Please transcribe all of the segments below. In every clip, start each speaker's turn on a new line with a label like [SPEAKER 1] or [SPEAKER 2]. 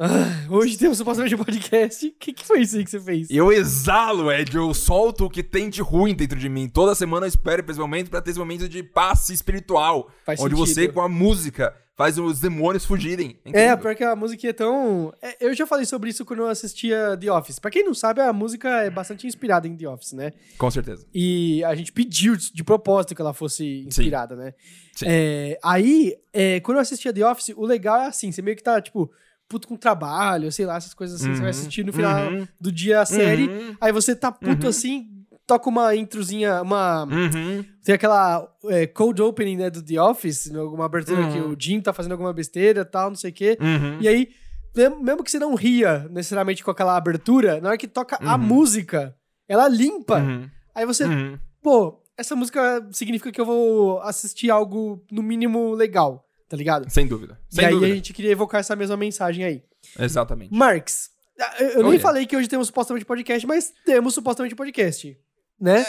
[SPEAKER 1] Ah, hoje temos um podcast. O que, que foi isso aí que você fez?
[SPEAKER 2] Eu exalo, Ed, eu solto o que tem de ruim dentro de mim. Toda semana eu espero por esse momento pra ter esse momento de passe espiritual.
[SPEAKER 1] Faz
[SPEAKER 2] onde
[SPEAKER 1] sentido.
[SPEAKER 2] você, com a música, faz os demônios fugirem.
[SPEAKER 1] É,
[SPEAKER 2] Incrível.
[SPEAKER 1] porque a música é tão. é, Eu já falei sobre isso quando eu assistia The Office. Pra quem não sabe, a música é bastante inspirada em The Office, né?
[SPEAKER 2] Com certeza.
[SPEAKER 1] E a gente pediu de de propósito que ela fosse inspirada, né?
[SPEAKER 2] Sim.
[SPEAKER 1] É, aí, é, quando eu assistia The Office, o legal é assim: você meio que tá, tipo, puto com trabalho, sei lá, essas coisas assim. Você vai
[SPEAKER 2] Uhum,
[SPEAKER 1] assistir no final
[SPEAKER 2] uhum.
[SPEAKER 1] do dia a série.
[SPEAKER 2] Uhum.
[SPEAKER 1] Aí você tá puto
[SPEAKER 2] Uhum.
[SPEAKER 1] assim, toca uma introzinha, uma.
[SPEAKER 2] Uhum.
[SPEAKER 1] Tem aquela é, cold opening, né, do The Office, alguma abertura
[SPEAKER 2] Uhum.
[SPEAKER 1] que o Jim tá fazendo alguma besteira tal, não sei o quê.
[SPEAKER 2] Uhum.
[SPEAKER 1] E aí, mesmo que você não ria necessariamente com aquela abertura, na hora que toca a
[SPEAKER 2] Uhum.
[SPEAKER 1] música, ela limpa.
[SPEAKER 2] Uhum.
[SPEAKER 1] Aí você,
[SPEAKER 2] Uhum.
[SPEAKER 1] pô, essa música significa que eu vou assistir algo, no mínimo, legal, tá ligado?
[SPEAKER 2] Sem dúvida.
[SPEAKER 1] e
[SPEAKER 2] Sem
[SPEAKER 1] aí
[SPEAKER 2] dúvida.
[SPEAKER 1] a gente queria evocar essa mesma mensagem aí.
[SPEAKER 2] Exatamente.
[SPEAKER 1] Marx, eu, eu nem falei que hoje temos supostamente podcast, mas temos supostamente podcast, né?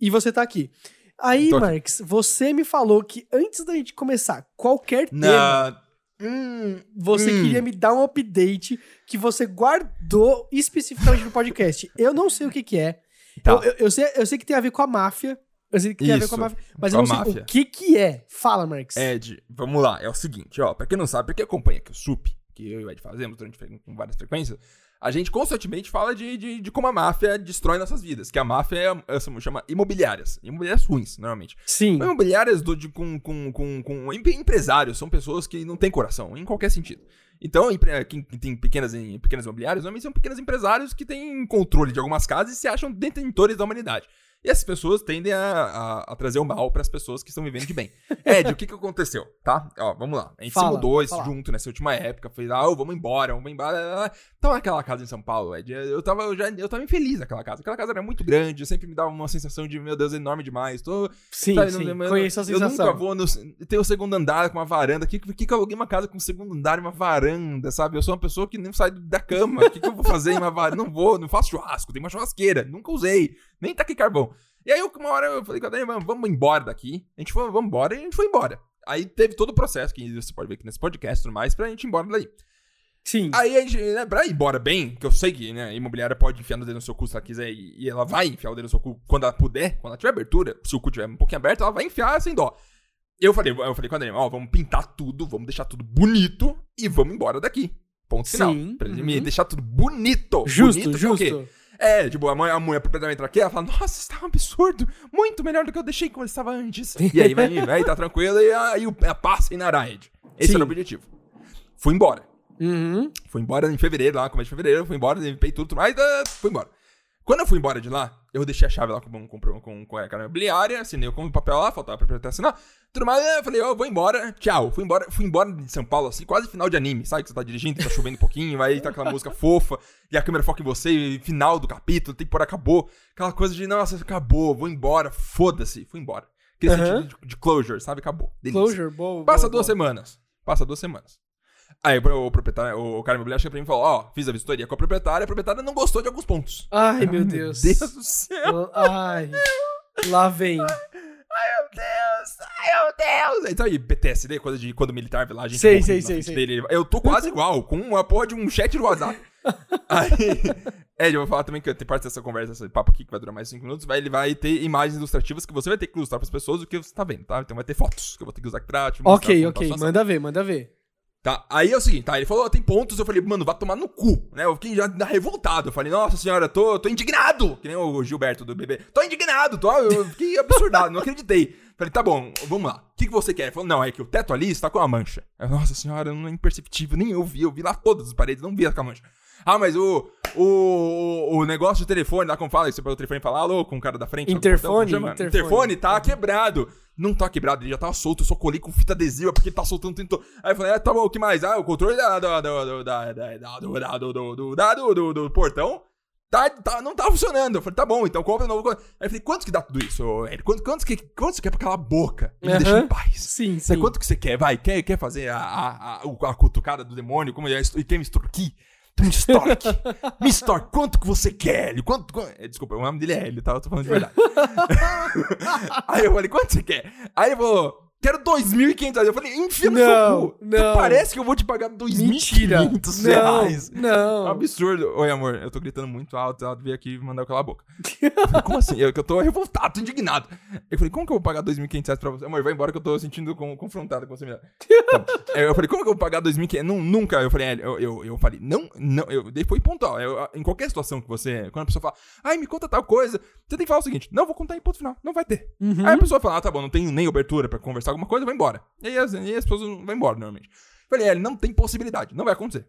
[SPEAKER 1] E você tá aqui. Aí.
[SPEAKER 2] Tô aqui.
[SPEAKER 1] Marx, você me falou que antes da gente começar qualquer tema,
[SPEAKER 2] Na... Hum,
[SPEAKER 1] você
[SPEAKER 2] hum.
[SPEAKER 1] queria me dar um update que você guardou especificamente no podcast. Eu não sei o que que é.
[SPEAKER 2] Tá.
[SPEAKER 1] Eu, eu- eu sei, eu sei que tem a ver com a máfia. Eu sei que tem a ver com a
[SPEAKER 2] Isso,
[SPEAKER 1] máfia. Mas eu não sei
[SPEAKER 2] máfia.
[SPEAKER 1] o que que é. Fala, Marx.
[SPEAKER 2] Ed, vamos lá. É o seguinte, ó. Pra quem não sabe, pra quem acompanha aqui o SUP, que eu e o Ed fazemos durante com várias frequências, a gente constantemente fala de, de, de como a máfia destrói nossas vidas. Que a máfia é, é, chama imobiliárias. Imobiliárias ruins, normalmente.
[SPEAKER 1] Sim.
[SPEAKER 2] Imobiliárias do, de, com, com, com, com empre- empresários. São pessoas que não têm coração, em qualquer sentido. Então, empre- quem tem pequenas, pequenas imobiliárias, normalmente são pequenos empresários que têm controle de algumas casas e se acham detentores da humanidade. E essas pessoas tendem a, a- a trazer o mal para as pessoas que estão vivendo de bem. Ed, o que que aconteceu, tá? Ó, vamos lá. A gente
[SPEAKER 1] Fala,
[SPEAKER 2] se mudou
[SPEAKER 1] falar.
[SPEAKER 2] junto nessa última época. Fez, ah, vamos embora, vamos embora. Tava naquela casa em São Paulo, Ed. Eu tava, eu já, eu tava infeliz naquela casa. Aquela casa era muito grande, sempre me dava uma sensação de, meu Deus, enorme demais. Tô,
[SPEAKER 1] Sim,
[SPEAKER 2] Sabe,
[SPEAKER 1] sim.
[SPEAKER 2] não- eu-
[SPEAKER 1] Conheço a
[SPEAKER 2] Eu
[SPEAKER 1] sensação.
[SPEAKER 2] nunca vou no, ter o segundo andar com uma varanda. Que, que, que eu aluguei uma casa com segundo andar e uma varanda, sabe? Eu sou uma pessoa que nem sai da cama. O que, que eu vou fazer em uma varanda? Não vou, não faço churrasco. Tem uma churrasqueira. Nunca usei. Nem taquei carvão. E aí, uma hora eu falei com a Dani, vamos, embora daqui. A gente foi, vamos embora e a gente foi embora. Aí teve todo o processo, que você pode ver aqui nesse podcast e tudo mais, pra gente ir embora daí.
[SPEAKER 1] Sim.
[SPEAKER 2] Aí a gente, né, pra ir embora bem, que eu sei que né, a imobiliária pode enfiar o dedo no seu cu se ela quiser, e, ela vai enfiar o dedo no seu cu quando ela puder, quando ela tiver abertura, se o cu tiver um pouquinho aberto, ela vai enfiar sem dó. Eu falei, eu falei com a Dani, ó, vamos pintar tudo, vamos deixar tudo bonito e vamos embora daqui. Ponto final.
[SPEAKER 1] Sim,
[SPEAKER 2] Pra ele
[SPEAKER 1] uhum.
[SPEAKER 2] me deixar tudo bonito.
[SPEAKER 1] Justo,
[SPEAKER 2] bonito,
[SPEAKER 1] justo.
[SPEAKER 2] É, tipo, a mãe, a mulher proprietária entra aqui, ela fala, nossa, isso tá um absurdo, muito melhor do que eu deixei como estava antes. E aí vai, vai, tá tranquilo, e aí o- a paz reinará, Ed. Esse
[SPEAKER 1] Sim.
[SPEAKER 2] era o objetivo. Fui embora.
[SPEAKER 1] Uhum.
[SPEAKER 2] Fui embora em fevereiro, lá, começo de fevereiro, fui embora, limpei tudo, tudo mais, ah, fui embora. Quando eu fui embora de lá, eu deixei a chave lá com, com, com, com a cara imobiliária, assinei o com o papel lá, faltava pra proprietário assinar, tudo mais, eu falei, ó, vou embora, tchau. Fui embora, fui embora de São Paulo, assim, quase final de anime, sabe? Que você tá dirigindo, tá chovendo um pouquinho, aí tá aquela música fofa, e a câmera foca em você, e final do capítulo, tem que pôr acabou. Aquela coisa de, nossa, acabou, vou embora, foda-se, fui embora. Aquele
[SPEAKER 1] Aham.
[SPEAKER 2] sentido de, de closure, sabe? Acabou. Delícia.
[SPEAKER 1] Closure, boa.
[SPEAKER 2] Passa
[SPEAKER 1] boa,
[SPEAKER 2] duas
[SPEAKER 1] boa.
[SPEAKER 2] semanas. Passa duas semanas. Aí o o proprietário, o cara imobiliário chega pra mim e falou: Ó, fiz a vistoria com a proprietária, a proprietária não gostou de alguns pontos.
[SPEAKER 1] Ai, meu Deus.
[SPEAKER 2] Deus do céu.
[SPEAKER 1] Ai. Lá vem.
[SPEAKER 2] Ai, meu Deus. Ai, meu Deus. Então aí, PTSD, coisa de quando o militar vê lá, a gente.
[SPEAKER 1] Sei, sei, sei, sei.
[SPEAKER 2] dele. Eu tô quase igual, com uma porra de um chat do WhatsApp. Aí. É, eu vou falar também que tem parte dessa conversa, esse papo aqui que vai durar mais 5 minutos. Vai, ele vai ter imagens ilustrativas que você vai ter que ilustrar pras pessoas o que você tá vendo, tá? Então vai ter fotos que eu vou ter que usar aqui pra te mostrar
[SPEAKER 1] Ok, ok.
[SPEAKER 2] a
[SPEAKER 1] Manda ver, manda ver.
[SPEAKER 2] Tá, aí é o seguinte, tá? Ele falou, tem pontos, eu falei, mano, vai tomar no cu, né? Eu fiquei já revoltado. Eu falei, nossa senhora, tô, tô indignado! Que nem o Gilberto do bebê. Tô indignado, tô, eu fiquei absurdado, não acreditei. Falei, tá bom, vamos lá. O que, que você quer? Ele falou, não, é que o teto ali está com uma mancha. Eu, nossa senhora, não é imperceptível, nem eu vi, eu vi lá todas as paredes, não vi aquela mancha. Ah, mas o, o, o negócio de telefone, lá como fala, você pega o telefone e fala, alô, com o cara da frente. o portão,
[SPEAKER 1] Interfone, interfone.
[SPEAKER 2] interfone tá quebrado. Não tá quebrado, ele já tava solto, eu só colei com fita adesiva porque ele tá soltando tentou. Aí eu falei, ah, tá bom, o que mais? Ah, o controle da, da, da, da, da, do, do, do, do, do, do, do portão tá, tá, não tá funcionando. Eu falei, tá bom, então compra um novo. Aí eu falei, quanto que dá tudo isso, Hélio? Quanto, quanto, que, quanto você quer pra calar a boca e me deixar
[SPEAKER 1] Aham.
[SPEAKER 2] em paz?
[SPEAKER 1] Sim, sim.
[SPEAKER 2] quanto que você quer? Vai, quer, quer fazer a, a, a, a cutucada do demônio? Como é? E quer me extorquir? Então me extorque. me extorque. Quanto que você quer, Hélio? Quanto, quanto... É, Desculpa, o nome dele é Hélio, tá? Eu tô falando de verdade. Aí eu falei, quanto você quer? Aí ele falou, Quero 2.500 reais. Eu falei, enfia no
[SPEAKER 1] Não,
[SPEAKER 2] seu cu.
[SPEAKER 1] não.
[SPEAKER 2] Parece que eu vou te pagar
[SPEAKER 1] Mentira.
[SPEAKER 2] 2.500
[SPEAKER 1] Não,
[SPEAKER 2] reais. É um
[SPEAKER 1] não.
[SPEAKER 2] absurdo. Oi, amor, eu tô gritando muito alto, ela veio aqui mandar eu calar a boca. Falei, como assim? Eu, eu tô revoltado, tô indignado. Eu falei, como que eu vou pagar 2.500 reais pra você? Amor, vai embora que eu tô sentindo com- confrontado com você. Melhor. Aí eu falei, como que eu vou pagar 2.500? Não, nunca. Eu falei, é, eu, eu, eu falei, não, não. Eu, foi pontual. Eu, em qualquer situação que você, quando a pessoa fala, ai, me conta tal coisa, você tem que falar o seguinte, não, vou contar em ponto final, não vai ter.
[SPEAKER 1] Uhum.
[SPEAKER 2] Aí a pessoa fala, ah, tá bom, não tenho nem abertura pra conversar alguma coisa, vai embora. E aí as, e as pessoas vão embora, normalmente. Eu falei, é, não tem possibilidade, não vai acontecer.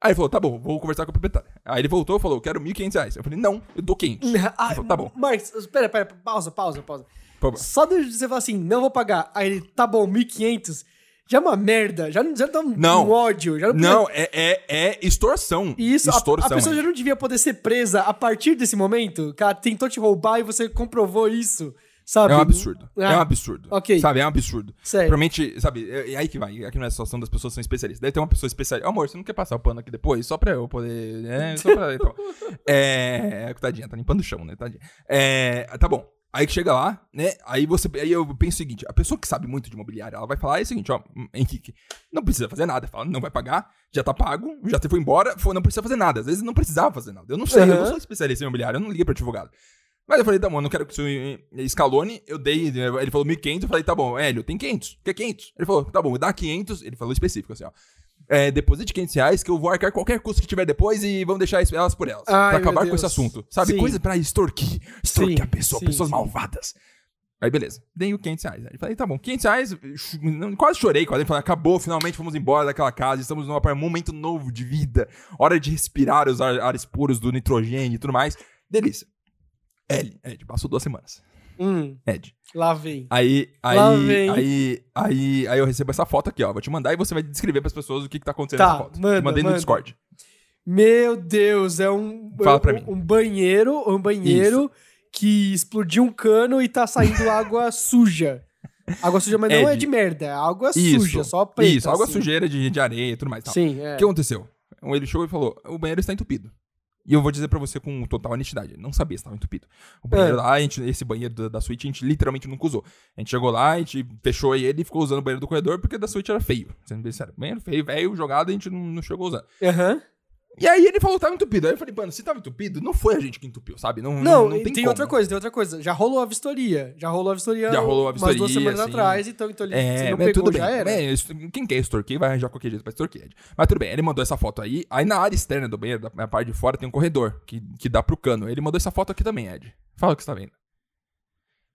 [SPEAKER 2] Aí ele falou, tá bom, vou conversar com o proprietário. Aí ele voltou e falou, quero 1.500 reais. Eu falei, não, eu dou 500.
[SPEAKER 1] Ah,
[SPEAKER 2] Ele falou, tá bom.
[SPEAKER 1] Marcos, espera, espera, pausa, pausa, pausa.
[SPEAKER 2] Pô,
[SPEAKER 1] Só de você falar assim, não vou pagar. Aí ele, tá bom, 1.500. Já é uma merda. Já não já dá um,
[SPEAKER 2] Não.
[SPEAKER 1] um ódio. Já não,
[SPEAKER 2] Não, é, é, é extorsão.
[SPEAKER 1] Isso, a-
[SPEAKER 2] extorsão.
[SPEAKER 1] a, pessoa
[SPEAKER 2] é.
[SPEAKER 1] já não devia poder ser presa a partir desse momento, ela tentou te roubar e você comprovou isso, sabe?
[SPEAKER 2] É um absurdo.
[SPEAKER 1] Ah,
[SPEAKER 2] É um absurdo.
[SPEAKER 1] ok.
[SPEAKER 2] Sabe, é um absurdo.
[SPEAKER 1] Sério.
[SPEAKER 2] Provavelmente, sabe, é, é aí que vai. Aqui não é a situação das pessoas que são especialistas. Deve ter uma pessoa especialista. Amor, você não quer passar o pano aqui depois? Só pra eu poder. É, só pra. Então. É. Tadinha, tá limpando o chão, né? Tadinha. É. Tá bom. Aí que chega lá, né? Aí você. Aí eu penso o seguinte: a pessoa que sabe muito de imobiliária, ela vai falar é o seguinte, ó, hum, Henrique, não precisa fazer nada. Fala, não vai pagar, já tá pago, já você foi embora, foi, não precisa fazer nada. Às vezes não precisava fazer nada. Eu não sei, eu não sou especialista em imobiliária, eu não liguei pra advogado. Mas eu falei, tá bom, não quero que isso eh, escalone. Eu dei, ele falou 1.500, eu falei, tá bom, Hélio, tem 500, quer 500? Ele falou, tá bom, dá 500, ele falou específico assim, ó. É, deposite 500 reais que eu vou arcar qualquer custo que tiver depois e vamos deixar elas por elas.
[SPEAKER 1] Ai,
[SPEAKER 2] pra acabar com esse assunto. Sabe?
[SPEAKER 1] Sim.
[SPEAKER 2] Coisa pra extorquir. Extorquir
[SPEAKER 1] Sim,
[SPEAKER 2] a pessoa,
[SPEAKER 1] sim,
[SPEAKER 2] pessoas
[SPEAKER 1] sim.
[SPEAKER 2] malvadas. Aí beleza, dei o 500 reais. Aí falei, tá bom, 500 reais, quase chorei, quase falei, acabou, finalmente fomos embora daquela casa, estamos num momento novo de vida, hora de respirar os ar- ares puros do nitrogênio e tudo mais. Delícia. Ed, Ed, passou duas semanas.
[SPEAKER 1] Hum,
[SPEAKER 2] Ed.
[SPEAKER 1] lá vem.
[SPEAKER 2] Aí,
[SPEAKER 1] Lá
[SPEAKER 2] aí,
[SPEAKER 1] vem.
[SPEAKER 2] aí, aí, aí eu recebo essa foto aqui, ó. Vou te mandar e você vai descrever pras pessoas o que, que tá acontecendo
[SPEAKER 1] Tá,
[SPEAKER 2] nessa foto.
[SPEAKER 1] manda,
[SPEAKER 2] mandei no
[SPEAKER 1] manda.
[SPEAKER 2] Discord.
[SPEAKER 1] Meu Deus, é um,
[SPEAKER 2] Fala pra
[SPEAKER 1] um,
[SPEAKER 2] mim.
[SPEAKER 1] um banheiro, um banheiro que explodiu um cano e tá saindo água suja. Água suja, mas não é
[SPEAKER 2] Ed.
[SPEAKER 1] de merda, é água
[SPEAKER 2] Isso.
[SPEAKER 1] suja, só preta.
[SPEAKER 2] Isso, água
[SPEAKER 1] assim.
[SPEAKER 2] sujeira de, de areia e tudo mais. Tal.
[SPEAKER 1] Sim, é.
[SPEAKER 2] O que aconteceu? Ele chegou e falou: o banheiro está entupido. E eu vou dizer pra você com total honestidade, não sabia se estava entupido. O banheiro
[SPEAKER 1] É.
[SPEAKER 2] lá, a gente, esse banheiro da, da suíte, a gente literalmente nunca usou. A gente chegou lá, a gente fechou ele e ficou usando o banheiro do corredor porque da suíte era feio. Sendo bem sério. Banheiro feio, velho, jogado, a gente não, não chegou a usar.
[SPEAKER 1] Aham.
[SPEAKER 2] E aí ele falou que tava entupido. Aí eu falei, mano, se tava entupido, não foi a gente que entupiu, sabe? Não,
[SPEAKER 1] Não,
[SPEAKER 2] não, não tem,
[SPEAKER 1] tem, outra coisa, tem outra coisa. Já rolou a vistoria. Já rolou a vistoria.
[SPEAKER 2] Já rolou a
[SPEAKER 1] Umas duas
[SPEAKER 2] vistoria,
[SPEAKER 1] semanas
[SPEAKER 2] sim.
[SPEAKER 1] atrás, então, então ele
[SPEAKER 2] É,
[SPEAKER 1] não pegou,
[SPEAKER 2] tudo bem.
[SPEAKER 1] já era.
[SPEAKER 2] É, quem quer extorquir vai arranjar qualquer jeito pra extorquir. Ed. Mas tudo bem, ele mandou essa foto aí. Aí na área externa do banheiro, na parte de fora, tem um corredor que, que dá pro cano. Ele mandou essa foto aqui também, Ed. Fala o que você tá vendo.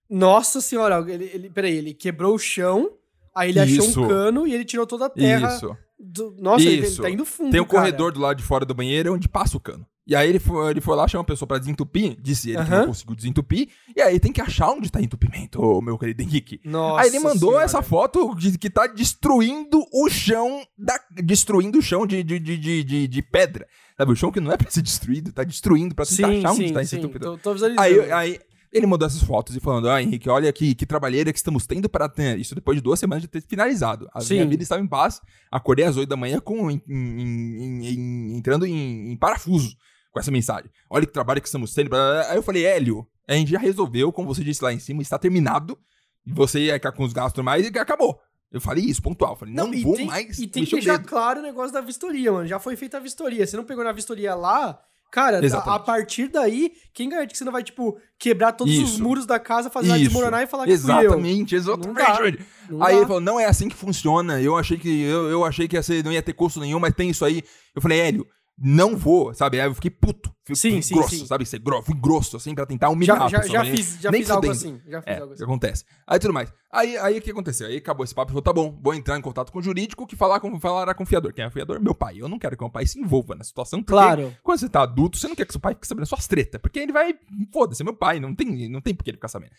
[SPEAKER 1] Nossa senhora, ele, ele, peraí, ele quebrou o chão, aí ele achou
[SPEAKER 2] Isso.
[SPEAKER 1] um cano e ele tirou toda a terra.
[SPEAKER 2] Isso.
[SPEAKER 1] Do- Nossa, ele- ele
[SPEAKER 2] Isso.
[SPEAKER 1] tá indo fundo,
[SPEAKER 2] Tem um
[SPEAKER 1] cara.
[SPEAKER 2] corredor do lado de fora do banheiro onde passa o cano. E aí ele foi, ele foi lá, chamou uma pessoa pra desentupir, disse ele que
[SPEAKER 1] Aham.
[SPEAKER 2] não conseguiu desentupir. E aí tem que achar onde tá entupimento, ô, meu querido Henrique.
[SPEAKER 1] Nossa
[SPEAKER 2] Aí ele mandou
[SPEAKER 1] senhora.
[SPEAKER 2] essa foto de que tá destruindo o chão, da, destruindo o chão de, de, de, de, de- pedra. Sabe, o chão que não é pra ser destruído, tá destruindo pra tentar
[SPEAKER 1] Sim,
[SPEAKER 2] achar onde
[SPEAKER 1] sim,
[SPEAKER 2] tá esse
[SPEAKER 1] sim.
[SPEAKER 2] entupidor.
[SPEAKER 1] Tô, tô.
[SPEAKER 2] Aí, aí ele mandou essas fotos e falando, ah, Henrique, olha aqui, que trabalheira que estamos tendo para ter. Isso depois de duas semanas de ter finalizado. A
[SPEAKER 1] Sim.
[SPEAKER 2] minha vida estava em paz. Acordei às oito da manhã com, em- em- em- entrando em, parafuso com essa mensagem. Olha que trabalho que estamos tendo. Aí eu falei, Hélio, a gente já resolveu, como você disse lá em cima, está terminado. E você ia ficar com os gastos mais e acabou. Eu falei isso, pontual. Falei, não,
[SPEAKER 1] e
[SPEAKER 2] vou
[SPEAKER 1] tem,
[SPEAKER 2] mais
[SPEAKER 1] E tem que deixar claro o negócio da vistoria, mano. Já foi feita a vistoria. Você não pegou na vistoria lá, cara, a,
[SPEAKER 2] Exatamente.
[SPEAKER 1] a partir daí, quem garante que você não vai, tipo, quebrar todos os
[SPEAKER 2] Isso.
[SPEAKER 1] muros da casa, fazer ela desmoronar e falar que fui eu?
[SPEAKER 2] Exatamente, exatamente.
[SPEAKER 1] Não
[SPEAKER 2] Aí
[SPEAKER 1] dá.
[SPEAKER 2] ele falou, não é assim que funciona. Eu achei que eu, eu achei que ia ser, não ia ter custo nenhum, mas tem isso aí. Eu falei, Hélio, não vou, sabe? Aí eu fiquei puto. Fui,
[SPEAKER 1] Sim, sim,
[SPEAKER 2] grosso,
[SPEAKER 1] sim.
[SPEAKER 2] sabe? Ser grosso, fui grosso, assim, pra tentar humilhar
[SPEAKER 1] Já,
[SPEAKER 2] a
[SPEAKER 1] já,
[SPEAKER 2] pessoa.
[SPEAKER 1] já
[SPEAKER 2] Falei,
[SPEAKER 1] fiz, já
[SPEAKER 2] nem
[SPEAKER 1] fiz algo assim. Já fiz
[SPEAKER 2] É,
[SPEAKER 1] algo assim.
[SPEAKER 2] acontece. Aí tudo mais. Aí, aí o que aconteceu? Aí acabou esse papo e falou: tá bom, vou entrar em contato com o jurídico que falar com, falará com o fiador. Quem é o fiador? Meu pai. Eu não quero que meu pai se envolva na situação. Porque
[SPEAKER 1] Claro.
[SPEAKER 2] quando você tá adulto, você não quer que seu pai fique sabendo suas tretas. Porque ele vai. Foda-se, é meu pai. Não tem, não tem por que ele ficar sabendo.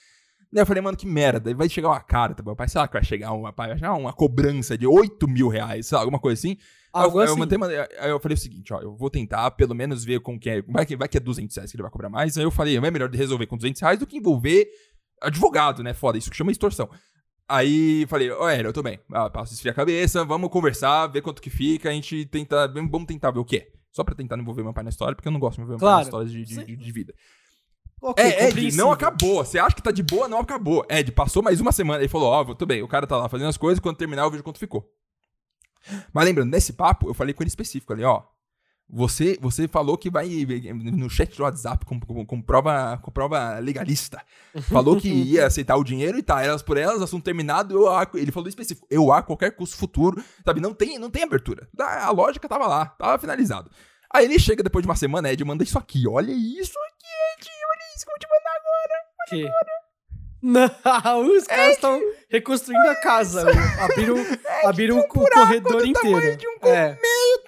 [SPEAKER 2] Daí eu falei, mano, que merda. Vai chegar uma carta, meu pai. Sei lá que vai chegar uma, vai chegar uma cobrança de 8 mil reais, sei lá, alguma coisa assim.
[SPEAKER 1] Algo
[SPEAKER 2] Aí eu,
[SPEAKER 1] assim.
[SPEAKER 2] eu aí eu falei o seguinte, ó, eu vou tentar pelo menos ver com que é, vai que, vai que é 200 reais que ele vai cobrar mais, aí eu falei, é melhor resolver com 200 reais do que envolver advogado, né, foda, isso que chama extorsão. Aí falei, ó, Hélio, eu tô bem, ah, passo esfriar a cabeça, vamos conversar, ver quanto que fica, a gente tenta, vamos tentar ver o que é. Só pra tentar não envolver meu pai na história, porque eu não gosto de envolver meu pai
[SPEAKER 1] Claro.
[SPEAKER 2] nas histórias de, de,
[SPEAKER 1] Sim.
[SPEAKER 2] de- de vida.
[SPEAKER 1] Ok,
[SPEAKER 2] É, Ed, não acabou. Você acha que tá de boa, não acabou. Ed, passou mais uma semana. Ele falou, ó, tudo bem, o cara tá lá fazendo as coisas, quando terminar eu vejo quanto ficou. Mas lembrando, nesse papo, eu falei com ele específico ali, ó. Você, você falou que vai no chat do WhatsApp com, com, com prova, com prova legalista. Falou que ia aceitar o dinheiro e tá, elas por elas, assunto terminado, eu ele falou específico, eu a qualquer custo futuro, sabe? Não tem, não tem abertura. A lógica tava lá, tava finalizado. Aí ele chega depois de uma semana, Ed, manda isso aqui, olha isso aqui, isso que eu vou te mandar agora.
[SPEAKER 1] Que? Não, os caras estão reconstruindo a casa. Abriram, abriram o corredor inteiro.
[SPEAKER 2] de um
[SPEAKER 1] É.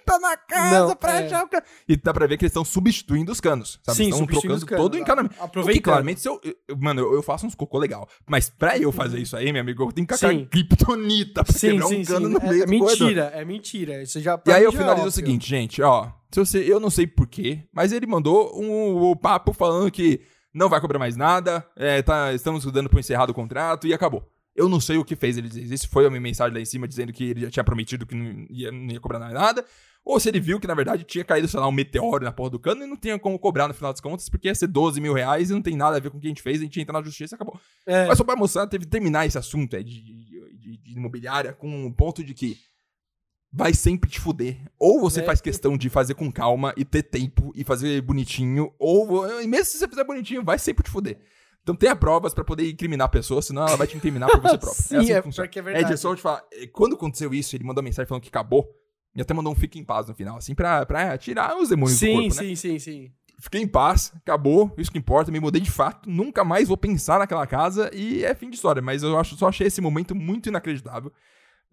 [SPEAKER 2] tá na casa
[SPEAKER 1] Não,
[SPEAKER 2] pra
[SPEAKER 1] é.
[SPEAKER 2] achar o ca- E dá pra ver que eles estão substituindo os canos, sabe?
[SPEAKER 1] Sim,
[SPEAKER 2] estão trocando
[SPEAKER 1] canos,
[SPEAKER 2] todo o encanamento.
[SPEAKER 1] aproveitando.
[SPEAKER 2] Porque, claramente, se eu, eu- Mano, eu, eu faço uns cocô legal. Mas pra eu fazer isso aí, meu amigo, eu tenho que cacar
[SPEAKER 1] Sim.
[SPEAKER 2] criptonita pra
[SPEAKER 1] Sim,
[SPEAKER 2] quebrar
[SPEAKER 1] sim,
[SPEAKER 2] um cano
[SPEAKER 1] sim.
[SPEAKER 2] no
[SPEAKER 1] É,
[SPEAKER 2] meio
[SPEAKER 1] é
[SPEAKER 2] do corredor.
[SPEAKER 1] mentira, é mentira. Isso já,
[SPEAKER 2] E aí eu
[SPEAKER 1] é
[SPEAKER 2] finalizo o
[SPEAKER 1] óbvio.
[SPEAKER 2] seguinte, gente, ó. Se você, eu não sei porquê, mas ele mandou um, um papo falando que não vai cobrar mais nada, é, tá, estamos dando pro encerrado o contrato e acabou. Eu não sei o que fez ele dizer. Isso foi a minha mensagem lá em cima dizendo que ele já tinha prometido que não ia, não ia cobrar mais nada. Ou se ele viu que, na verdade, tinha caído, sei lá, um meteoro na porra do cano e não tinha como cobrar no final das contas, porque ia ser 12 mil reais e não tem nada a ver com o que a gente fez, a gente entra na justiça e acabou.
[SPEAKER 1] É,
[SPEAKER 2] Mas só pra mostrar, teve que terminar esse assunto é, de, de- de imobiliária com um ponto de que vai sempre te fuder. Ou você
[SPEAKER 1] É.
[SPEAKER 2] faz questão de fazer com calma e ter tempo e fazer bonitinho, ou e mesmo se você fizer bonitinho, vai sempre te fuder. Então tenha provas pra poder incriminar a pessoa, senão ela vai te incriminar por você próprio.
[SPEAKER 1] Sim,
[SPEAKER 2] assim
[SPEAKER 1] é
[SPEAKER 2] que funciona.
[SPEAKER 1] porque é verdade.
[SPEAKER 2] Ed, só te falar, eh, quando aconteceu isso, ele mandou mensagem falando que acabou, e até mandou um fique em paz no final, assim, pra, pra tirar os demônios do
[SPEAKER 1] sim,
[SPEAKER 2] corpo, né?
[SPEAKER 1] sim, sim, sim.
[SPEAKER 2] Fiquei em paz, acabou, isso que importa, me mudei de fato, nunca mais vou pensar naquela casa e é fim de história. Mas eu acho, só achei esse momento muito inacreditável.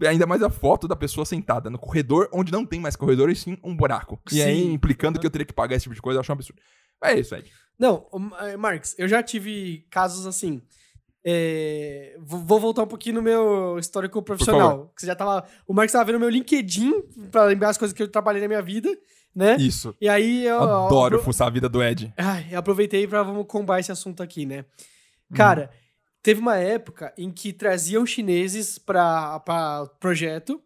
[SPEAKER 2] Ainda mais a foto da pessoa sentada no corredor, onde não tem mais corredor, e sim um buraco. E aí, implicando que eu teria que pagar esse tipo de coisa, eu acho um absurdo. É isso, Ed.
[SPEAKER 1] Não, eh, Marx, eu já tive casos assim. é, vou voltar um pouquinho no meu histórico profissional. Que você já tava. O Marx tava vendo meu LinkedIn pra lembrar as coisas que eu trabalhei na minha vida, né?
[SPEAKER 2] Isso.
[SPEAKER 1] E aí eu.
[SPEAKER 2] Adoro
[SPEAKER 1] eu-
[SPEAKER 2] fuçar a vida do Ed.
[SPEAKER 1] Ai, eu aproveitei pra vamos combar esse assunto aqui, né? Cara, teve uma época em que traziam chineses pra, pra projeto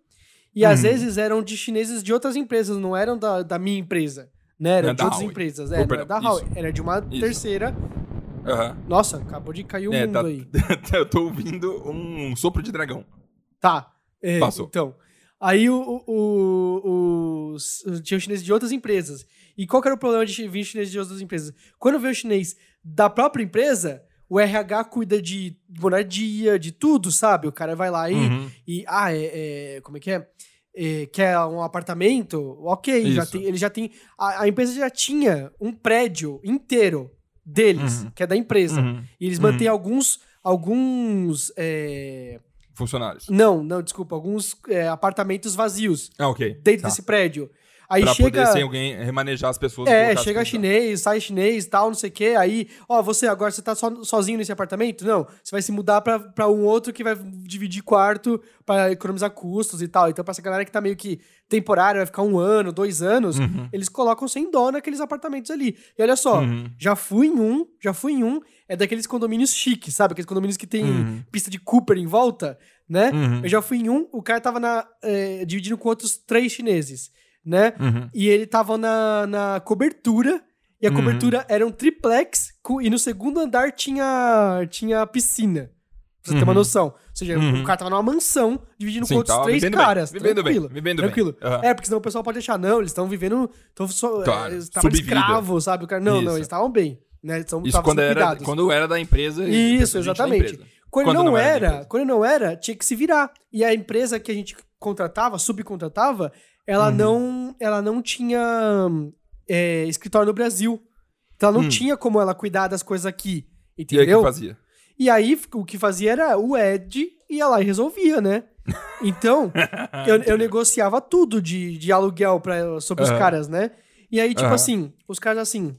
[SPEAKER 1] e às
[SPEAKER 2] Uhum.
[SPEAKER 1] vezes eram de chineses de outras empresas, não eram da, da minha empresa, né? Eram
[SPEAKER 2] É
[SPEAKER 1] de outras
[SPEAKER 2] Huawei.
[SPEAKER 1] empresas. É, era da Huawei,
[SPEAKER 2] isso.
[SPEAKER 1] era de uma
[SPEAKER 2] Isso.
[SPEAKER 1] terceira.
[SPEAKER 2] Aham.
[SPEAKER 1] Nossa, acabou de cair o
[SPEAKER 2] É,
[SPEAKER 1] mundo
[SPEAKER 2] tá-
[SPEAKER 1] aí.
[SPEAKER 2] eu tô ouvindo um sopro de dragão.
[SPEAKER 1] Tá. é,
[SPEAKER 2] Passou.
[SPEAKER 1] Então. Aí o, o, o- os, tinha chineses de outras empresas. E qual que era o problema de vir chinês de outras empresas? Quando veio o chinês da própria empresa, o RH cuida de moradia, de tudo, sabe? O cara vai lá e.
[SPEAKER 2] Uhum.
[SPEAKER 1] e ah, é, é- Como é que é? É, quer um apartamento? Ok, já tem, ele já tem. A, a empresa já tinha um prédio inteiro deles,
[SPEAKER 2] Uhum.
[SPEAKER 1] que é da empresa.
[SPEAKER 2] Uhum.
[SPEAKER 1] E eles
[SPEAKER 2] Uhum.
[SPEAKER 1] mantêm alguns. Alguns. é,
[SPEAKER 2] Funcionários.
[SPEAKER 1] não, não, desculpa. Alguns é, apartamentos vazios
[SPEAKER 2] Ah, ok.
[SPEAKER 1] dentro
[SPEAKER 2] Tá.
[SPEAKER 1] desse prédio. Aí
[SPEAKER 2] pra
[SPEAKER 1] chega.
[SPEAKER 2] poder sem alguém remanejar as pessoas.
[SPEAKER 1] É, chega chinês, sai chinês, tal, não sei o quê. Aí, ó, você agora você tá so- sozinho nesse apartamento? Não, você vai se mudar pra, pra um outro que vai dividir quarto pra economizar custos e tal. Então, pra essa galera que tá meio que temporária, vai ficar um ano, dois anos,
[SPEAKER 2] Uhum.
[SPEAKER 1] eles colocam sem dó naqueles apartamentos ali. E olha só,
[SPEAKER 2] Uhum.
[SPEAKER 1] já fui em um, já fui em um, é daqueles condomínios chiques, sabe? Aqueles condomínios que tem
[SPEAKER 2] Uhum.
[SPEAKER 1] pista de Cooper em volta, né?
[SPEAKER 2] Uhum.
[SPEAKER 1] Eu já fui em um, o cara tava na, eh, dividindo com outros três chineses, né?
[SPEAKER 2] Uhum.
[SPEAKER 1] E ele tava na, na cobertura, e a
[SPEAKER 2] Uhum.
[SPEAKER 1] cobertura era um triplex, e no segundo andar tinha, tinha piscina. Pra você ter uma
[SPEAKER 2] Uhum.
[SPEAKER 1] noção. Ou seja,
[SPEAKER 2] Uhum.
[SPEAKER 1] o cara tava numa mansão, dividindo
[SPEAKER 2] Sim,
[SPEAKER 1] com outros três
[SPEAKER 2] vivendo bem,
[SPEAKER 1] caras.
[SPEAKER 2] vivendo bem,
[SPEAKER 1] tranquilo.
[SPEAKER 2] vivendo bem.
[SPEAKER 1] tranquilo.
[SPEAKER 2] Aham.
[SPEAKER 1] É, porque senão o pessoal pode achar, não, eles estão vivendo. Tão só,
[SPEAKER 2] Claro,
[SPEAKER 1] eh, eles estavam escravos, sabe? O cara, não,
[SPEAKER 2] Isso.
[SPEAKER 1] não, eles estavam bem. Né? Eles tavam-
[SPEAKER 2] Isso quando era, quando era da empresa.
[SPEAKER 1] Isso, exatamente.
[SPEAKER 2] empresa.
[SPEAKER 1] Quando,
[SPEAKER 2] Quando
[SPEAKER 1] não,
[SPEAKER 2] não era
[SPEAKER 1] era, quando não era, tinha que se virar. E a empresa que a gente contratava, subcontratava, ela
[SPEAKER 2] Uhum.
[SPEAKER 1] não, ela não tinha é, escritório no Brasil. Então ela não
[SPEAKER 2] Hum.
[SPEAKER 1] tinha como ela cuidar das coisas aqui,
[SPEAKER 2] E aí o
[SPEAKER 1] entendeu?
[SPEAKER 2] que fazia?
[SPEAKER 1] E aí o que fazia era o Ed ia lá e resolvia, né? Então, eu, eu negociava tudo de, de aluguel pra, sobre os
[SPEAKER 2] Aham.
[SPEAKER 1] caras, né? E aí, tipo assim, os caras assim,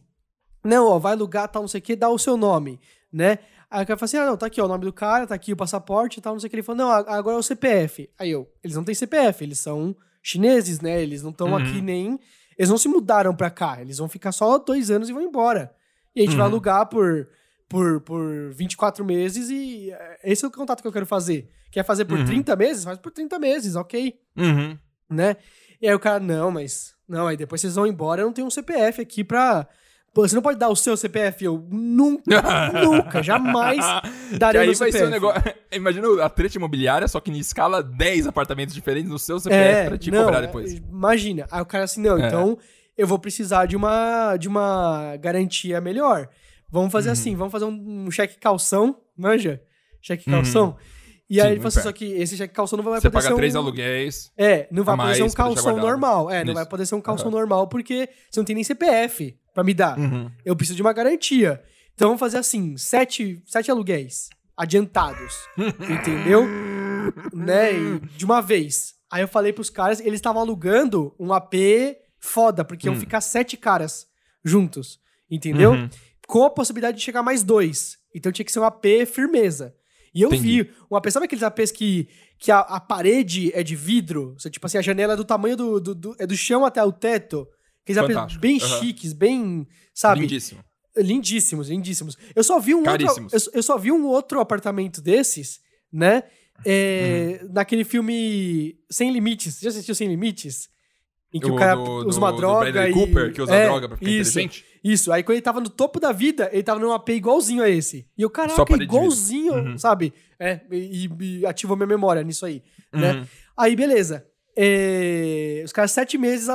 [SPEAKER 1] não, ó, vai alugar, tal, não sei o que, dá o seu nome, né? Aí o cara fala assim, ah, não, tá aqui ó, o nome do cara, tá aqui o passaporte e tal, não sei o que. Ele falou, não, agora é o CPF. Aí eu, eles não têm CPF, eles são chineses, né? Eles não estão
[SPEAKER 2] Uhum.
[SPEAKER 1] aqui nem... Eles não se mudaram pra cá, eles vão ficar só dois anos e vão embora. E a gente vai
[SPEAKER 2] Uhum.
[SPEAKER 1] alugar por, por, por 24 meses e é, esse é o contato que eu quero fazer. Quer fazer por
[SPEAKER 2] Uhum.
[SPEAKER 1] 30 meses? Faz por 30 meses, ok,
[SPEAKER 2] Uhum.
[SPEAKER 1] né? E aí o cara, não, mas... Não, aí depois vocês vão embora, eu não tenho um CPF aqui pra, Pô, você não pode dar o seu CPF. Eu nunca, nunca, jamais
[SPEAKER 2] aí
[SPEAKER 1] meu
[SPEAKER 2] vai
[SPEAKER 1] CPF.
[SPEAKER 2] ser um negócio. Imagina a treta imobiliária, só que em escala 10 apartamentos diferentes no seu CPF
[SPEAKER 1] É,
[SPEAKER 2] pra te
[SPEAKER 1] não,
[SPEAKER 2] cobrar depois.
[SPEAKER 1] Imagina. Aí o cara assim, não,
[SPEAKER 2] É.
[SPEAKER 1] então eu vou precisar de uma, de uma garantia melhor. Vamos fazer
[SPEAKER 2] Uhum.
[SPEAKER 1] assim, vamos fazer um, um cheque calção, manja? Cheque calção. E
[SPEAKER 2] Uhum.
[SPEAKER 1] aí
[SPEAKER 2] Sim,
[SPEAKER 1] ele falou assim, só que esse cheque calção não vai
[SPEAKER 2] Você
[SPEAKER 1] poder
[SPEAKER 2] paga
[SPEAKER 1] ser
[SPEAKER 2] três
[SPEAKER 1] um...
[SPEAKER 2] aluguéis.
[SPEAKER 1] É, não vai poder ser um calção normal. É, não
[SPEAKER 2] Isso.
[SPEAKER 1] vai poder ser um calção
[SPEAKER 2] Aham.
[SPEAKER 1] normal porque você não tem nem CPF pra me dar.
[SPEAKER 2] Uhum.
[SPEAKER 1] Eu preciso de uma garantia. Então vamos fazer assim, sete, sete aluguéis adiantados, entendeu? né? E de uma vez. Aí eu falei pros caras, eles estavam alugando um AP foda, porque iam
[SPEAKER 2] Hum.
[SPEAKER 1] ficar sete caras juntos, entendeu?
[SPEAKER 2] Uhum.
[SPEAKER 1] Com a possibilidade de chegar mais dois. Então tinha que ser um AP firmeza. E eu
[SPEAKER 2] Entendi.
[SPEAKER 1] vi, uma pessoa sabe aqueles APs que, que a, a parede é de vidro? Tipo assim, a janela é do tamanho do, do, do- é do chão até o teto. Aqueles
[SPEAKER 2] Fantástico.
[SPEAKER 1] bem
[SPEAKER 2] Aham.
[SPEAKER 1] chiques, bem, sabe?
[SPEAKER 2] Lindíssimo.
[SPEAKER 1] Lindíssimos, lindíssimos. Eu só vi um outro,
[SPEAKER 2] Caríssimos.
[SPEAKER 1] eu, eu só vi um outro apartamento desses, né? É,
[SPEAKER 2] Uhum.
[SPEAKER 1] Naquele filme Sem Limites. Já assistiu Sem Limites? Em que o,
[SPEAKER 2] O
[SPEAKER 1] cara
[SPEAKER 2] do-
[SPEAKER 1] usa
[SPEAKER 2] do-
[SPEAKER 1] uma
[SPEAKER 2] do
[SPEAKER 1] droga
[SPEAKER 2] Bradley
[SPEAKER 1] e...
[SPEAKER 2] Cooper, que usa
[SPEAKER 1] É,
[SPEAKER 2] droga pra ficar
[SPEAKER 1] isso,
[SPEAKER 2] inteligente?
[SPEAKER 1] Isso. Aí quando ele tava no topo da vida, ele tava num AP igualzinho a esse. E eu, caraca, igualzinho,
[SPEAKER 2] Uhum.
[SPEAKER 1] sabe? É, e, e ativou minha memória nisso aí, né?
[SPEAKER 2] Uhum.
[SPEAKER 1] Aí, beleza. É, os caras sete meses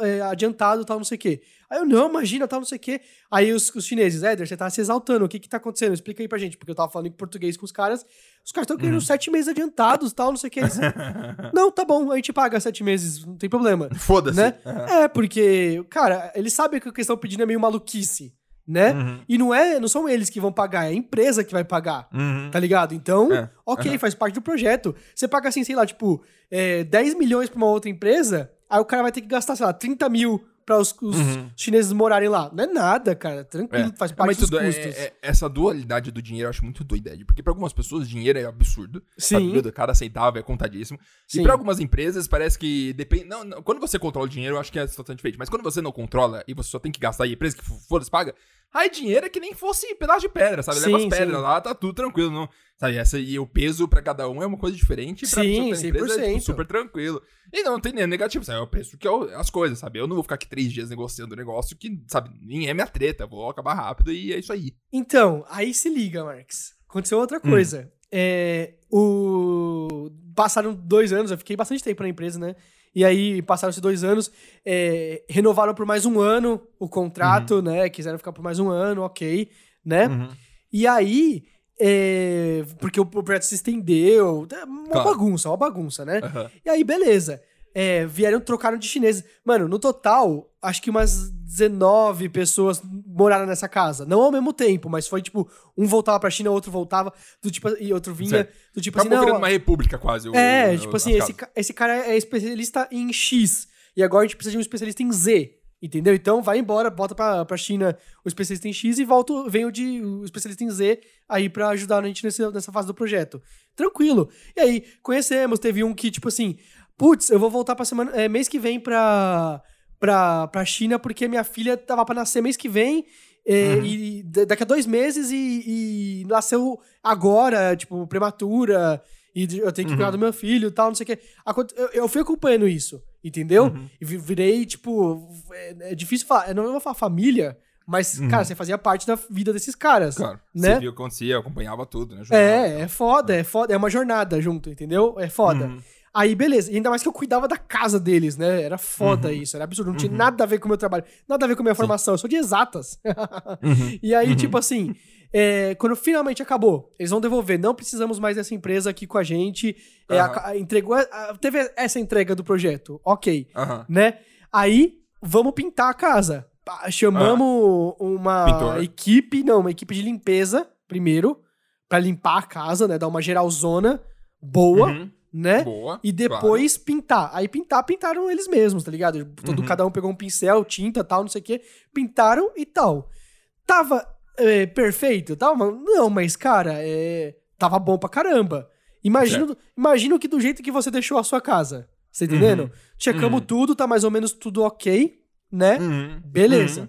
[SPEAKER 1] é, adiantado, tal, não sei o quê. Aí eu, não, imagina, tal, não sei o quê. Aí os, os chineses, Éder, você tá se exaltando, o que que tá acontecendo? Explica aí pra gente, porque eu tava falando em português com os caras. Os caras estão querendo
[SPEAKER 2] Uhum.
[SPEAKER 1] sete meses adiantados, tal, não sei o quê. Eles, não, tá bom, a gente paga sete meses, não tem problema.
[SPEAKER 2] Foda-se.
[SPEAKER 1] Né?
[SPEAKER 2] Uhum.
[SPEAKER 1] É, porque, cara, eles sabem que o que eles estão pedindo é meio maluquice, né?
[SPEAKER 2] Uhum.
[SPEAKER 1] E não é, não são eles que vão pagar, é a empresa que vai pagar.
[SPEAKER 2] Uhum.
[SPEAKER 1] Tá ligado? Então,
[SPEAKER 2] É.
[SPEAKER 1] ok,
[SPEAKER 2] Aham.
[SPEAKER 1] faz parte do projeto. Você paga assim, sei lá, tipo, é, 10 milhões pra uma outra empresa, aí o cara vai ter que gastar, sei lá, 30 mil pra os, os
[SPEAKER 2] Uhum.
[SPEAKER 1] chineses morarem lá. Não é nada, cara. Tranquilo,
[SPEAKER 2] É.
[SPEAKER 1] faz
[SPEAKER 2] É,
[SPEAKER 1] parte
[SPEAKER 2] mas
[SPEAKER 1] dos
[SPEAKER 2] é-
[SPEAKER 1] custos.
[SPEAKER 2] é- essa dualidade do dinheiro eu acho muito doida, porque pra algumas pessoas dinheiro é absurdo.
[SPEAKER 1] Sim.
[SPEAKER 2] Sabe? Cada centavo é contadíssimo.
[SPEAKER 1] Sim.
[SPEAKER 2] E pra algumas empresas parece que depende. Não, não, quando você controla o dinheiro, eu acho que é situação diferente. Mas quando você não controla e você só tem que gastar e a empresa que for paga, aí dinheiro é que nem fosse pedaço de pedra, sabe? Leva
[SPEAKER 1] Sim,
[SPEAKER 2] as pedras
[SPEAKER 1] sim.
[SPEAKER 2] lá, tá tudo tranquilo. Não, sabe? Essa, e o peso pra cada um é uma coisa diferente. Pra
[SPEAKER 1] Sim,
[SPEAKER 2] na empresa é tipo,
[SPEAKER 1] 100%.
[SPEAKER 2] super tranquilo. E não tem nem negativo, sabe? É o preço que é o- as coisas, sabe? Eu não vou ficar aqui três dias negociando um negócio que, sabe, nem é minha treta. Vou acabar rápido e é isso aí.
[SPEAKER 1] Então, aí se liga, Marx. Aconteceu outra
[SPEAKER 2] Hum.
[SPEAKER 1] coisa. É, o... Passaram dois anos, eu fiquei bastante tempo na empresa, né? E aí, passaram-se dois anos, é, renovaram por mais um ano o contrato,
[SPEAKER 2] Uhum.
[SPEAKER 1] né? Quiseram ficar por mais um ano, ok, né?
[SPEAKER 2] Uhum.
[SPEAKER 1] E aí, é, porque o, o projeto se estendeu, é uma
[SPEAKER 2] Claro.
[SPEAKER 1] bagunça, uma bagunça, né?
[SPEAKER 2] Aham.
[SPEAKER 1] E aí, beleza. É, vieram, trocaram de chineses. Mano, no total, acho que umas 19 pessoas moraram nessa casa. Não ao mesmo tempo, mas foi tipo, um voltava pra China, outro voltava, do tipo, e outro vinha,
[SPEAKER 2] Certo.
[SPEAKER 1] do tipo
[SPEAKER 2] Acabou
[SPEAKER 1] assim, não.
[SPEAKER 2] uma república quase. o-
[SPEAKER 1] É,
[SPEAKER 2] o-
[SPEAKER 1] tipo
[SPEAKER 2] as
[SPEAKER 1] assim, esse, esse cara é especialista em X. E agora a gente precisa de um especialista em Z. Entendeu? Então vai embora, bota pra, pra China o especialista em X e volta, vem o, de, o especialista em Z aí pra ajudar a gente nesse, nessa fase do projeto. Tranquilo. E aí, conhecemos, teve um que, tipo assim, putz, eu vou voltar pra semana, é, mês que vem pra, pra, pra China porque minha filha tava pra nascer mês que vem. é,
[SPEAKER 2] Uhum.
[SPEAKER 1] E da- daqui a dois meses e, e nasceu agora, tipo, prematura e eu tenho que
[SPEAKER 2] Uhum.
[SPEAKER 1] cuidar do meu filho e tal, não sei o quê. Eu, eu fui acompanhando isso, entendeu?
[SPEAKER 2] Uhum.
[SPEAKER 1] E vi- virei, tipo, é, é difícil falar, eu não vou falar família, mas,
[SPEAKER 2] Uhum.
[SPEAKER 1] cara, você fazia parte da vida desses caras.
[SPEAKER 2] Claro.
[SPEAKER 1] né?
[SPEAKER 2] Você viu o que acontecia, acompanhava tudo, né? jornal e
[SPEAKER 1] É, é foda, é foda, é uma jornada junto, entendeu? É foda.
[SPEAKER 2] Uhum.
[SPEAKER 1] Aí, beleza. E ainda mais que eu cuidava da casa deles, né? Era foda
[SPEAKER 2] Uhum.
[SPEAKER 1] isso, era absurdo. Não tinha nada a ver com o meu trabalho, nada a ver com a minha formação. Eu sou de exatas.
[SPEAKER 2] Uhum.
[SPEAKER 1] E aí,
[SPEAKER 2] Uhum.
[SPEAKER 1] tipo assim, é, quando finalmente acabou, eles vão devolver. Não precisamos mais dessa empresa aqui com a gente. É,
[SPEAKER 2] Aham.
[SPEAKER 1] a- a- entregou, a- teve essa entrega do projeto. Ok.
[SPEAKER 2] Aham.
[SPEAKER 1] Né? Aí, vamos pintar a casa. Chamamos uma
[SPEAKER 2] Pintor.
[SPEAKER 1] equipe, não, uma equipe de limpeza, primeiro, pra limpar a casa, né? Dar uma geralzona boa,
[SPEAKER 2] Uhum.
[SPEAKER 1] né?
[SPEAKER 2] Boa.
[SPEAKER 1] E depois pintar. Aí pintar, pintaram eles mesmos, tá ligado? Todo,
[SPEAKER 2] Uhum.
[SPEAKER 1] Cada um pegou um pincel, tinta, tal, não sei o quê. Pintaram e tal. Tava é, perfeito? Tava? Não, mas, cara, é, tava bom pra caramba. Imagina, imagina que do jeito que você deixou a sua casa. Você tá entendendo?
[SPEAKER 2] Uhum.
[SPEAKER 1] Checamos
[SPEAKER 2] Uhum.
[SPEAKER 1] tudo, tá mais ou menos tudo ok, né?
[SPEAKER 2] Uhum.
[SPEAKER 1] Beleza.
[SPEAKER 2] Uhum.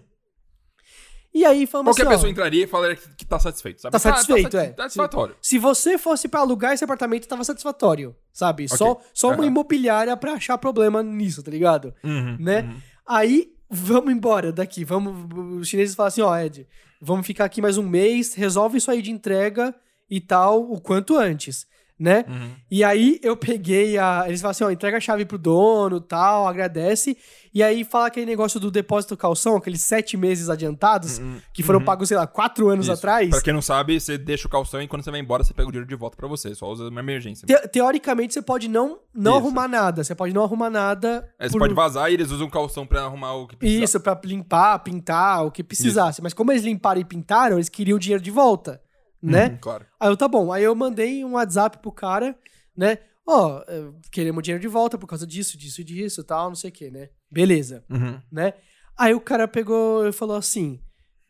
[SPEAKER 1] E aí falamos
[SPEAKER 2] Qualquer
[SPEAKER 1] assim, ó,
[SPEAKER 2] pessoa entraria e falaria que, que tá satisfeito, sabe?
[SPEAKER 1] Tá satisfeito,
[SPEAKER 2] tá,
[SPEAKER 1] é.
[SPEAKER 2] Tá satisfatório.
[SPEAKER 1] Se você fosse pra alugar esse apartamento, tava satisfatório, sabe?
[SPEAKER 2] Ok.
[SPEAKER 1] Só, só uma
[SPEAKER 2] Aham.
[SPEAKER 1] imobiliária pra achar problema nisso, tá ligado?
[SPEAKER 2] Uhum.
[SPEAKER 1] Né?
[SPEAKER 2] Uhum.
[SPEAKER 1] Aí vamos embora daqui. Vamos. Os chineses falam assim: ó, Ed, vamos ficar aqui mais um mês, resolve isso aí de entrega e tal, o quanto antes, né?
[SPEAKER 2] Uhum.
[SPEAKER 1] E aí eu peguei a. Eles falam assim: ó, entrega a chave pro dono tal, agradece. E aí fala aquele negócio do depósito calção, aqueles sete meses adiantados, que foram
[SPEAKER 2] Uhum.
[SPEAKER 1] pagos, sei lá, quatro anos
[SPEAKER 2] Isso.
[SPEAKER 1] atrás.
[SPEAKER 2] Pra quem não sabe, você deixa o calção e quando você vai embora, você pega o dinheiro de volta pra você. Só usa uma emergência.
[SPEAKER 1] Te- teoricamente, você pode não, não
[SPEAKER 2] Isso.
[SPEAKER 1] arrumar nada. Você pode não arrumar nada.
[SPEAKER 2] Aí você
[SPEAKER 1] por-
[SPEAKER 2] pode vazar e eles usam o calção pra arrumar o que precisa.
[SPEAKER 1] Isso, pra limpar, pintar, o que precisasse. Mas como eles limparam e pintaram, eles queriam o dinheiro de volta, né?
[SPEAKER 2] Uhum, claro.
[SPEAKER 1] Aí eu, tá bom. Aí eu mandei um WhatsApp pro cara, né? Ó, eh, queremos dinheiro de volta por causa disso, disso e disso e tal, não sei o que, né? Beleza,
[SPEAKER 2] Uhum.
[SPEAKER 1] né? Aí o cara pegou e falou assim: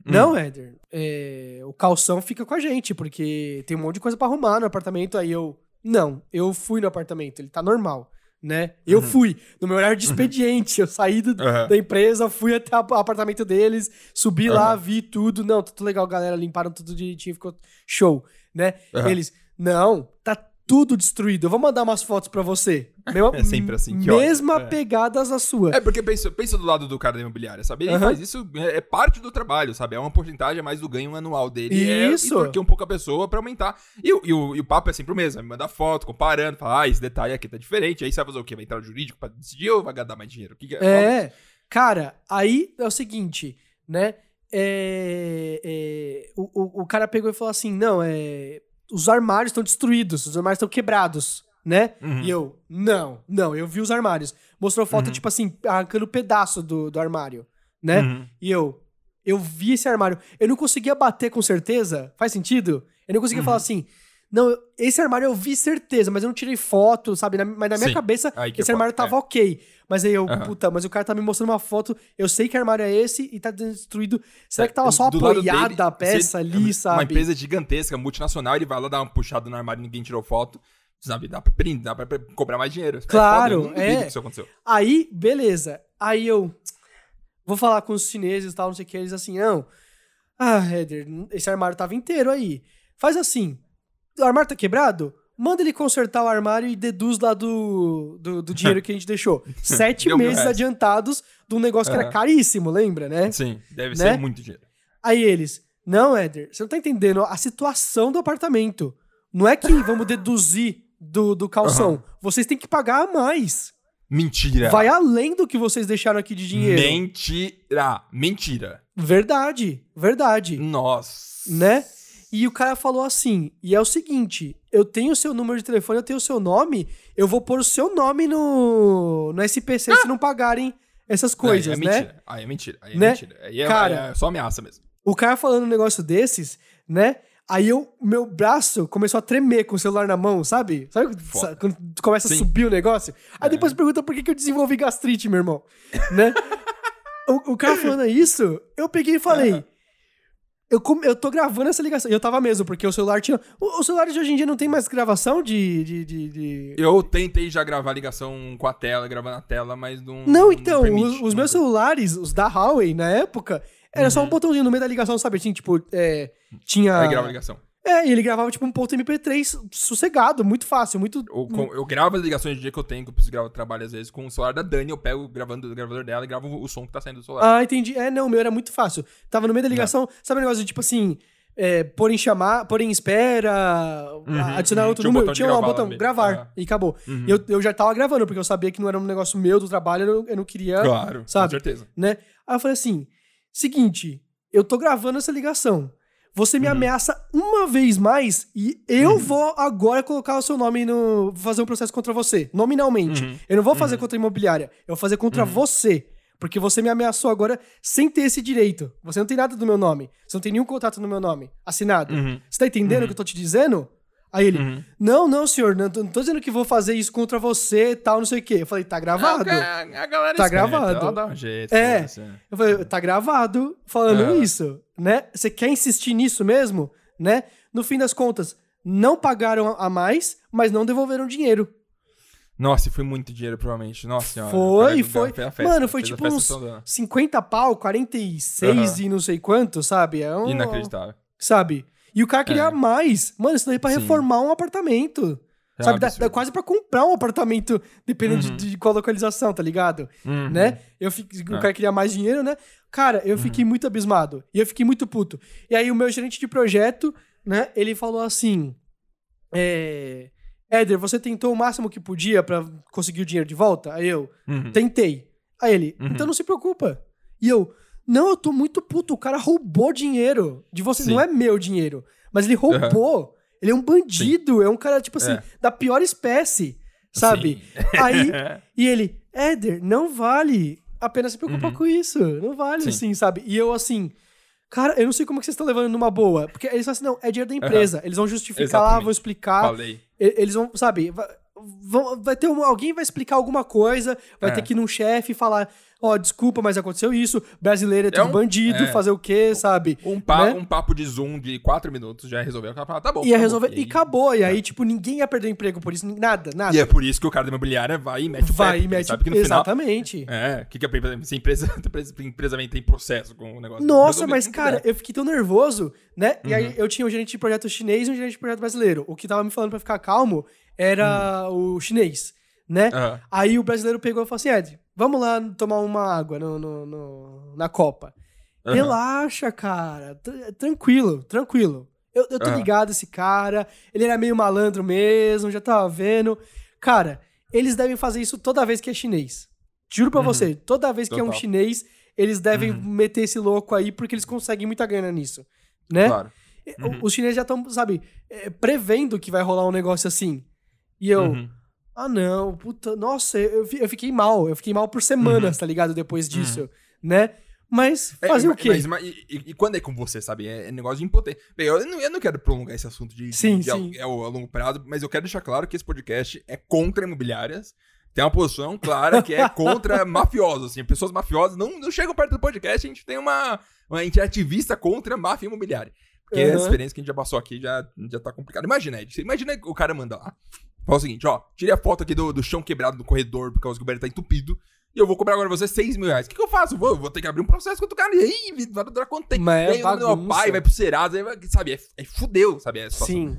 [SPEAKER 2] Hum.
[SPEAKER 1] Não, Éder, é, o calção fica com a gente, porque tem um monte de coisa pra arrumar no apartamento. Aí eu, não, eu fui no apartamento, ele tá normal, né? Eu fui, no meu horário de expediente, eu saí do-
[SPEAKER 2] Uhum.
[SPEAKER 1] Da empresa, fui até o apartamento deles, subi lá, vi tudo. Não, tá tudo legal, galera, limparam tudo direitinho, ficou show, né? Eles, não, tá tudo destruído, eu vou mandar umas fotos pra você. Mesma,
[SPEAKER 2] É sempre assim, que ódio.
[SPEAKER 1] Mesma
[SPEAKER 2] É.
[SPEAKER 1] pegada a sua.
[SPEAKER 2] É porque pensa, pensa do lado do cara da imobiliária, sabe? Ele
[SPEAKER 1] Aham.
[SPEAKER 2] faz isso, é, é parte do trabalho, sabe? É uma porcentagem a mais do ganho anual dele.
[SPEAKER 1] Isso.
[SPEAKER 2] É, e porque um pouco a pessoa pra aumentar. E, o- e o, e o papo é sempre o mesmo. Vai me mandar foto, comparando, falar, ah, esse detalhe aqui tá diferente. Aí você vai fazer o quê? Vai entrar no jurídico pra decidir ou vai dar mais dinheiro? O que, que é?
[SPEAKER 1] É, cara, aí é o seguinte, né? É, é, o, o, o cara pegou e falou assim: não, é. Os armários estão destruídos, os armários estão quebrados, né?
[SPEAKER 2] Uhum.
[SPEAKER 1] E eu, não, não, eu vi os armários. Mostrou foto,
[SPEAKER 2] Uhum.
[SPEAKER 1] tipo assim, arrancando pedaço do, do armário, né?
[SPEAKER 2] Uhum.
[SPEAKER 1] E eu, eu vi esse armário. Eu não conseguia bater com certeza. Faz sentido? Eu não conseguia
[SPEAKER 2] Uhum.
[SPEAKER 1] falar assim. Não, esse armário eu vi certeza, mas eu não tirei foto, sabe? Na- mas na minha
[SPEAKER 2] Sim,
[SPEAKER 1] cabeça, esse
[SPEAKER 2] é
[SPEAKER 1] armário tava ok. Mas aí eu,
[SPEAKER 2] Aham.
[SPEAKER 1] puta, mas o cara tá me mostrando uma foto, eu sei que armário é esse e tá destruído. Será que tava só
[SPEAKER 2] É, Do
[SPEAKER 1] apoiada
[SPEAKER 2] dele,
[SPEAKER 1] a peça
[SPEAKER 2] se-
[SPEAKER 1] ali, sabe?
[SPEAKER 2] Uma empresa gigantesca, multinacional, ele vai lá dar uma puxada no armário e ninguém tirou foto. Sabe? Dá pra, print, dá pra cobrar mais dinheiro.
[SPEAKER 1] Claro,
[SPEAKER 2] é. Foda,
[SPEAKER 1] é.
[SPEAKER 2] que isso aconteceu.
[SPEAKER 1] Aí, beleza. Aí eu vou falar com os chineses e tal, não sei o que. Eles assim, não. Ah, Heather, esse armário tava inteiro aí. Faz assim. O armário tá quebrado? Manda ele consertar o armário e deduz lá do, do, do dinheiro que a gente deixou. Sete
[SPEAKER 2] Deu
[SPEAKER 1] meses adiantados de um negócio que era caríssimo, lembra, né?
[SPEAKER 2] Sim, deve
[SPEAKER 1] Né?
[SPEAKER 2] ser muito dinheiro.
[SPEAKER 1] Aí eles, não, Éder, você não tá entendendo a situação do apartamento. Não é que vamos deduzir do, do calção.
[SPEAKER 2] Aham.
[SPEAKER 1] Vocês têm que pagar a mais.
[SPEAKER 2] Mentira.
[SPEAKER 1] Vai além do que vocês deixaram aqui de dinheiro.
[SPEAKER 2] Mentira. Mentira.
[SPEAKER 1] Verdade, verdade,
[SPEAKER 2] Nossa.
[SPEAKER 1] né? E o cara falou assim, e é o seguinte, eu tenho o seu número de telefone, eu tenho o seu nome, eu vou pôr o seu nome no, no SPC se não pagarem essas coisas,
[SPEAKER 2] aí é
[SPEAKER 1] né?
[SPEAKER 2] Mentira. Aí é mentira. Aí é
[SPEAKER 1] Né?
[SPEAKER 2] mentira. Aí é,
[SPEAKER 1] Cara-
[SPEAKER 2] é só ameaça mesmo.
[SPEAKER 1] O cara falando um negócio desses, né? Aí eu, meu braço começou a tremer com o celular na mão, sabe? Sabe quando-
[SPEAKER 2] Foda.
[SPEAKER 1] quando começa a
[SPEAKER 2] Sim.
[SPEAKER 1] subir o negócio? Aí depois pergunta por que, que eu desenvolvi gastrite, meu irmão, né? o, o cara falando isso, eu peguei e falei... Eu, eu tô gravando essa ligação. E eu tava mesmo, porque o celular tinha... O, o celular de hoje em dia não tem mais gravação de... de, de, de-
[SPEAKER 2] Eu tentei já gravar ligação com a tela, gravar na tela, mas não.
[SPEAKER 1] Não, então,
[SPEAKER 2] permite,
[SPEAKER 1] os, os
[SPEAKER 2] não
[SPEAKER 1] meus celulares, os da Huawei, na época, era só um botãozinho no meio da ligação, sabe? Tinha, tipo, é, tinha...
[SPEAKER 2] Aí grava a ligação.
[SPEAKER 1] É, e ele gravava tipo um ponto MP3 sossegado, muito fácil, muito.
[SPEAKER 2] Eu, com- eu gravo as ligações de dia que eu tenho, que eu preciso gravar trabalho às vezes, com o celular da Dani, eu pego gravando o gravador dela e gravo o som que tá saindo do celular.
[SPEAKER 1] Ah, entendi. É, não, o meu era muito fácil. Tava no meio da ligação, sabe o negócio de tipo assim. É, pôr em chamar, pôr em espera, adicionar
[SPEAKER 2] uhum.
[SPEAKER 1] outro
[SPEAKER 2] Tinha um
[SPEAKER 1] número,
[SPEAKER 2] de
[SPEAKER 1] tinha um
[SPEAKER 2] gravar
[SPEAKER 1] botão, gravar,
[SPEAKER 2] Ah.
[SPEAKER 1] e acabou.
[SPEAKER 2] Uhum.
[SPEAKER 1] Eu, eu já tava gravando, porque eu sabia que não era um negócio meu do trabalho, eu não, eu não queria,
[SPEAKER 2] claro,
[SPEAKER 1] sabe?
[SPEAKER 2] com certeza.
[SPEAKER 1] né? Aí eu falei assim: seguinte, eu tô gravando essa ligação. Você
[SPEAKER 2] Uhum.
[SPEAKER 1] me ameaça uma vez mais e eu vou agora colocar o seu nome no. vou fazer um processo contra você, nominalmente.
[SPEAKER 2] Uhum.
[SPEAKER 1] Eu não vou fazer contra a imobiliária, eu vou fazer contra você. Porque você me ameaçou agora sem ter esse direito. Você não tem nada do meu nome. Você não tem nenhum contrato no meu nome assinado.
[SPEAKER 2] Uhum.
[SPEAKER 1] Você tá entendendo o que eu tô te dizendo? Aí ele,
[SPEAKER 2] Uhum.
[SPEAKER 1] não, não, senhor, não tô, não tô dizendo que vou fazer isso contra você e tal, não sei o quê. Eu falei, tá gravado.
[SPEAKER 2] A, a galera
[SPEAKER 1] Tá
[SPEAKER 2] esperta,
[SPEAKER 1] gravado.
[SPEAKER 2] Dá um jeito.
[SPEAKER 1] É.
[SPEAKER 2] né?
[SPEAKER 1] Eu falei, tá gravado falando
[SPEAKER 2] É.
[SPEAKER 1] isso, né? Você quer insistir nisso mesmo, né? No fim das contas, não pagaram a mais, mas não devolveram dinheiro.
[SPEAKER 2] Nossa, e foi muito dinheiro, provavelmente. Nossa senhora.
[SPEAKER 1] Foi, foi.
[SPEAKER 2] festa,
[SPEAKER 1] Mano, foi tipo uns
[SPEAKER 2] toda.
[SPEAKER 1] 50 pau, 46
[SPEAKER 2] Aham.
[SPEAKER 1] e não sei quanto, sabe? É um,
[SPEAKER 2] Inacreditável.
[SPEAKER 1] Sabe? E o cara queria
[SPEAKER 2] É.
[SPEAKER 1] mais. Mano, isso daí é pra
[SPEAKER 2] Sim.
[SPEAKER 1] reformar um apartamento.
[SPEAKER 2] É
[SPEAKER 1] sabe? Dá, dá quase pra comprar um apartamento, dependendo
[SPEAKER 2] Uhum.
[SPEAKER 1] de, de qual localização, tá ligado?
[SPEAKER 2] Uhum.
[SPEAKER 1] Né? Eu o
[SPEAKER 2] É.
[SPEAKER 1] cara queria mais dinheiro, né? Cara, eu fiquei muito abismado. E eu fiquei muito puto. E aí o meu gerente de projeto, né, ele falou assim: é, Éder, você tentou o máximo que podia pra conseguir o dinheiro de volta? Aí eu,
[SPEAKER 2] Uhum.
[SPEAKER 1] tentei. Aí ele,
[SPEAKER 2] Uhum.
[SPEAKER 1] então não se preocupa. E eu, não, eu tô muito puto. O cara roubou dinheiro de você.
[SPEAKER 2] Sim.
[SPEAKER 1] Não é meu dinheiro. Mas ele roubou. Ele é um bandido. É um cara, tipo assim,
[SPEAKER 2] É.
[SPEAKER 1] da pior espécie. Sabe? Aí, e ele, Éder, não vale a pena se preocupar
[SPEAKER 2] Uhum.
[SPEAKER 1] com isso. Não vale,
[SPEAKER 2] Sim.
[SPEAKER 1] assim, sabe? E eu, assim, cara, eu não sei como que vocês estão levando numa boa. Porque eles falam assim, não, é dinheiro da empresa. Eles vão justificar
[SPEAKER 2] Exatamente.
[SPEAKER 1] vão explicar.
[SPEAKER 2] Falei.
[SPEAKER 1] Eles vão, sabe, vai, ter um, alguém vai explicar alguma coisa, vai
[SPEAKER 2] É.
[SPEAKER 1] ter que ir num chefe e falar, ó, desculpa, mas aconteceu isso, brasileiro é tudo
[SPEAKER 2] um-
[SPEAKER 1] bandido,
[SPEAKER 2] é.
[SPEAKER 1] fazer o quê, sabe?
[SPEAKER 2] Um, pa
[SPEAKER 1] Né?
[SPEAKER 2] um papo de Zoom de quatro minutos já resolveu. O cara fala, tá bom.
[SPEAKER 1] Ia
[SPEAKER 2] tá bom.
[SPEAKER 1] resolver, e acabou, e aí, tipo, ninguém ia perder o emprego por isso, nada, nada.
[SPEAKER 2] E é por isso que o cara da imobiliária vai e mete o pé,
[SPEAKER 1] vai
[SPEAKER 2] porque
[SPEAKER 1] e mete,
[SPEAKER 2] Sabe que no final...
[SPEAKER 1] exatamente.
[SPEAKER 2] É, o que, que a empresa, se a empresa, a empresa vem tem processo com o negócio.
[SPEAKER 1] Nossa, mas, cara, eu fiquei tão nervoso, né? E
[SPEAKER 2] Uhum.
[SPEAKER 1] aí eu tinha um gerente de projeto chinês e um gerente de projeto brasileiro. O que tava me falando pra ficar calmo era o chinês, né?
[SPEAKER 2] Aham.
[SPEAKER 1] Aí o brasileiro pegou e falou assim: Ed, vamos lá tomar uma água no, no- no- na Copa.
[SPEAKER 2] Aham.
[SPEAKER 1] Relaxa, cara. Tr- Tranquilo, tranquilo. Eu, eu tô
[SPEAKER 2] Aham.
[SPEAKER 1] ligado esse cara. Ele era meio malandro mesmo, já tava vendo. Cara, eles devem fazer isso toda vez que é chinês. Juro pra
[SPEAKER 2] Uhum.
[SPEAKER 1] você, toda vez que é um
[SPEAKER 2] Total.
[SPEAKER 1] chinês, eles devem
[SPEAKER 2] Uhum.
[SPEAKER 1] meter esse louco aí porque eles conseguem muita grana nisso. Né?
[SPEAKER 2] Claro. Uhum.
[SPEAKER 1] Os chineses já estão, sabe, é, prevendo que vai rolar um negócio assim. E eu,
[SPEAKER 2] Uhum.
[SPEAKER 1] ah, não, puta, nossa, eu, eu fiquei mal. Eu fiquei mal por semanas, tá ligado? Depois disso, né? Mas
[SPEAKER 2] Uhum. É,
[SPEAKER 1] fazer
[SPEAKER 2] mas-
[SPEAKER 1] o quê?
[SPEAKER 2] Mas, mas- e, e- quando é com você, sabe? É, é negócio de impotência. Bem, eu não, eu não quero prolongar esse assunto de, de-
[SPEAKER 1] Sim,
[SPEAKER 2] de,
[SPEAKER 1] sim.
[SPEAKER 2] a, a longo prazo, mas eu quero deixar claro que esse podcast é contra imobiliárias. Tem uma posição clara que é contra mafiosos. Assim, pessoas mafiosas não, não chegam perto do podcast. A gente tem uma, uma a gente é ativista contra a máfia imobiliária. Porque
[SPEAKER 1] Uhum.
[SPEAKER 2] a experiência que a gente já passou aqui já, já tá complicada. Imagina, Ed. Imagina o cara manda lá. Fala o seguinte, ó. Tirei a foto aqui do, do chão quebrado do corredor por causa que o banheiro tá entupido. E eu vou cobrar agora você 6 mil reais. O que, que eu faço? Vou, vou ter que abrir um processo contra o cara. E aí, vai durar quanto tempo?
[SPEAKER 1] Mas é
[SPEAKER 2] e aí, meu pai vai pro Serasa, aí sabe? É, é fudeu, sabe? É
[SPEAKER 1] Sim.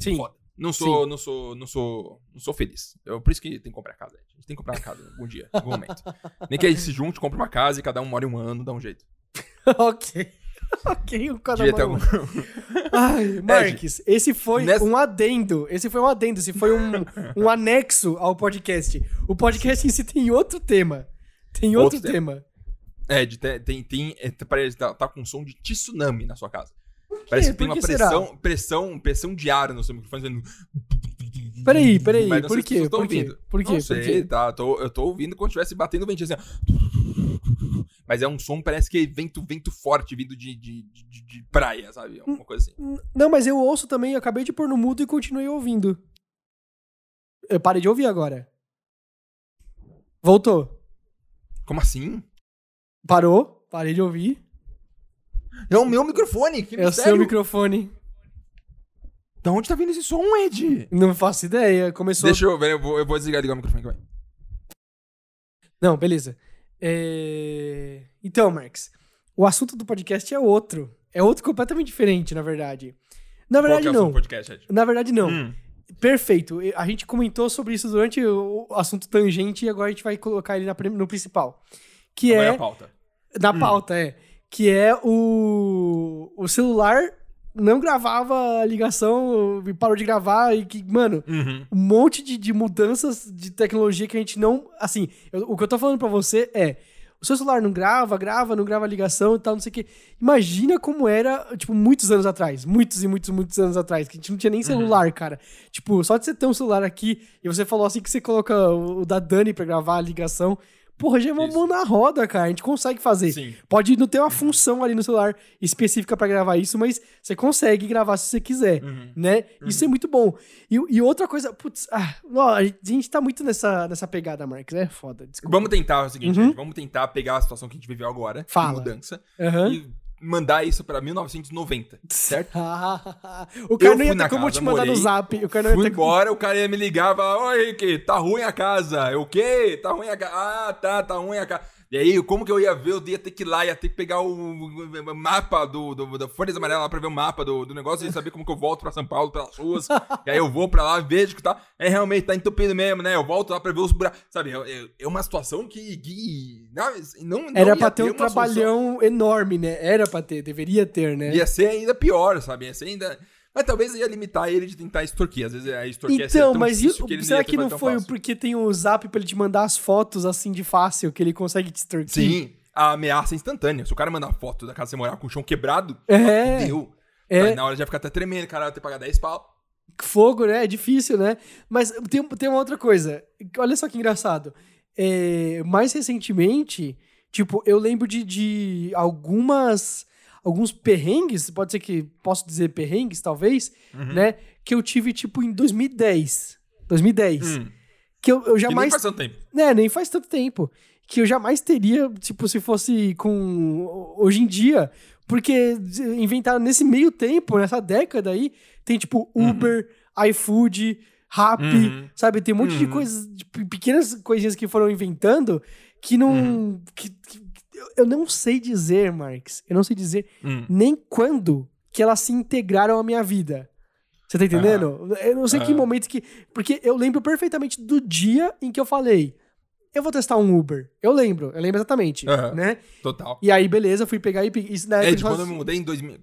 [SPEAKER 1] Sim.
[SPEAKER 2] foda. Não sou, não sou, não sou, não sou feliz. Eu, por isso que tem que comprar casa. A gente tem que comprar uma casa algum dia, algum momento. Nem que a gente se junte, compre uma casa e cada um more um ano, dá um jeito.
[SPEAKER 1] ok. ok, o cada. Ai, Marques, esse foi
[SPEAKER 2] Nessa-
[SPEAKER 1] um adendo. Esse foi um adendo. Esse foi um, um anexo ao podcast. O podcast em si tem outro tema. Tem outro,
[SPEAKER 2] Outro
[SPEAKER 1] tema.
[SPEAKER 2] É, de, tem, tem, é, parece tá, tá com som de tsunami na sua casa. Parece que tem
[SPEAKER 1] Por
[SPEAKER 2] uma
[SPEAKER 1] que será?
[SPEAKER 2] pressão, pressão, pressão de ar no seu microfone fazendo...
[SPEAKER 1] Peraí, peraí.
[SPEAKER 2] Mas
[SPEAKER 1] Por quê? Por quê?
[SPEAKER 2] ouvindo.
[SPEAKER 1] Por quê?
[SPEAKER 2] Não
[SPEAKER 1] Por
[SPEAKER 2] sei,
[SPEAKER 1] quê?
[SPEAKER 2] tá, tô, eu tô ouvindo como se estivesse batendo ventinho assim, ó. Mas é um som, parece que é vento, vento forte vindo de, de, de, de praia, sabe? Uma coisa assim.
[SPEAKER 1] N- Não, mas eu ouço também. Eu acabei de pôr no mudo e continuei ouvindo. Eu parei de ouvir agora. Voltou.
[SPEAKER 2] Como assim?
[SPEAKER 1] Parou. Parei de ouvir.
[SPEAKER 2] É o meu microfone, que
[SPEAKER 1] É o seu microfone.
[SPEAKER 2] Da onde tá vindo esse som, Ed?
[SPEAKER 1] Não faço ideia. Começou.
[SPEAKER 2] Deixa eu ver, eu vou, eu vou desligar ligar o microfone vai.
[SPEAKER 1] Não, beleza. É, Então, Marx, o assunto do podcast é outro. É outro completamente diferente, na verdade. Na verdade,
[SPEAKER 2] é
[SPEAKER 1] não.
[SPEAKER 2] podcast?
[SPEAKER 1] Na verdade, não.
[SPEAKER 2] Hum.
[SPEAKER 1] Perfeito. A gente comentou sobre isso durante o assunto tangente e agora a gente vai colocar ele na no principal. Que
[SPEAKER 2] Agora é
[SPEAKER 1] é.
[SPEAKER 2] a pauta.
[SPEAKER 1] Na pauta, é. Que é o. O celular não gravava a ligação e parou de gravar e que, mano,
[SPEAKER 2] Uhum.
[SPEAKER 1] um monte de, de mudanças de tecnologia que a gente não. Assim, eu- o que eu tô falando pra você é. O seu celular não grava, grava, não grava ligação e tal, não sei o quê. Imagina como era, tipo, muitos anos atrás. Muitos e muitos, muitos anos atrás. Que a gente não tinha nem celular, cara. Tipo, só de você ter um celular aqui e você falou assim que você coloca o, o da Dani pra gravar a ligação. Porra, já é uma mão na roda, cara. A gente consegue fazer.
[SPEAKER 2] Sim.
[SPEAKER 1] Pode não ter uma função ali no celular específica pra gravar isso, mas você consegue gravar se você quiser,
[SPEAKER 2] Uhum.
[SPEAKER 1] né? Isso é muito bom. E, e outra coisa, putz, ah, a gente tá muito nessa, nessa pegada, Marcos. É foda, desculpa.
[SPEAKER 2] Vamos tentar o seguinte,
[SPEAKER 1] Uhum.
[SPEAKER 2] Ed, vamos tentar pegar a situação que a gente viveu agora,
[SPEAKER 1] Fala.
[SPEAKER 2] mudança, e mandar isso pra 1990, certo?
[SPEAKER 1] o cara
[SPEAKER 2] Eu
[SPEAKER 1] não ia ter como
[SPEAKER 2] casa,
[SPEAKER 1] te mandar no
[SPEAKER 2] morei,
[SPEAKER 1] zap. O cara não ia ter como...
[SPEAKER 2] embora, o cara ia me ligar e falar, oi, Henrique, tá ruim a casa. Eu, o quê? Tá ruim a casa. Ah, tá, tá ruim a casa. E aí, como que eu ia ver? Eu ia ter que ir lá, ia ter que pegar o, mapa do, do, da Folhas Amarelas lá pra ver o mapa do, do negócio e saber como que eu volto pra São Paulo pelas ruas. e aí eu vou pra lá, vejo que tá. É realmente, tá entupido mesmo, né? Eu volto lá pra ver os buracos. Sabe, é, é- é uma situação que. que não, não, não
[SPEAKER 1] Era pra ter um
[SPEAKER 2] uma solução.
[SPEAKER 1] trabalhão enorme, né? Era pra ter, deveria ter, né?
[SPEAKER 2] Ia ser ainda pior, sabe? Ia ser ainda. Mas talvez ia limitar ele de tentar extorquir. Às vezes a extorquir
[SPEAKER 1] Então,
[SPEAKER 2] tão
[SPEAKER 1] mas
[SPEAKER 2] difícil
[SPEAKER 1] e-
[SPEAKER 2] que
[SPEAKER 1] será que não foi
[SPEAKER 2] fácil.
[SPEAKER 1] porque tem o zap pra ele te mandar as fotos assim de fácil, que ele consegue te extorquir?
[SPEAKER 2] Sim, a ameaça é instantânea. Se o cara mandar foto da casa você morar com o chão quebrado,
[SPEAKER 1] É.
[SPEAKER 2] deu.
[SPEAKER 1] É.
[SPEAKER 2] Aí na hora já fica até tremendo, cara, vai ter que pagar 10 pau.
[SPEAKER 1] Fogo, né? É difícil, né? Mas tem, tem uma outra coisa. Olha só que engraçado. É, mais recentemente, tipo, eu lembro de, de algumas. Alguns perrengues, pode ser que posso dizer perrengues, talvez,
[SPEAKER 2] Uhum.
[SPEAKER 1] né? Que eu tive, tipo, em 2010. 2010.
[SPEAKER 2] Hum,
[SPEAKER 1] Que eu, eu
[SPEAKER 2] que nem
[SPEAKER 1] jamais.
[SPEAKER 2] faz tanto tempo.
[SPEAKER 1] né, nem faz tanto tempo. Que eu jamais teria, tipo, se fosse com. Hoje em dia. Porque inventaram nesse meio tempo, nessa década aí, tem tipo Uber, iFood, Rappi,
[SPEAKER 2] Uhum.
[SPEAKER 1] sabe? Tem um monte de
[SPEAKER 2] Uhum.
[SPEAKER 1] coisas, de pe- pequenas coisinhas que foram inventando que não.
[SPEAKER 2] Uhum.
[SPEAKER 1] que- que- eu- eu não sei dizer, Marx. Eu não sei dizer
[SPEAKER 2] Hum.
[SPEAKER 1] nem quando que elas se integraram à minha vida. Você tá entendendo? Eu não sei que
[SPEAKER 2] Aham.
[SPEAKER 1] momento que. Porque eu lembro perfeitamente do dia em que eu falei. Eu vou testar um Uber. Eu lembro, eu lembro exatamente, né?
[SPEAKER 2] Total.
[SPEAKER 1] E aí, beleza, fui pegar e. Isso na
[SPEAKER 2] É,
[SPEAKER 1] época
[SPEAKER 2] de
[SPEAKER 1] eu
[SPEAKER 2] quando eu me mudei em 2000.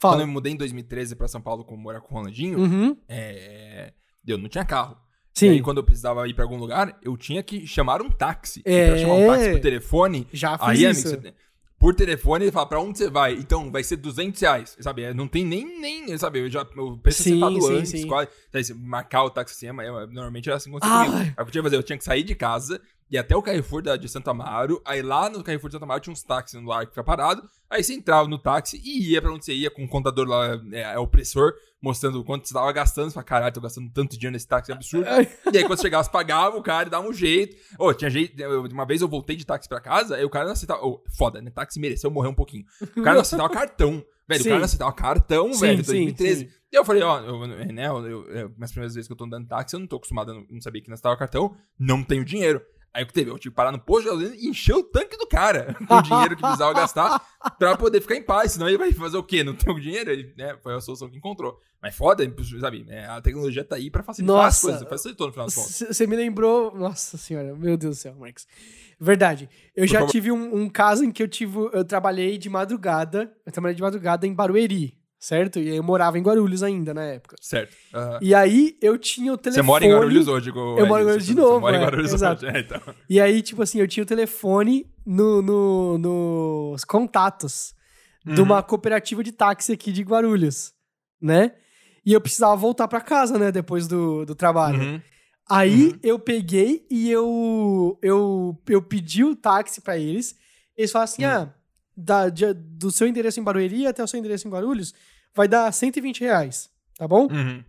[SPEAKER 1] Fala.
[SPEAKER 2] Quando eu me mudei em 2013 pra São Paulo, como morar com o Rolandinho,
[SPEAKER 1] Uhum.
[SPEAKER 2] é, eu não tinha carro. E
[SPEAKER 1] Sim,
[SPEAKER 2] aí, quando eu precisava ir pra algum lugar, eu tinha que chamar um táxi. E
[SPEAKER 1] É.
[SPEAKER 2] pra chamar um táxi por telefone,
[SPEAKER 1] já fiz
[SPEAKER 2] aí, amigo,
[SPEAKER 1] isso.
[SPEAKER 2] você- por telefone, ele fala, pra onde você vai? Então, vai ser 200 reais, sabe? É, Não tem nem, nem sabe? Eu já, o preço
[SPEAKER 1] Sim,
[SPEAKER 2] é separado
[SPEAKER 1] sim,
[SPEAKER 2] antes,
[SPEAKER 1] sim.
[SPEAKER 2] quase. Sabe, se marcar o táxi assim, é, é, normalmente era assim quando
[SPEAKER 1] Ah.
[SPEAKER 2] Aí o que eu tinha que fazer? Eu tinha que sair de casa, ir até o Carrefour da, de Santa Amaro, aí lá no Carrefour de Santa Amaro tinha uns táxis no lar que fica parado, aí você entrava no táxi e ia pra onde você ia, com o contador lá, é, é opressor, mostrando quanto você tava gastando, você fala, caralho, tô gastando tanto dinheiro nesse táxi, é absurdo. E aí, quando chegava, você pagava, o cara dava um jeito. Ô, tinha jeito. Uma vez eu voltei de táxi pra casa, aí o cara não aceitava. Ô, foda, né? Táxi mereceu morrer um pouquinho. O cara não aceitava cartão. Velho,
[SPEAKER 1] Sim.
[SPEAKER 2] o cara não aceitava cartão,
[SPEAKER 1] Sim,
[SPEAKER 2] velho,
[SPEAKER 1] sim,
[SPEAKER 2] 2013.
[SPEAKER 1] sim.
[SPEAKER 2] E eu falei, ó, eu, né, eu, eu, eu- nas primeiras vezes que eu tô andando táxi, eu não tô acostumado, não, não sabia que não aceitava cartão, não tenho dinheiro. Aí o que teve? Eu tive que parar no posto de gasolina e encher o tanque do cara com o dinheiro que precisava gastar pra poder ficar em paz. Senão ele vai fazer o quê? Não tem o dinheiro? Ele, né, foi a solução que encontrou. Mas foda, sabe? é, A tecnologia tá aí pra facilitar as
[SPEAKER 1] Nossa.
[SPEAKER 2] coisas. Facilitou no final das contas.
[SPEAKER 1] Você me lembrou. Nossa senhora, meu Deus do céu, Marcos. Verdade. Eu
[SPEAKER 2] Por
[SPEAKER 1] já
[SPEAKER 2] favor.
[SPEAKER 1] tive um, um caso em que eu tive. Eu trabalhei de madrugada. Eu trabalhei de madrugada em Barueri, certo? E eu morava em Guarulhos ainda na época.
[SPEAKER 2] Certo. Aham.
[SPEAKER 1] E aí eu tinha o
[SPEAKER 2] Você
[SPEAKER 1] telefone.
[SPEAKER 2] mora em Guarulhos hoje, Gu-
[SPEAKER 1] Eu moro em Guarulhos
[SPEAKER 2] você-
[SPEAKER 1] de novo,
[SPEAKER 2] Você mora em
[SPEAKER 1] é,
[SPEAKER 2] Guarulhos
[SPEAKER 1] exato.
[SPEAKER 2] hoje. É, então.
[SPEAKER 1] E aí, tipo assim, eu tinha o telefone no, no- nos contatos de
[SPEAKER 2] Uhum.
[SPEAKER 1] uma cooperativa de táxi aqui de Guarulhos, né? E eu precisava voltar pra casa, né, depois do, do trabalho.
[SPEAKER 2] Uhum.
[SPEAKER 1] Aí
[SPEAKER 2] Uhum.
[SPEAKER 1] eu peguei e eu, eu, eu pedi o táxi pra eles. Eles falaram assim:
[SPEAKER 2] Uhum.
[SPEAKER 1] ah, da, de- do seu endereço em Barueri até o seu endereço em Guarulhos, vai dar 120 reais, tá bom?
[SPEAKER 2] Uhum.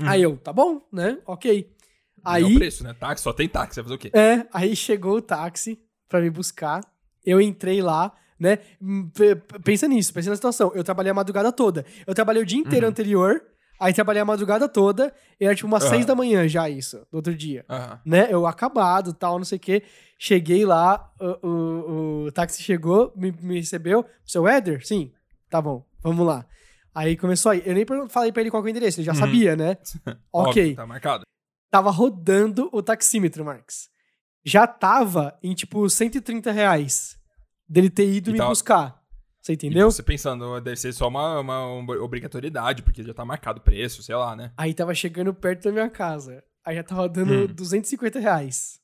[SPEAKER 2] Uhum.
[SPEAKER 1] Aí eu, tá bom, né? Ok.
[SPEAKER 2] É o
[SPEAKER 1] Aí,
[SPEAKER 2] preço, né? Táxi, só tem táxi, vai fazer o quê?
[SPEAKER 1] é, aí chegou o táxi pra me buscar. Eu entrei lá, né? Hum, Pensa nisso, pensa na situação. Eu trabalhei a madrugada toda. Eu trabalhei o dia inteiro
[SPEAKER 2] Uhum.
[SPEAKER 1] anterior, aí trabalhei a madrugada toda, e era tipo umas
[SPEAKER 2] Aham.
[SPEAKER 1] seis da manhã já isso, do outro dia.
[SPEAKER 2] Aham.
[SPEAKER 1] né? Eu acabado, tal, não sei o quê. Cheguei lá, o, o, o táxi chegou, me, me recebeu. Seu Éder? Sim. Tá bom, vamos lá. Aí começou aí. Eu nem falei pra ele qual que é o endereço, ele já
[SPEAKER 2] Uhum.
[SPEAKER 1] sabia, né? ok.
[SPEAKER 2] Óbvio, tá marcado.
[SPEAKER 1] Tava rodando o taxímetro, Marx. Já tava em, tipo, 130 reais dele ter ido
[SPEAKER 2] E
[SPEAKER 1] me
[SPEAKER 2] tava-
[SPEAKER 1] buscar. Você
[SPEAKER 2] E
[SPEAKER 1] entendeu?
[SPEAKER 2] você pensando, deve ser só uma, uma obrigatoriedade, porque já tá marcado o preço, sei lá, né?
[SPEAKER 1] Aí tava chegando perto da minha casa. Aí já tava dando
[SPEAKER 2] Hum.
[SPEAKER 1] 250 reais.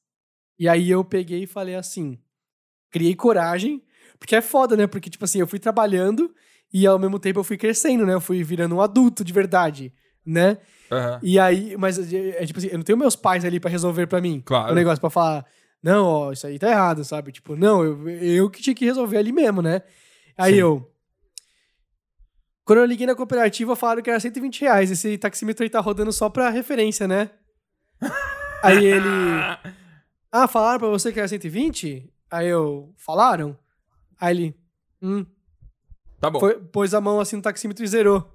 [SPEAKER 1] E aí eu peguei e falei assim: criei coragem, porque é foda, né? Porque, tipo assim, eu fui trabalhando e ao mesmo tempo eu fui crescendo, né? Eu fui virando um adulto de verdade, né?
[SPEAKER 2] Aham.
[SPEAKER 1] E aí, mas é, é tipo assim, eu não tenho meus pais ali pra resolver pra mim
[SPEAKER 2] Claro.
[SPEAKER 1] o negócio, pra falar, não, ó, isso aí tá errado, sabe? Tipo, não, eu, eu que tinha que resolver ali mesmo, né? Aí
[SPEAKER 2] Sim.
[SPEAKER 1] eu. Quando eu liguei na cooperativa, falaram que era 120 reais. Esse taxímetro aí tá rodando só pra referência, né? aí ele. Ah, falaram pra você que era 120? Aí eu. Falaram? Aí ele. Hum.
[SPEAKER 2] Tá bom.
[SPEAKER 1] Foi- pôs a mão assim no taxímetro e zerou.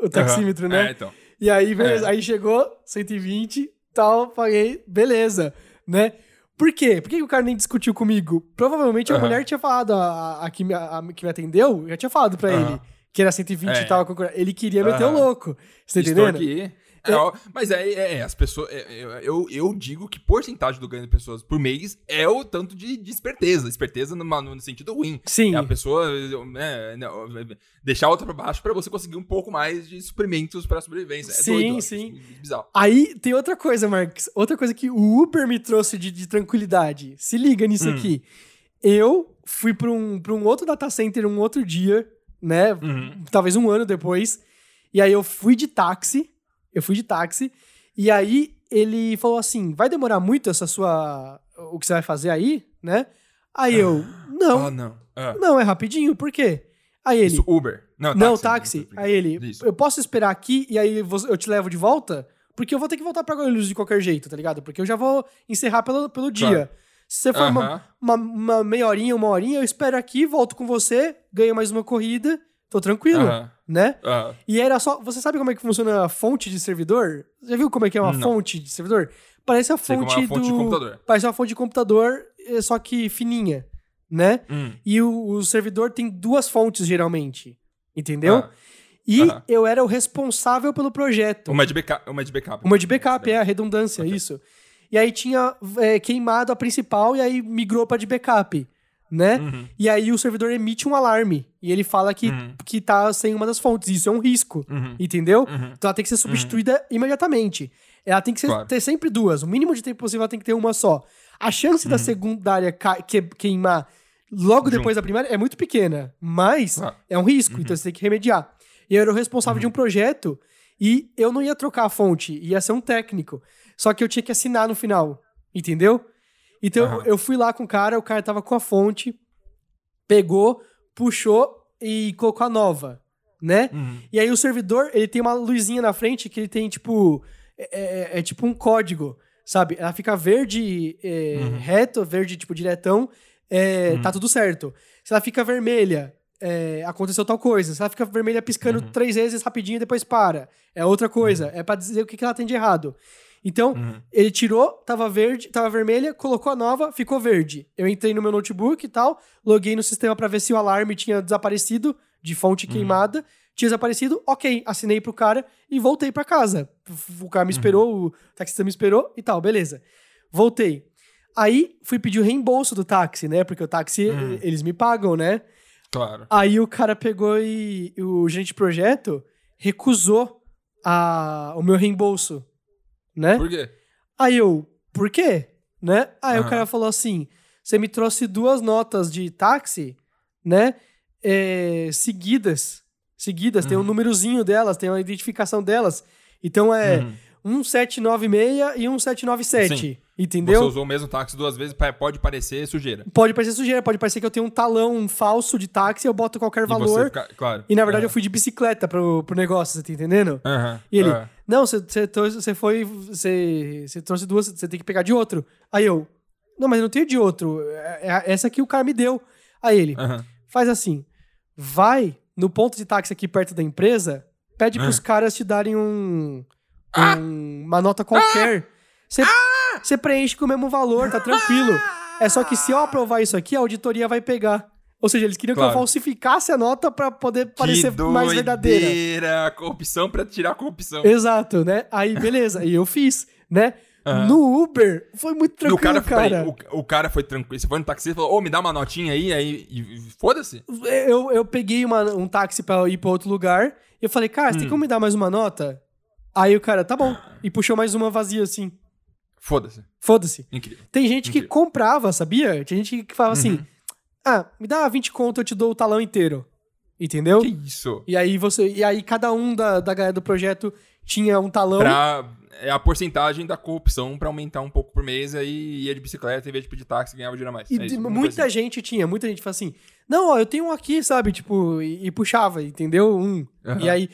[SPEAKER 1] O taxímetro,
[SPEAKER 2] Aham.
[SPEAKER 1] né?
[SPEAKER 2] É, então.
[SPEAKER 1] E aí, beleza.
[SPEAKER 2] É.
[SPEAKER 1] Aí chegou 120, tal, paguei, beleza, né? Por quê? Por que o cara nem discutiu comigo? Provavelmente a
[SPEAKER 2] Aham.
[SPEAKER 1] mulher tinha falado, a, a que me, a que me atendeu, já tinha falado pra
[SPEAKER 2] Aham.
[SPEAKER 1] ele que era 120
[SPEAKER 2] É.
[SPEAKER 1] e concorrendo. Ele queria meter o
[SPEAKER 2] Aham.
[SPEAKER 1] louco. Você tá entendendo?
[SPEAKER 2] aqui. É, ó, mas é, é, é, as pessoas. é, é, eu, eu digo que porcentagem do ganho de pessoas por mês é o tanto de, de esperteza. Esperteza numa- no, sentido ruim.
[SPEAKER 1] Sim.
[SPEAKER 2] É a pessoa né, não, deixar a outra pra baixo pra você conseguir um pouco mais de suprimentos pra sobrevivência. É
[SPEAKER 1] Sim,
[SPEAKER 2] doido,
[SPEAKER 1] sim.
[SPEAKER 2] Bizarro.
[SPEAKER 1] Aí tem outra coisa, Marcos. Outra coisa que o Uber me trouxe de, de tranquilidade. Se liga nisso
[SPEAKER 2] Hum.
[SPEAKER 1] aqui. Eu fui pra um, pra um outro data center um outro dia, né?
[SPEAKER 2] Uhum.
[SPEAKER 1] Talvez um ano depois. E aí eu fui de táxi. Eu fui de táxi. E aí ele falou assim: vai demorar muito essa sua. O que você vai fazer aí, né? Aí eu, não,
[SPEAKER 2] Ah, não. Ah,
[SPEAKER 1] não, é rapidinho, por quê? Aí ele,
[SPEAKER 2] Isso, Uber. Não,
[SPEAKER 1] não,
[SPEAKER 2] táxi.
[SPEAKER 1] táxi. Aí ele,
[SPEAKER 2] Isso.
[SPEAKER 1] eu posso esperar aqui e aí eu te levo de volta? Porque eu vou ter que voltar pra Guarulhos de qualquer jeito, tá ligado? Porque eu já vou encerrar pelo, pelo dia.
[SPEAKER 2] Claro.
[SPEAKER 1] Se você for uma, uma, uma meia horinha, uma horinha, eu espero aqui, volto com você, ganho mais uma corrida, tô tranquilo,
[SPEAKER 2] Aham.
[SPEAKER 1] Né?
[SPEAKER 2] Aham.
[SPEAKER 1] E era só. Você sabe como é que funciona a fonte de servidor? Já viu como é que é uma
[SPEAKER 2] Não.
[SPEAKER 1] fonte de servidor? Parece a
[SPEAKER 2] como é
[SPEAKER 1] fonte
[SPEAKER 2] uma fonte
[SPEAKER 1] do.
[SPEAKER 2] de computador.
[SPEAKER 1] Parece uma fonte de computador, eh, só que fininha, né?
[SPEAKER 2] Hum.
[SPEAKER 1] E o, o servidor tem duas fontes, geralmente. Entendeu?
[SPEAKER 2] Ah.
[SPEAKER 1] E
[SPEAKER 2] Aham.
[SPEAKER 1] eu era o responsável pelo projeto.
[SPEAKER 2] Uma de backup. Uma de backup.
[SPEAKER 1] Uma de backup, é a redundância,
[SPEAKER 2] Ok.
[SPEAKER 1] isso. E aí tinha é, queimado a principal e aí migrou pra de backup, né?
[SPEAKER 2] Uhum.
[SPEAKER 1] E aí o servidor emite um alarme e ele fala que,
[SPEAKER 2] Uhum.
[SPEAKER 1] que tá sem uma das fontes. Isso é um risco,
[SPEAKER 2] Uhum.
[SPEAKER 1] entendeu?
[SPEAKER 2] Uhum.
[SPEAKER 1] Então ela tem que ser substituída imediatamente. Ela tem que ser-
[SPEAKER 2] Claro.
[SPEAKER 1] ter sempre duas. O mínimo de tempo possível ela tem que ter uma só. A chance da secundária ca- que- queimar logo
[SPEAKER 2] Junto.
[SPEAKER 1] depois da primária é muito pequena, mas
[SPEAKER 2] Claro.
[SPEAKER 1] é um risco, então você tem que remediar. E eu era o responsável de um projeto e eu não ia trocar a fonte, ia ser um técnico. Só que eu tinha que assinar no final, entendeu? Então
[SPEAKER 2] Aham.
[SPEAKER 1] eu fui lá com o cara, o cara tava com a fonte, pegou, puxou e colocou a nova, né?
[SPEAKER 2] Uhum.
[SPEAKER 1] E aí o servidor, ele tem uma luzinha na frente que ele tem, tipo... É, é- é tipo um código, sabe? Ela fica verde é,
[SPEAKER 2] Uhum.
[SPEAKER 1] reto, verde, tipo, diretão, é, tá tudo certo. Se ela fica vermelha, é, aconteceu tal coisa. Se ela fica vermelha piscando
[SPEAKER 2] Uhum.
[SPEAKER 1] três vezes rapidinho e depois para, é outra coisa. É pra dizer o que, que ela tem de errado. Então,
[SPEAKER 2] Uhum.
[SPEAKER 1] ele tirou, tava verde, tava vermelha, colocou a nova, ficou verde. Eu entrei no meu notebook e tal, loguei no sistema pra ver se o alarme tinha desaparecido de fonte
[SPEAKER 2] Uhum.
[SPEAKER 1] queimada. Tinha desaparecido, ok, assinei pro cara e voltei pra casa. O cara
[SPEAKER 2] Uhum.
[SPEAKER 1] me esperou, o taxista me esperou e tal, beleza. Voltei. Aí fui pedir o reembolso do táxi, né? Porque o táxi,
[SPEAKER 2] Uhum.
[SPEAKER 1] eles me pagam, né?
[SPEAKER 2] Claro.
[SPEAKER 1] Aí o cara pegou e o gerente de projeto recusou a, o meu reembolso, né?
[SPEAKER 2] Por quê?
[SPEAKER 1] Aí eu, por quê? Né? Aí o
[SPEAKER 2] Aham.
[SPEAKER 1] cara falou assim: você me trouxe duas notas de táxi, né? é, seguidas. Seguidas, tem um númerozinho delas, tem uma identificação delas. Então é
[SPEAKER 2] Uhum.
[SPEAKER 1] 1796 e 1797.
[SPEAKER 2] Sim.
[SPEAKER 1] Entendeu?
[SPEAKER 2] Você usou o mesmo táxi duas vezes, pode parecer sujeira.
[SPEAKER 1] Pode parecer sujeira, pode parecer que eu tenho um talão falso de táxi, eu boto qualquer
[SPEAKER 2] E
[SPEAKER 1] valor.
[SPEAKER 2] fica- claro.
[SPEAKER 1] E na verdade
[SPEAKER 2] É.
[SPEAKER 1] eu fui de bicicleta pro, pro negócio, você tá entendendo?
[SPEAKER 2] Aham.
[SPEAKER 1] E ele,
[SPEAKER 2] Ah.
[SPEAKER 1] Não, você, trouxe- você foi, você, trouxe duas, você tem que pegar de outro. Aí eu, não, mas eu não tenho de outro, é, é essa que o cara me deu. Aí ele,
[SPEAKER 2] Aham.
[SPEAKER 1] faz assim, vai no ponto de táxi aqui perto da empresa, pede
[SPEAKER 2] Ah.
[SPEAKER 1] pros caras te darem um, um- uma nota qualquer. Você, você preenche com o mesmo valor, tá tranquilo. É só que se eu aprovar isso aqui, a auditoria vai pegar. Ou seja, eles queriam que
[SPEAKER 2] Claro.
[SPEAKER 1] eu falsificasse a nota pra poder parecer
[SPEAKER 2] que
[SPEAKER 1] mais verdadeira.
[SPEAKER 2] Corrupção pra tirar a corrupção.
[SPEAKER 1] Exato, né? Aí, beleza. e eu fiz, né?
[SPEAKER 2] Aham.
[SPEAKER 1] No Uber, foi muito tranquilo,
[SPEAKER 2] o cara,
[SPEAKER 1] cara.
[SPEAKER 2] peraí, o, o cara foi tranquilo. Você foi no taxista e falou, ô, me dá uma notinha aí, aí. E, e foda-se.
[SPEAKER 1] Eu, eu peguei uma- um táxi pra ir pra outro lugar. E eu falei, cara, você
[SPEAKER 2] Hum.
[SPEAKER 1] tem como me dar mais uma nota? Aí o cara, tá bom. E puxou mais uma vazia assim.
[SPEAKER 2] Foda-se.
[SPEAKER 1] Foda-se.
[SPEAKER 2] Incrível.
[SPEAKER 1] Tem gente que
[SPEAKER 2] Incrível.
[SPEAKER 1] comprava, sabia? Tinha gente que falava assim:
[SPEAKER 2] Uhum.
[SPEAKER 1] Ah, me dá 20 conto, eu te dou o talão inteiro. Entendeu?
[SPEAKER 2] Que isso?
[SPEAKER 1] E aí você. E aí cada um da, da galera do projeto tinha um talão.
[SPEAKER 2] Pra, é a porcentagem da corrupção pra aumentar um pouco por mês, aí ia de bicicleta em vez de pedir táxi ganhava dinheiro a mais.
[SPEAKER 1] E
[SPEAKER 2] É isso,
[SPEAKER 1] muita gente tinha, muita gente fala assim: Não, ó, eu tenho um aqui, sabe? Tipo, e, e puxava, entendeu? Um.
[SPEAKER 2] Aham.
[SPEAKER 1] E aí.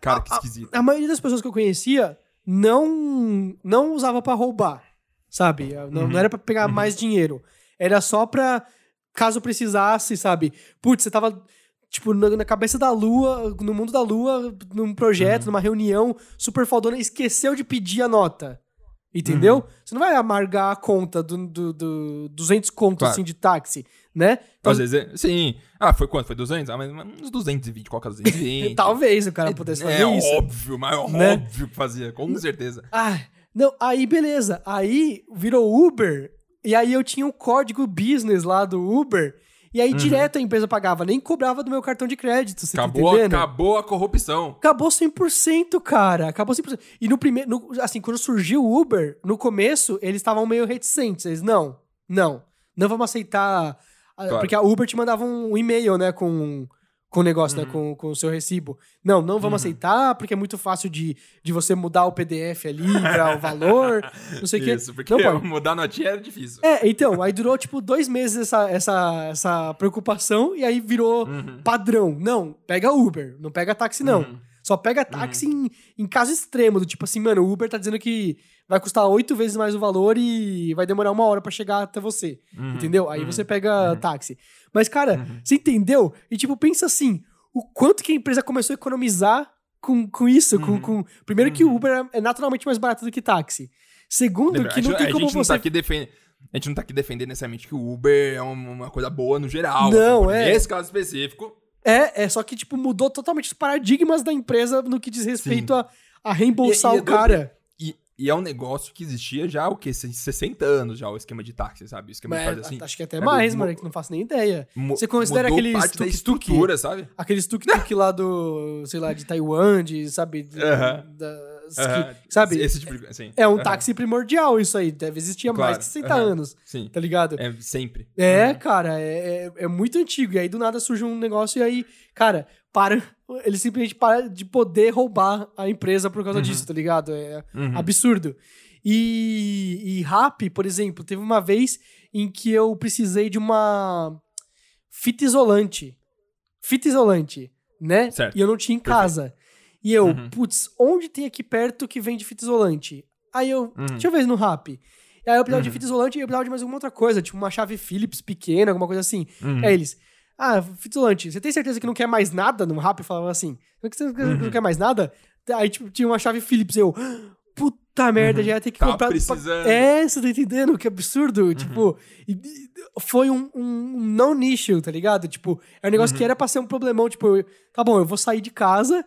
[SPEAKER 2] Cara,
[SPEAKER 1] a-
[SPEAKER 2] que
[SPEAKER 1] a-
[SPEAKER 2] esquisito.
[SPEAKER 1] A, maioria das pessoas que eu conhecia não, não usava pra roubar, sabe? Não,
[SPEAKER 2] Uhum.
[SPEAKER 1] não era pra pegar mais dinheiro. Era só pra. Caso precisasse, sabe? Putz, você tava. Tipo, na, na cabeça da lua, no mundo da lua, num projeto,
[SPEAKER 2] Uhum.
[SPEAKER 1] numa reunião super fodona, esqueceu de pedir a nota. Entendeu?
[SPEAKER 2] Uhum.
[SPEAKER 1] Você não vai amargar a conta do, do, do 200 contos
[SPEAKER 2] Claro.
[SPEAKER 1] assim de táxi, né? Então,
[SPEAKER 2] Às vezes, é- sim. Ah, foi quanto? Foi 200? Ah, mas uns 220, qual que é 220?
[SPEAKER 1] talvez o cara pudesse fazer
[SPEAKER 2] é
[SPEAKER 1] isso.
[SPEAKER 2] óbvio, mas
[SPEAKER 1] Né?
[SPEAKER 2] óbvio que fazia, com certeza.
[SPEAKER 1] Ah, não, aí beleza. Aí virou Uber, e aí eu tinha o código business lá do Uber, e aí direto a empresa pagava, nem cobrava do meu cartão de crédito, você
[SPEAKER 2] Acabou,
[SPEAKER 1] tá
[SPEAKER 2] acabou a corrupção.
[SPEAKER 1] Acabou 100%, cara. Acabou 100%. E no primeiro, no- assim, quando surgiu o Uber, no começo, eles estavam meio reticentes. Eles, não, não, não vamos aceitar.
[SPEAKER 2] Claro.
[SPEAKER 1] Porque a Uber te mandava um e-mail, né, com, com o negócio, né, com, com o seu recibo. Não, não vamos aceitar, porque é muito fácil de, de você mudar o PDF ali pra o valor, não sei o quê.
[SPEAKER 2] Isso, porque
[SPEAKER 1] Não pode.
[SPEAKER 2] mudar notinha era difícil.
[SPEAKER 1] É, então, aí durou tipo dois meses essa, essa, essa preocupação e aí virou
[SPEAKER 2] Uhum.
[SPEAKER 1] padrão. Não, pega Uber, não pega táxi, não.
[SPEAKER 2] Uhum.
[SPEAKER 1] Só pega táxi em, em caso extremo, do tipo assim, mano, o Uber tá dizendo que vai custar oito vezes mais o valor e vai demorar uma hora pra chegar até você.
[SPEAKER 2] Uhum.
[SPEAKER 1] Entendeu? Aí
[SPEAKER 2] Uhum.
[SPEAKER 1] você pega táxi. Mas, cara,
[SPEAKER 2] Uhum.
[SPEAKER 1] você entendeu? E tipo, pensa assim, o quanto que a empresa começou a economizar com, com isso. Com,
[SPEAKER 2] Uhum.
[SPEAKER 1] com... Primeiro que o Uber é naturalmente mais barato do que táxi. Segundo,
[SPEAKER 2] Lembra,
[SPEAKER 1] que não
[SPEAKER 2] gente,
[SPEAKER 1] tem como você
[SPEAKER 2] tá aqui defendendo. A gente não tá aqui defendendo necessariamente que o Uber é uma, coisa boa no geral.
[SPEAKER 1] Não,
[SPEAKER 2] assim,
[SPEAKER 1] é.
[SPEAKER 2] Nesse caso específico.
[SPEAKER 1] É, é só que, tipo, mudou totalmente os paradigmas da empresa no que diz respeito a, a reembolsar
[SPEAKER 2] E- e é
[SPEAKER 1] o cara.
[SPEAKER 2] E, é um negócio que existia já, o quê? 60 anos já, o esquema de táxi, sabe? O esquema de
[SPEAKER 1] Mas,
[SPEAKER 2] fazer assim.
[SPEAKER 1] acho que até
[SPEAKER 2] sabe?
[SPEAKER 1] mais,
[SPEAKER 2] Mu-
[SPEAKER 1] mano, que não faço nem ideia. Você considera aquele
[SPEAKER 2] parte da
[SPEAKER 1] tuk-tuk?
[SPEAKER 2] estrutura, sabe?
[SPEAKER 1] Aqueles tuk-tuk lá do, sei lá, de Taiwan, de, sabe, de-
[SPEAKER 2] Aham.
[SPEAKER 1] das- Que- sabe?
[SPEAKER 2] Esse tipo de assim.
[SPEAKER 1] É um táxi primordial isso aí, deve existir há mais
[SPEAKER 2] Claro.
[SPEAKER 1] que 60
[SPEAKER 2] Aham.
[SPEAKER 1] anos,
[SPEAKER 2] Sim.
[SPEAKER 1] tá ligado?
[SPEAKER 2] É sempre.
[SPEAKER 1] É, cara, é, é, é muito antigo. E aí do nada surge um negócio e aí, cara, para. Eles simplesmente param de poder roubar a empresa por causa disso, tá ligado? É
[SPEAKER 2] Uhum.
[SPEAKER 1] absurdo. E, e rap, por exemplo, teve uma vez em que eu precisei de uma fita isolante. Fita isolante, né?
[SPEAKER 2] Certo.
[SPEAKER 1] E eu não tinha em casa. E eu,
[SPEAKER 2] Uhum.
[SPEAKER 1] putz, onde tem aqui perto que vende fita isolante? Aí eu,
[SPEAKER 2] Uhum.
[SPEAKER 1] deixa eu ver no rap. E aí eu precisava de
[SPEAKER 2] Uhum.
[SPEAKER 1] fita isolante e eu precisava de mais alguma outra coisa, tipo uma chave Phillips pequena, alguma coisa assim.
[SPEAKER 2] Uhum.
[SPEAKER 1] Aí eles, ah, fita isolante, você tem certeza que não quer mais nada? No rap falava assim, você não
[SPEAKER 2] Uhum.
[SPEAKER 1] quer mais nada? Aí tipo, tinha uma chave Phillips, eu, puta merda, já ia ter que
[SPEAKER 2] Tá
[SPEAKER 1] comprar.
[SPEAKER 2] precisando.
[SPEAKER 1] É, você tá entendendo? Que absurdo. Tipo, e- e- foi um, um não nicho, tá ligado? Tipo, é um negócio que era pra ser um problemão. Tipo, eu- tá bom, eu vou sair de casa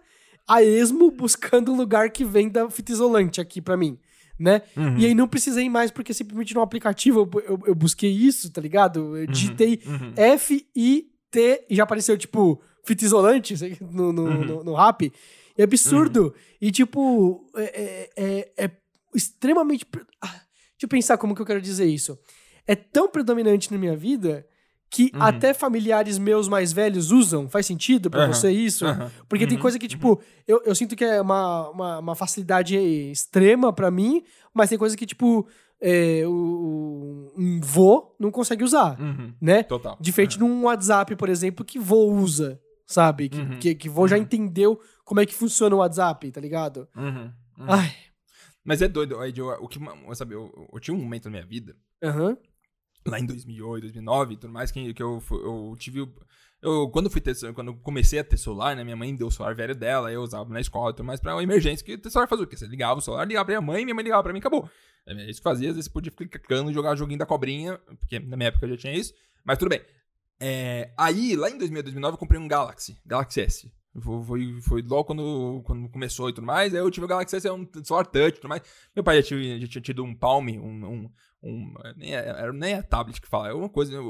[SPEAKER 1] a esmo buscando um lugar que venda fita isolante aqui pra mim. Né?
[SPEAKER 2] Uhum.
[SPEAKER 1] E aí não precisei mais, porque simplesmente no aplicativo eu, eu, eu busquei isso, tá ligado? Eu digitei
[SPEAKER 2] Uhum.
[SPEAKER 1] F-I-T e já apareceu, tipo, fita isolante no, no,
[SPEAKER 2] Uhum.
[SPEAKER 1] no, no rap. É absurdo. E, tipo, é, é- é- é extremamente. Ah, deixa eu pensar como que eu quero dizer isso. É tão predominante na minha vida que
[SPEAKER 2] Uhum.
[SPEAKER 1] até familiares meus mais velhos usam. Faz sentido pra
[SPEAKER 2] Aham.
[SPEAKER 1] você isso?
[SPEAKER 2] Aham.
[SPEAKER 1] Porque tem
[SPEAKER 2] Uhum.
[SPEAKER 1] coisa que, tipo, eu, eu sinto que é uma, uma, uma facilidade extrema pra mim, mas tem coisa que, tipo, é, o, um vô não consegue usar,
[SPEAKER 2] Uhum.
[SPEAKER 1] né?
[SPEAKER 2] Total.
[SPEAKER 1] Diferente de um WhatsApp, por exemplo, que vô usa, sabe? Que,
[SPEAKER 2] Uhum.
[SPEAKER 1] que, que vô já
[SPEAKER 2] Uhum.
[SPEAKER 1] entendeu como é que funciona o WhatsApp, tá ligado?
[SPEAKER 2] Uhum. Uhum.
[SPEAKER 1] Ai,
[SPEAKER 2] Mas é doido, o que, eu, sabe, eu, eu tinha um momento na minha vida,
[SPEAKER 1] aham.
[SPEAKER 2] Lá em 2008, 2009 e tudo mais, que, que eu, eu tive. Eu, quando, eu fui ter, quando eu comecei a ter celular, né? Minha mãe deu o celular velho dela, eu usava na escola e tudo mais pra emergência. Que o celular fazia o quê? Você ligava o celular, ligava pra minha mãe, minha mãe ligava pra mim, acabou. É isso que fazia, às vezes podia ficar clicando e jogar joguinho da cobrinha, porque na minha época já tinha isso, mas tudo bem. É, aí, lá em 2008, 2009, eu comprei um Galaxy, Galaxy S. Foi, foi, logo quando, quando começou e tudo mais. Aí eu tive o Galaxy S, é um celular touch e tudo mais. Meu pai já tinha, já tinha tido um Palm, um. um, um nem, é, era, nem é tablet que fala, é uma coisa, um,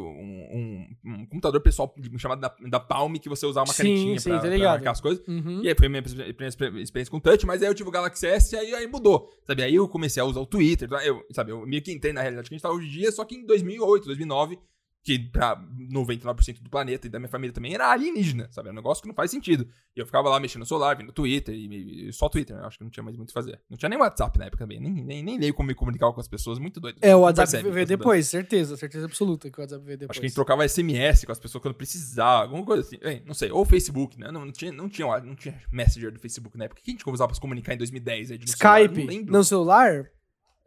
[SPEAKER 2] um, um computador pessoal chamado da, da Palm que você usava uma
[SPEAKER 1] Sim,
[SPEAKER 2] canetinha
[SPEAKER 1] sim,
[SPEAKER 2] pra,
[SPEAKER 1] tá
[SPEAKER 2] pra marcar as coisas.
[SPEAKER 1] Uhum.
[SPEAKER 2] E aí foi a minha primeira experiência com touch, mas aí eu tive o Galaxy S e aí, aí mudou, sabe? Aí eu comecei a usar o Twitter, tá? eu, sabe? Eu meio que entrei na realidade que a gente tá hoje em dia, só que em 2008, 2009, que pra 99% do planeta e da minha família também era alienígena, sabe? É um negócio que não faz sentido. E eu ficava lá mexendo no celular, vendo Twitter, e, e só Twitter, né? Acho que não tinha mais muito o que fazer. Não tinha nem WhatsApp na época também, nem, nem, nem leio como me comunicar com as pessoas, muito doido.
[SPEAKER 1] É, o WhatsApp
[SPEAKER 2] percebe
[SPEAKER 1] veio depois, certeza, certeza absoluta que o WhatsApp veio depois.
[SPEAKER 2] Acho que a gente trocava SMS com as pessoas quando precisava, alguma coisa assim. Bem, não sei, ou Facebook, né? Não, não tinha, não, tinha, não tinha Messenger do Facebook na época. O que a gente usava pra se comunicar em 2010? Aí, no celular?
[SPEAKER 1] Skype,
[SPEAKER 2] Não
[SPEAKER 1] celular?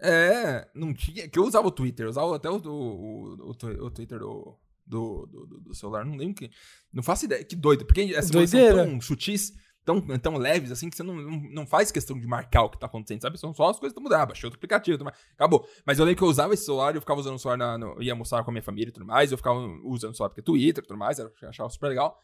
[SPEAKER 2] É, não tinha. Que eu usava o Twitter, eu usava até o, o, o, o twi- o Twitter do, do, do, do- celular, não lembro que. Não faço ideia, que doido, porque essas coisas são tão sutis. tão, tão leves assim que você não, não, não faz questão de marcar o que tá acontecendo, sabe? São só as coisas que mudando. Ah, baixei outro aplicativo, tudo mais. acabou. Mas eu lembro que eu usava esse celular, eu ficava usando o celular, na, no, ia almoçar com a minha família e tudo mais, eu ficava usando o celular porque Twitter e tudo mais, eu achava super legal.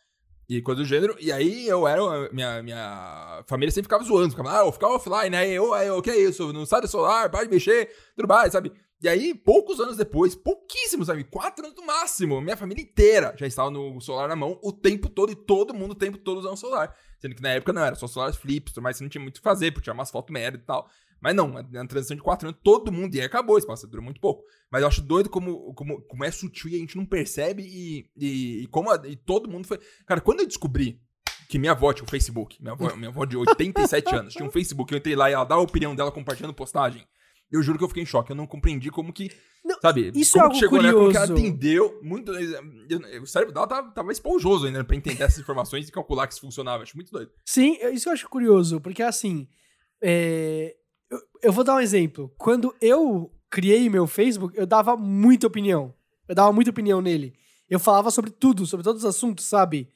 [SPEAKER 2] E coisa do gênero. E aí eu era. Minha, minha família sempre ficava zoando. Ficava, ah, eu ficava offline, né? Eu, eu, o que é isso? Não sai do celular, para de mexer, tudo mais, sabe? E aí, poucos anos depois, pouquíssimos, sabe? Quatro anos no máximo, minha família inteira já estava no celular na mão o tempo todo e todo mundo o tempo todo usando o celular. Sendo que na época não era só celulares flips, mas não tinha muito o que fazer, porque tinha umas fotos merda e tal. Mas não, na transição de quatro anos, todo mundo, e aí acabou, esse passo durou muito pouco. Mas eu acho doido como, como, como é sutil e a gente não percebe e, e, e como a, e todo mundo foi. Cara, quando eu descobri que minha avó tinha um Facebook, minha avó, minha avó de 87 anos tinha um Facebook, eu entrei lá e ela dá a opinião dela compartilhando postagem. Eu juro que eu fiquei em choque. Eu não compreendi como que. Não, sabe?
[SPEAKER 1] Isso é como é algo chegou curioso. Como
[SPEAKER 2] que ela entendeu muito. o cérebro dela tava, tava esponjoso ainda pra entender essas informações e calcular que isso funcionava. Acho muito doido.
[SPEAKER 1] Sim, isso eu acho curioso, porque assim. É... Eu, vou dar um exemplo. Quando eu criei meu Facebook, eu dava muita opinião. Eu dava muita opinião nele. Eu falava sobre tudo, sobre todos os assuntos, sabe?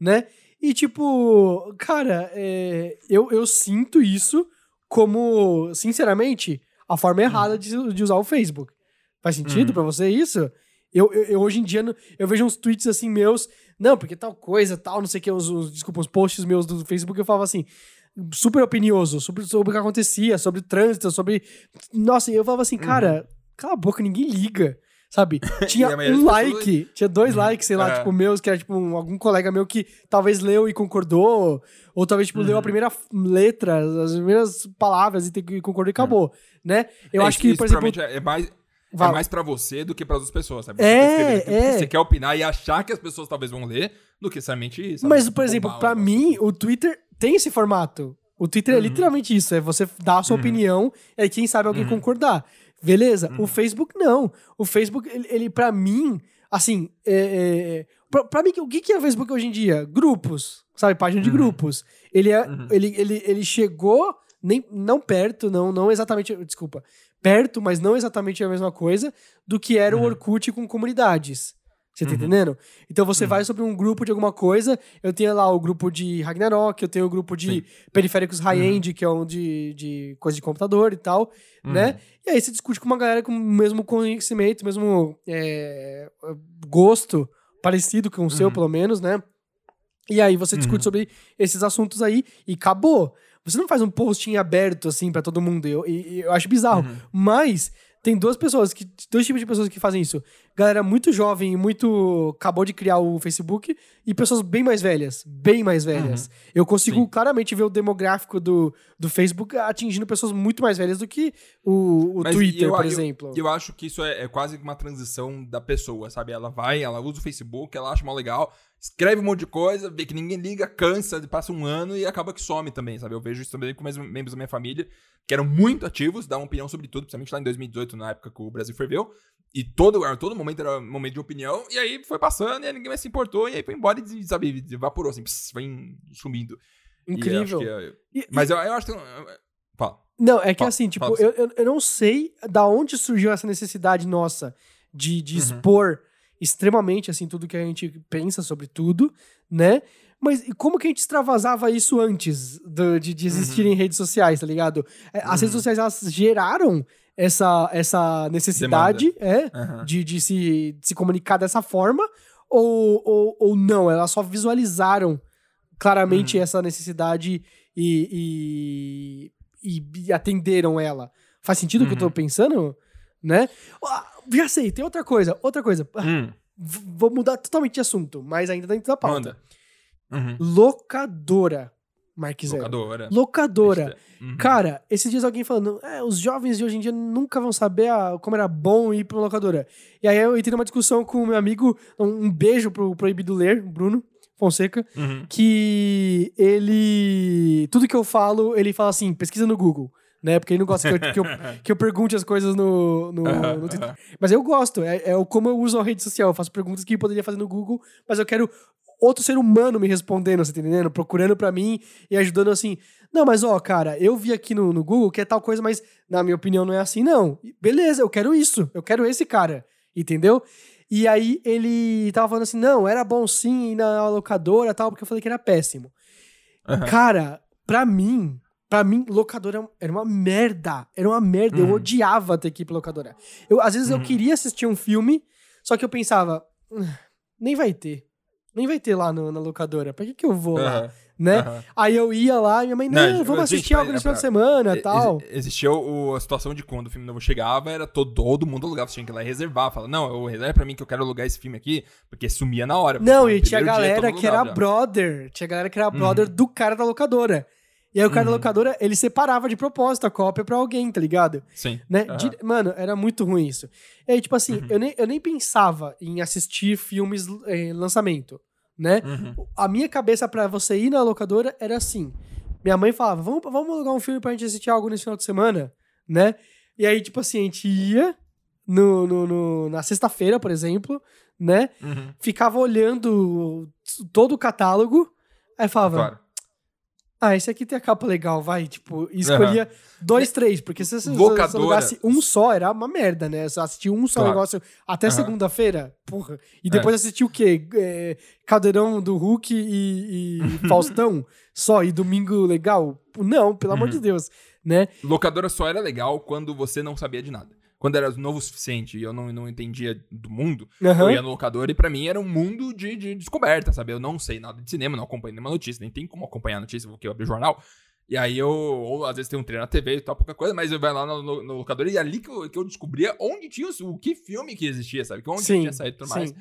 [SPEAKER 1] Né? E tipo, cara, é... eu, eu sinto isso como, sinceramente, a forma errada de, de usar o Facebook. Faz sentido uhum. para você isso? Eu, eu, eu, hoje em dia eu vejo uns tweets assim meus, não, porque tal coisa, tal, não sei o que, os, os, desculpa, os posts meus do Facebook, eu falava assim, super opinioso sobre, sobre o que acontecia, sobre trânsito, sobre. Nossa, eu falava assim, uhum. cara, cala a boca, ninguém liga. Sabe? Tinha um like, pessoas... tinha dois uhum. likes, sei lá, é. tipo, meus, que era tipo um, algum colega meu que talvez leu e concordou, ou talvez, tipo, leu a uhum. primeira letra, as primeiras palavras e, e concordou e acabou, uhum. né? Eu é, acho que, por exemplo.
[SPEAKER 2] É mais, é mais pra você do que para outras pessoas, sabe? Você, é, é. você quer opinar e achar que as pessoas talvez vão ler do que necessariamente isso.
[SPEAKER 1] Mas, por exemplo, para mim, o Twitter tem esse formato. O Twitter é uhum. é literalmente isso, é você dar a sua uhum. opinião e aí quem sabe alguém uhum. concordar. Beleza? Uhum. O Facebook não. O Facebook, ele, ele para mim, assim, é, é, pra, pra, mim, o que, que é o Facebook hoje em dia? Grupos, sabe? Página de uhum. grupos. Ele, é, uhum. ele, ele, ele chegou, nem, não perto, não, não exatamente, desculpa, perto, mas não exatamente a mesma coisa do que era o uhum. Orkut com comunidades. Você tá uhum. entendendo? Então você uhum. vai sobre um grupo de alguma coisa. Eu tenho lá o grupo de Ragnarok, eu tenho o grupo de Sim. periféricos high-end, uhum. que é um de, de coisa de computador e tal, né? Uhum. E aí você discute com uma galera com o mesmo conhecimento, mesmo é, gosto, parecido com o seu, uhum. pelo menos, né? E aí você discute uhum. sobre esses assuntos aí e acabou. Você não faz um postinho aberto assim para todo mundo. Eu, eu, eu acho bizarro. Mas tem duas pessoas, que, dois tipos de pessoas que fazem isso. Galera muito jovem e muito. acabou de criar o Facebook, e pessoas bem mais velhas. Bem mais velhas. Uhum. Eu consigo Sim. claramente ver o demográfico do, do Facebook atingindo pessoas muito mais velhas do que o, o Twitter, eu, por eu, exemplo.
[SPEAKER 2] Eu, acho que isso é, é, quase uma transição da pessoa, sabe? Ela vai, ela usa o Facebook, ela acha mal legal, escreve um monte de coisa, vê que ninguém liga, cansa, passa um ano e acaba que some também, sabe? Eu vejo isso também com membros da minha família, que eram muito ativos, davam opinião sobre tudo, principalmente lá em 2018, na época que o Brasil ferveu. E todo, todo momento era momento de opinião, e aí foi passando, e aí ninguém mais se importou, e aí foi embora e, sabe, evaporou, assim, pss, foi sumindo.
[SPEAKER 1] Incrível.
[SPEAKER 2] É, e, mas eu, eu, acho que. Fala.
[SPEAKER 1] Não, é que fala, assim, tipo, eu, eu, eu não sei da onde surgiu essa necessidade nossa de, de uhum. expor extremamente, assim, tudo que a gente pensa sobre tudo, né? Mas como que a gente extravasava isso antes do, de, de existirem uhum. redes sociais, tá ligado? É, as uhum. redes sociais, elas geraram essa, essa necessidade é, uhum. de, de, se, de se comunicar dessa forma, ou, ou, ou não? Elas só visualizaram claramente uhum. essa necessidade e, e, e, atenderam ela. Faz sentido o que eu tô uhum. pensando? Né? Já sei, tem outra coisa. Outra coisa. Ah, hum. Vou mudar totalmente de assunto, mas ainda dentro da pauta. Uhum. Locadora. Mark Zero.
[SPEAKER 2] Locadora.
[SPEAKER 1] Locadora. Uhum. Cara, esses dias alguém falando, é, os jovens de hoje em dia nunca vão saber a, como era bom ir pra uma locadora. E aí eu entrei numa discussão com o meu amigo, um beijo pro Proibido Ler, Bruno Fonseca, uhum. que ele. Tudo que eu falo, ele fala assim: pesquisa no Google né? Porque ele não gosta que eu, que eu, que eu pergunte as coisas no, no, no Twitter. Mas eu gosto, é, é como eu uso a rede social. Eu faço perguntas que eu poderia fazer no Google, mas eu quero outro ser humano me respondendo, você tá entendendo? Procurando para mim e ajudando assim. Não, mas ó, cara, eu vi aqui no, no Google que é tal coisa, mas na minha opinião não é assim, não. Beleza, eu quero isso, eu quero esse cara, entendeu? E aí ele tava falando assim, não, era bom sim ir na locadora tal, porque eu falei que era péssimo.
[SPEAKER 2] Aham.
[SPEAKER 1] Cara, pra mim, pra mim, locadora era uma merda. Era uma merda. Eu
[SPEAKER 2] Uhum.
[SPEAKER 1] odiava ter que ir pra locadora. Eu, às vezes eu
[SPEAKER 2] Uhum.
[SPEAKER 1] queria assistir um filme, só que eu pensava, "Ah, nem vai ter. Nem vai ter lá no- na locadora. Pra que, que eu vou lá?
[SPEAKER 2] Aham.
[SPEAKER 1] Né? Aí eu ia lá e minha mãe, não,
[SPEAKER 2] Não,
[SPEAKER 1] vamos assistir algo
[SPEAKER 2] é
[SPEAKER 1] nesse final de semana e tal.
[SPEAKER 2] Existia o- a situação de quando o filme novo chegava, era todo, todo mundo alugava, você tinha que ir lá e reservar. Fala, não, eu reserva pra mim que eu quero alugar esse filme aqui, porque sumia na hora.
[SPEAKER 1] Não, e tinha
[SPEAKER 2] dia,
[SPEAKER 1] galera
[SPEAKER 2] mundo
[SPEAKER 1] que era
[SPEAKER 2] já.
[SPEAKER 1] brother. Tinha galera que era
[SPEAKER 2] Uhum.
[SPEAKER 1] brother do cara da locadora. E aí o cara da
[SPEAKER 2] Uhum.
[SPEAKER 1] locadora, ele separava de propósito a cópia pra alguém, tá ligado?
[SPEAKER 2] Sim.
[SPEAKER 1] Né?
[SPEAKER 2] Aham.
[SPEAKER 1] Di- Mano, era muito ruim isso. E aí, tipo assim,
[SPEAKER 2] Uhum.
[SPEAKER 1] eu, nem, eu nem pensava em assistir filmes em lançamento, né?
[SPEAKER 2] Uhum.
[SPEAKER 1] A minha cabeça pra você ir na locadora era assim. Minha mãe falava, vamos, vamos alugar um filme pra gente assistir algo nesse final de semana, né? E aí, tipo assim, a gente ia no, no- no- na sexta-feira, por exemplo, né?
[SPEAKER 2] Uhum.
[SPEAKER 1] Ficava olhando todo o catálogo, aí falava,
[SPEAKER 2] Claro.
[SPEAKER 1] Ah, esse aqui tem a capa legal, vai, tipo, escolhia dois, três, porque se você, alugasse um só, era uma merda, né? Você assistir um só
[SPEAKER 2] Claro.
[SPEAKER 1] negócio até
[SPEAKER 2] Aham.
[SPEAKER 1] segunda-feira, porra. E depois assistir o quê? É, Caldeirão do Hulk e, e Faustão só, e Domingo Legal? Não, pelo amor
[SPEAKER 2] Uhum.
[SPEAKER 1] de Deus, né?
[SPEAKER 2] Locadora só era legal quando você não sabia de nada. Quando era novo o suficiente e eu não, não entendia do mundo,
[SPEAKER 1] Aham.
[SPEAKER 2] eu ia no locador e pra mim era um mundo de, de descoberta, sabe? Eu não sei nada de cinema, não acompanho nenhuma notícia, nem tem como acompanhar a notícia porque eu abri o jornal. E aí eu, ou às vezes tem um treino na TV e tal, pouca coisa, mas eu vai lá no, no, no locador e é ali que eu, que eu descobria onde tinha o, o que filme que existia, sabe? Que onde
[SPEAKER 1] Sim,
[SPEAKER 2] tinha saído e tudo mais.
[SPEAKER 1] sim.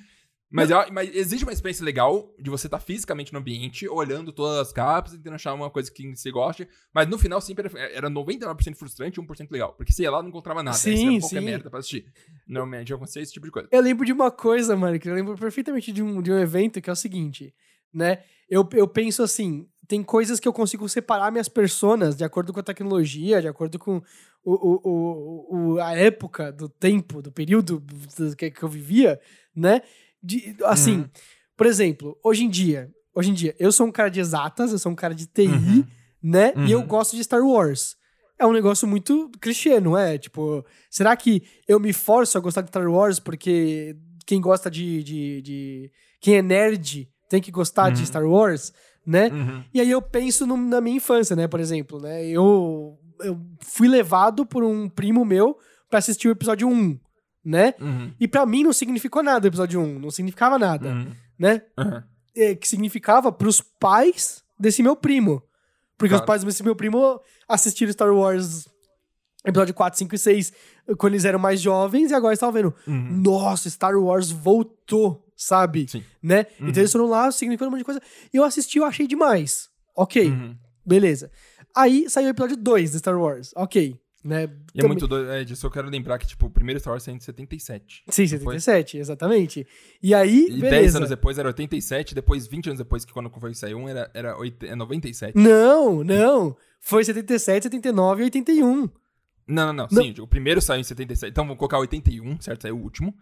[SPEAKER 2] Mas, eu- mas existe uma experiência legal de você estar fisicamente no ambiente, olhando todas as capas, tentando achar uma coisa que você goste. Mas no final sempre era, era 99% frustrante e 1% legal. Porque você ia lá e não encontrava nada. aí
[SPEAKER 1] Sim,
[SPEAKER 2] era qualquer
[SPEAKER 1] sim.
[SPEAKER 2] merda pra assistir. Normalmente acontecia esse tipo de coisa.
[SPEAKER 1] Eu lembro de uma coisa, mano, que eu lembro perfeitamente de um, de um evento que é o seguinte, né? Eu, eu penso assim, tem coisas que eu consigo separar minhas personas de acordo com a tecnologia, de acordo com o, o, o, o- a época do tempo, do período do que, que eu vivia, né? De, assim,
[SPEAKER 2] Uhum.
[SPEAKER 1] por exemplo, hoje em dia, hoje em dia, eu sou um cara de exatas, eu sou um cara de TI,
[SPEAKER 2] Uhum.
[SPEAKER 1] né? E eu
[SPEAKER 2] Uhum.
[SPEAKER 1] gosto de Star Wars. É um negócio muito clichê, não é? Tipo, será que eu me forço a gostar de Star Wars porque quem gosta de. de, de- quem é nerd tem que gostar de
[SPEAKER 2] Uhum.
[SPEAKER 1] Star Wars, né?
[SPEAKER 2] Uhum.
[SPEAKER 1] E aí eu penso no- na minha infância, né? Por exemplo, né? Eu, eu fui levado por um primo meu pra assistir o episódio 1, né?
[SPEAKER 2] Uhum.
[SPEAKER 1] E pra mim não significou nada o episódio 1, não significava nada,
[SPEAKER 2] Uhum.
[SPEAKER 1] né?
[SPEAKER 2] Uhum.
[SPEAKER 1] é, que significava pros pais desse meu primo. Porque os
[SPEAKER 2] Claro.
[SPEAKER 1] pais desse meu primo assistiram Star Wars episódio 4, 5 e 6 quando eles eram mais jovens e agora estavam vendo,
[SPEAKER 2] Uhum.
[SPEAKER 1] nossa, Star Wars voltou, sabe?
[SPEAKER 2] Sim.
[SPEAKER 1] Né?
[SPEAKER 2] Uhum.
[SPEAKER 1] Então eles foram lá, significando um monte de coisa. E eu assisti, eu achei demais. Ok,
[SPEAKER 2] Uhum.
[SPEAKER 1] beleza. Aí saiu o episódio 2 de Star Wars. Ok. Né?
[SPEAKER 2] E é muito doido. É, disso eu quero lembrar que, tipo, o primeiro Star Wars saiu em 77.
[SPEAKER 1] Sim,
[SPEAKER 2] Não foi?
[SPEAKER 1] 77, exatamente. E aí,
[SPEAKER 2] E
[SPEAKER 1] beleza.
[SPEAKER 2] 10 anos depois era 87, depois 20 anos depois, que quando foi sair um, era, era oit- é 97.
[SPEAKER 1] Não, não. Foi 77, 79 e 81.
[SPEAKER 2] Não, não, não.
[SPEAKER 1] Não.
[SPEAKER 2] Sim, o primeiro saiu em 77. Então vamos colocar 81, certo? Saiu o último.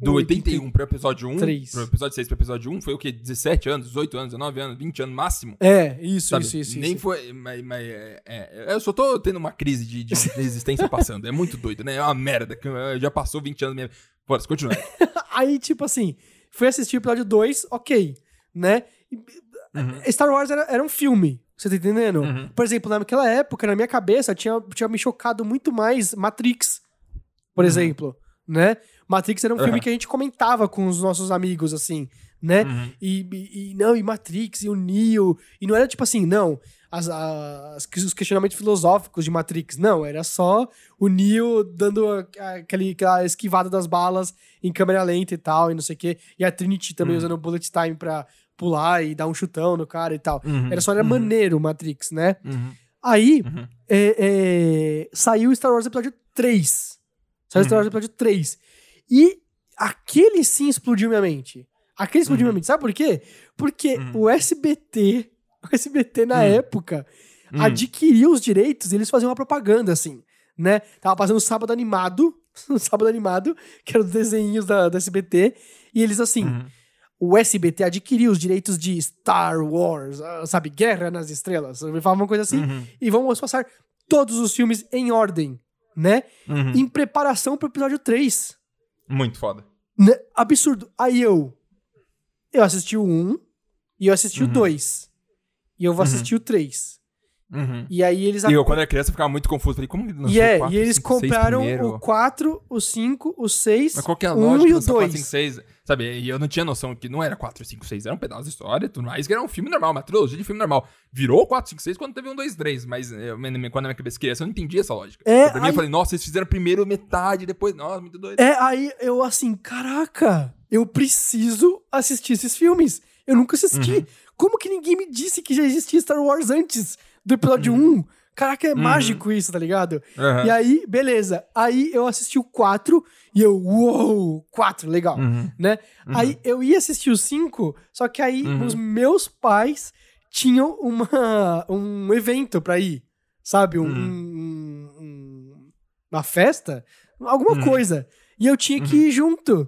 [SPEAKER 2] Do
[SPEAKER 1] O
[SPEAKER 2] 81 pro episódio 1,
[SPEAKER 1] Três.
[SPEAKER 2] pro episódio 6 pro episódio 1, foi o quê? 17 anos, 18 anos, 19 anos, 20 anos máximo.
[SPEAKER 1] É, isso,
[SPEAKER 2] Sabe?
[SPEAKER 1] isso, isso.
[SPEAKER 2] Nem
[SPEAKER 1] isso.
[SPEAKER 2] foi. Mas, mas é, é, eu só tô tendo uma crise de, de existência passando. É muito doido, né? É uma merda. Já passou 20 anos mesmo. Bora, continua.
[SPEAKER 1] Aí, tipo assim, fui assistir o episódio 2, ok, né?
[SPEAKER 2] Uhum.
[SPEAKER 1] Star Wars era, era um filme, você tá entendendo?
[SPEAKER 2] Uhum.
[SPEAKER 1] Por exemplo, naquela época, na minha cabeça, tinha, tinha me chocado muito mais Matrix, por exemplo, né? Matrix era um filme
[SPEAKER 2] Uhum.
[SPEAKER 1] que a gente comentava com os nossos amigos, assim, né?
[SPEAKER 2] Uhum.
[SPEAKER 1] E, e- e não, e Matrix, e o Neo. E não era tipo assim, não, as, as- os questionamentos filosóficos de Matrix. Não, era só o Neo dando a- a- aquele, aquela esquivada das balas em câmera lenta e tal, e não sei o quê. E a Trinity também
[SPEAKER 2] Uhum.
[SPEAKER 1] usando o bullet time pra pular e dar um chutão no cara e tal.
[SPEAKER 2] Uhum.
[SPEAKER 1] Era só, era
[SPEAKER 2] Uhum.
[SPEAKER 1] maneiro o Matrix, né?
[SPEAKER 2] Uhum.
[SPEAKER 1] Aí, é, é, saiu Star Wars Episódio 3. Saiu Star. Wars Episódio 3. E aquele sim explodiu minha mente. Aquele explodiu
[SPEAKER 2] Uhum.
[SPEAKER 1] minha mente. Sabe por quê? Porque
[SPEAKER 2] Uhum.
[SPEAKER 1] o SBT, o SBT na
[SPEAKER 2] Uhum.
[SPEAKER 1] época,
[SPEAKER 2] Uhum.
[SPEAKER 1] adquiriu os direitos e eles faziam uma propaganda, assim, né? Tava passando o sábado animado, o sábado animado, que eram os desenhos da, da SBT, e eles assim,
[SPEAKER 2] Uhum.
[SPEAKER 1] o SBT adquiriu os direitos de Star Wars, ah, sabe, Guerra nas Estrelas, ele falava uma coisa assim,
[SPEAKER 2] Uhum.
[SPEAKER 1] e vamos passar todos os filmes em ordem, né?
[SPEAKER 2] Uhum.
[SPEAKER 1] Em preparação pro episódio 3.
[SPEAKER 2] Muito foda.
[SPEAKER 1] Né? Absurdo. Aí eu. Eu assisti o 1 e eu assisti o
[SPEAKER 2] Uhum.
[SPEAKER 1] 2. e eu vou assistir o 3.
[SPEAKER 2] Uhum.
[SPEAKER 1] E aí eles
[SPEAKER 2] E eu, quando era criança, eu ficava muito confuso. Falei, como
[SPEAKER 1] E, é,
[SPEAKER 2] quatro,
[SPEAKER 1] e eles
[SPEAKER 2] cinco,
[SPEAKER 1] compraram o 4, o 5, o 6,
[SPEAKER 2] Mas qual que é a
[SPEAKER 1] o 1
[SPEAKER 2] lógica
[SPEAKER 1] e
[SPEAKER 2] de
[SPEAKER 1] o
[SPEAKER 2] lançar 4,
[SPEAKER 1] 2.
[SPEAKER 2] 5, 6? Sabe, e eu não tinha noção que não era 4, 5, 6, era um pedaço de história tudo mais, que era um filme normal, uma trilogia de filme normal. Virou 4, 5, 6 quando teve um 2, 3, mas eu, quando na minha cabeça criança eu não entendi essa lógica.
[SPEAKER 1] É,
[SPEAKER 2] Então, pra mim
[SPEAKER 1] aí-
[SPEAKER 2] eu falei, nossa, eles fizeram primeiro metade, depois, nossa, muito doido.
[SPEAKER 1] É, aí eu assim, caraca, eu preciso assistir esses filmes. Eu nunca assisti.
[SPEAKER 2] Uhum.
[SPEAKER 1] Como que ninguém me disse que já existia Star Wars antes do episódio 1? Caraca, é mágico isso, tá ligado?
[SPEAKER 2] Aham.
[SPEAKER 1] E aí, beleza. Aí eu assisti o 4 e eu, uou, 4, legal,
[SPEAKER 2] Uhum.
[SPEAKER 1] né? Aí eu ia assistir o 5, só que aí
[SPEAKER 2] Uhum.
[SPEAKER 1] os meus pais tinham uma, um evento pra ir, sabe? Um,
[SPEAKER 2] Uhum.
[SPEAKER 1] um- um- uma festa, alguma
[SPEAKER 2] Uhum.
[SPEAKER 1] coisa. E eu tinha que ir junto.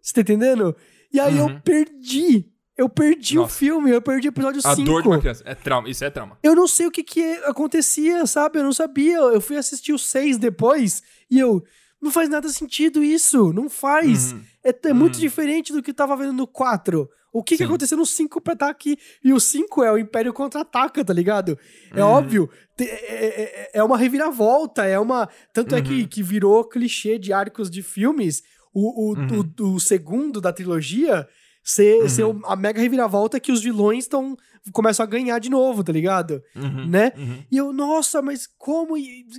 [SPEAKER 1] Você tá entendendo? E aí eu
[SPEAKER 2] Uhum.
[SPEAKER 1] perdi. Eu perdi o
[SPEAKER 2] Nossa.
[SPEAKER 1] filme, eu perdi o episódio
[SPEAKER 2] A
[SPEAKER 1] 5.
[SPEAKER 2] dor de uma criança. É trauma, isso é trauma.
[SPEAKER 1] Eu não sei o que que acontecia, sabe? Eu não sabia. Eu fui assistir o 6 depois e eu. Não faz nada sentido isso. Não faz.
[SPEAKER 2] Uhum.
[SPEAKER 1] É, é muito
[SPEAKER 2] Uhum.
[SPEAKER 1] diferente do que eu tava vendo no 4. O que, que aconteceu no 5 pra estar aqui? E o 5 é o Império Contra-Ataca, tá ligado? É
[SPEAKER 2] Uhum.
[SPEAKER 1] óbvio. te- É, é- é uma reviravolta, é uma... Tanto é que,
[SPEAKER 2] Uhum.
[SPEAKER 1] que virou clichê de arcos de filmes. O, o,
[SPEAKER 2] Uhum.
[SPEAKER 1] o, o segundo da trilogia ser,
[SPEAKER 2] Uhum.
[SPEAKER 1] ser a mega reviravolta que os vilões estão começam a ganhar de novo, tá ligado?
[SPEAKER 2] Uhum.
[SPEAKER 1] Né?
[SPEAKER 2] Uhum.
[SPEAKER 1] E eu, nossa, mas como,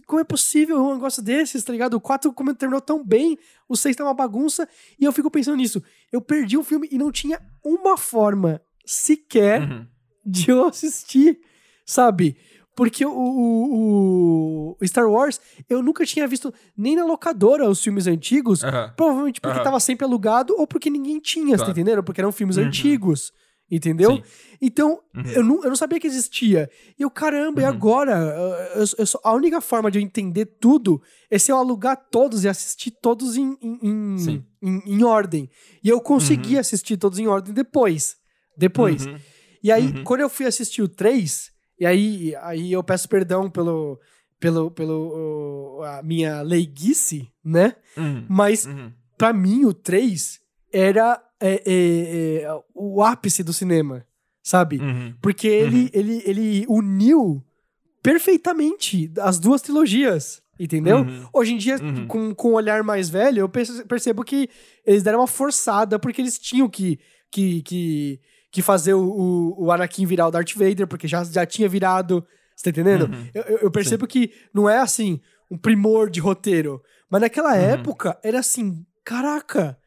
[SPEAKER 1] como é possível um negócio desses, tá ligado? O 4 como terminou tão bem, o 6 tá uma bagunça, e eu fico pensando nisso. Eu perdi o filme e não tinha uma forma sequer
[SPEAKER 2] Uhum.
[SPEAKER 1] de eu assistir, sabe? Porque o, o- o Star Wars, eu nunca tinha visto nem na locadora os filmes antigos,
[SPEAKER 2] Aham.
[SPEAKER 1] provavelmente porque
[SPEAKER 2] Aham.
[SPEAKER 1] tava sempre alugado ou porque ninguém tinha, você tá
[SPEAKER 2] Claro.
[SPEAKER 1] entendendo? Porque eram filmes
[SPEAKER 2] Uhum.
[SPEAKER 1] antigos, entendeu?
[SPEAKER 2] Sim.
[SPEAKER 1] Então,
[SPEAKER 2] Uhum.
[SPEAKER 1] eu, não, eu não sabia que existia. E eu, caramba, e
[SPEAKER 2] Uhum.
[SPEAKER 1] agora? Eu- eu- a única forma de eu entender tudo é se eu alugar todos e assistir todos em, em, em, em- em ordem. E eu consegui assistir todos em ordem depois. Depois. E aí, quando eu fui assistir o 3, e aí, aí eu peço perdão pelo, pelo, pelo a minha leiguice, né?
[SPEAKER 2] Uhum.
[SPEAKER 1] Mas
[SPEAKER 2] Uhum.
[SPEAKER 1] pra mim o 3 era é, é, é, o ápice do cinema, sabe?
[SPEAKER 2] Uhum.
[SPEAKER 1] Porque ele, ele, ele uniu perfeitamente as duas trilogias, entendeu?
[SPEAKER 2] Uhum.
[SPEAKER 1] Hoje em dia,
[SPEAKER 2] Uhum.
[SPEAKER 1] com, com um olhar mais velho, eu perce- percebo que eles deram uma forçada porque eles tinham que, que, que, que fazer o, o, o Anakin virar o Darth Vader, porque já, já tinha virado. Você tá entendendo?
[SPEAKER 2] Uhum.
[SPEAKER 1] Eu, eu- percebo que não é assim, um primor de roteiro. Mas naquela
[SPEAKER 2] Uhum.
[SPEAKER 1] época, era assim, caraca,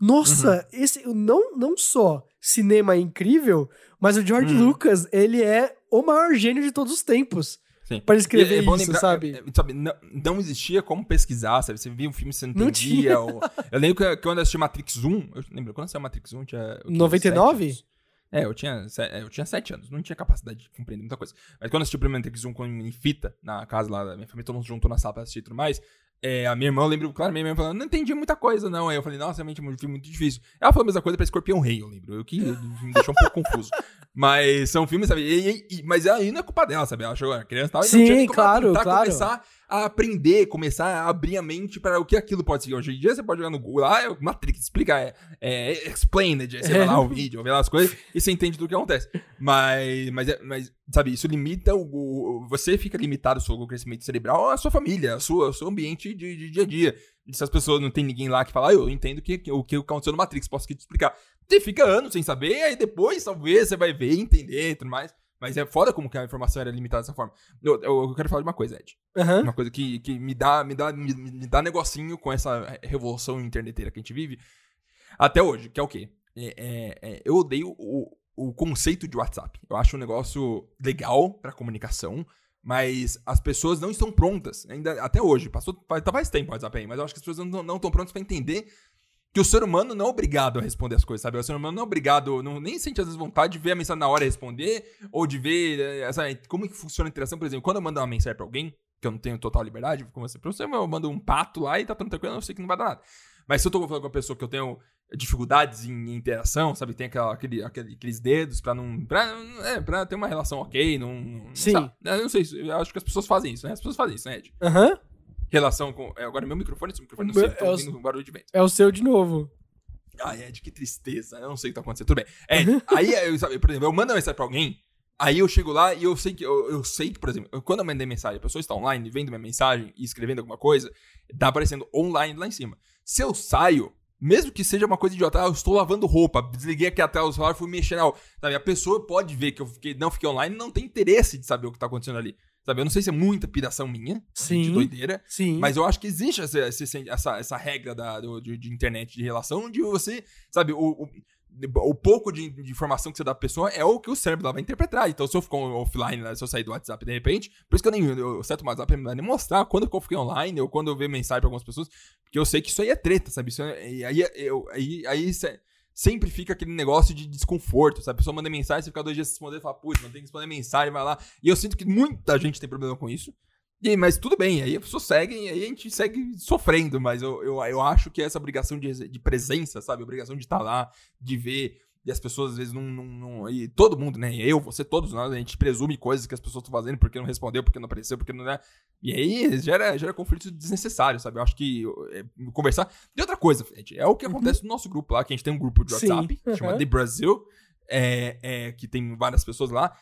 [SPEAKER 1] nossa,
[SPEAKER 2] Uhum.
[SPEAKER 1] esse não, não só cinema é incrível, mas o George
[SPEAKER 2] Uhum.
[SPEAKER 1] Lucas, ele é o maior gênio de todos os tempos.
[SPEAKER 2] Sim.
[SPEAKER 1] Pra escrever
[SPEAKER 2] E é bom
[SPEAKER 1] isso,
[SPEAKER 2] lembrar,
[SPEAKER 1] sabe?
[SPEAKER 2] é, é, sabe, não, não existia como pesquisar, sabe? Você via um filme, você não
[SPEAKER 1] Não
[SPEAKER 2] entendia.
[SPEAKER 1] tinha.
[SPEAKER 2] ou- Eu lembro que quando eu assisti Matrix 1, eu lembro, quando assisti Matrix 1, eu tinha... eu tinha
[SPEAKER 1] 99?
[SPEAKER 2] sete anos. É, eu tinha, é, eu tinha sete anos, não tinha capacidade de compreender muita coisa. Mas quando eu assisti o primeiro Matrix 1 com, em fita, na casa lá da minha família, todo mundo juntou na sala pra assistir e tudo mais, é, a minha irmã, eu lembro claramente, minha irmã falando, não entendi muita coisa, não. Aí eu falei, nossa, realmente, é um filme muito difícil. Ela falou a mesma coisa pra Escorpião Rei, eu lembro. O que me deixou um pouco confuso. Mas são filmes, sabe? E, e- e- mas aí não é culpa dela, sabe? Ela chegou, a criança e tal, e
[SPEAKER 1] Sim,
[SPEAKER 2] não tinha nem como
[SPEAKER 1] claro,
[SPEAKER 2] tentar
[SPEAKER 1] claro.
[SPEAKER 2] começar a aprender, começar a abrir a mente para o que aquilo pode ser. Hoje em dia você pode jogar no Google lá, é Matrix, explica, é, é explained, você vai lá o vídeo, vê lá as coisas e você entende tudo que acontece. Mas, mas, é- mas sabe, isso limita o, o- Você fica limitado o seu crescimento cerebral à sua família, ao seu, ao seu ambiente de, de dia a dia. E se as pessoas não tem ninguém lá que fala, ah, eu entendo que, que, o que aconteceu no Matrix, posso te explicar. Você fica anos sem saber, aí depois talvez você vai ver, entender e tudo mais. Mas é foda como que a informação era limitada dessa forma. Eu, eu- eu quero falar de uma coisa, Ed.
[SPEAKER 1] Aham.
[SPEAKER 2] Uma coisa que, que me dá, me dá, me, me dá negocinho com essa revolução interneteira que a gente vive até hoje, que é o quê? É, é- é, eu odeio o, o conceito de WhatsApp. Eu acho um negócio legal pra comunicação, mas as pessoas não estão prontas, ainda até hoje. Passou faz, tá faz tempo o WhatsApp aí, mas eu acho que as pessoas não não estão prontas pra entender que o ser humano não é obrigado a responder as coisas, sabe? O ser humano não é obrigado, não, nem sente às vezes vontade de ver a mensagem na hora e responder, ou de ver eh, essa, como que funciona a interação. Por exemplo, quando eu mando uma mensagem pra alguém, que eu não tenho total liberdade, como pra você, eu mando um pato lá e tá tudo tranquilo, eu sei que não vai dar nada. Mas se eu tô falando com uma pessoa que eu tenho dificuldades em interação, sabe? Tem aquela, aquele, aquele- aqueles dedos pra não. Pra, é, pra ter uma relação ok, não. não
[SPEAKER 1] Sim.
[SPEAKER 2] lá. eu não sei, eu acho que as pessoas fazem isso, né? As pessoas fazem isso, né, Ed?
[SPEAKER 1] Aham.
[SPEAKER 2] Relação com. é, agora meu microfone, esse microfone não sei, tô
[SPEAKER 1] é o-
[SPEAKER 2] ouvindo um barulho de vento.
[SPEAKER 1] É o seu de novo.
[SPEAKER 2] Ai, Ed, que tristeza. Eu não sei o que tá acontecendo. Tudo bem. Ed, aí, eu, sabe, por exemplo, eu mando uma mensagem pra alguém Aí eu chego lá e eu sei que, eu, eu sei que, por exemplo, eu- quando eu mandei mensagem, a pessoa está online, vendo minha mensagem e escrevendo alguma coisa, tá aparecendo online lá em cima. Se eu saio, mesmo que seja uma coisa idiota, ah, eu estou lavando roupa, desliguei aqui a tela do celular, fui mexer na. Sabe, a pessoa pode ver que eu fiquei, não fiquei online e não tem interesse de saber o que tá acontecendo ali. Sabe, eu não sei se é muita piração minha, de
[SPEAKER 1] Sim.
[SPEAKER 2] doideira,
[SPEAKER 1] Sim.
[SPEAKER 2] mas eu acho que existe essa, essa, essa, regra da, do- de, de internet de relação onde você, sabe, o, o, o pouco de, de informação que você dá pra pessoa é o que o cérebro lá vai interpretar. Então, se eu ficar offline, se eu sair do WhatsApp de repente, por isso que eu nem eu seto o WhatsApp pra nem mostrar quando eu fiquei online ou quando eu ver mensagem pra algumas pessoas, porque eu sei que isso aí é treta, sabe? Isso é- e aí, eu, aí, aí cê- sempre fica aquele negócio de desconforto, sabe? A pessoa manda mensagem, você fica dois dias sem responder e fala, putz, não tem que responder mensagem, vai lá. E eu sinto que muita gente tem problema com isso. E, mas tudo bem, aí a pessoa segue e aí a gente segue sofrendo, mas eu, eu, eu acho que essa obrigação de, de presença, sabe? Obrigação de estar lá, de ver, e as pessoas às vezes não, não, não- E todo mundo, né? Eu, você, todos nós, a gente presume coisas que as pessoas estão fazendo porque não respondeu, porque não apareceu, porque não é. E aí gera, gera conflitos desnecessários, sabe? Eu acho que é, conversar. E outra coisa, gente, é o que acontece no nosso grupo lá, que a gente tem um grupo de
[SPEAKER 1] Sim,
[SPEAKER 2] WhatsApp, chama
[SPEAKER 1] aham.
[SPEAKER 2] The Brasil, é, é, que tem várias pessoas lá.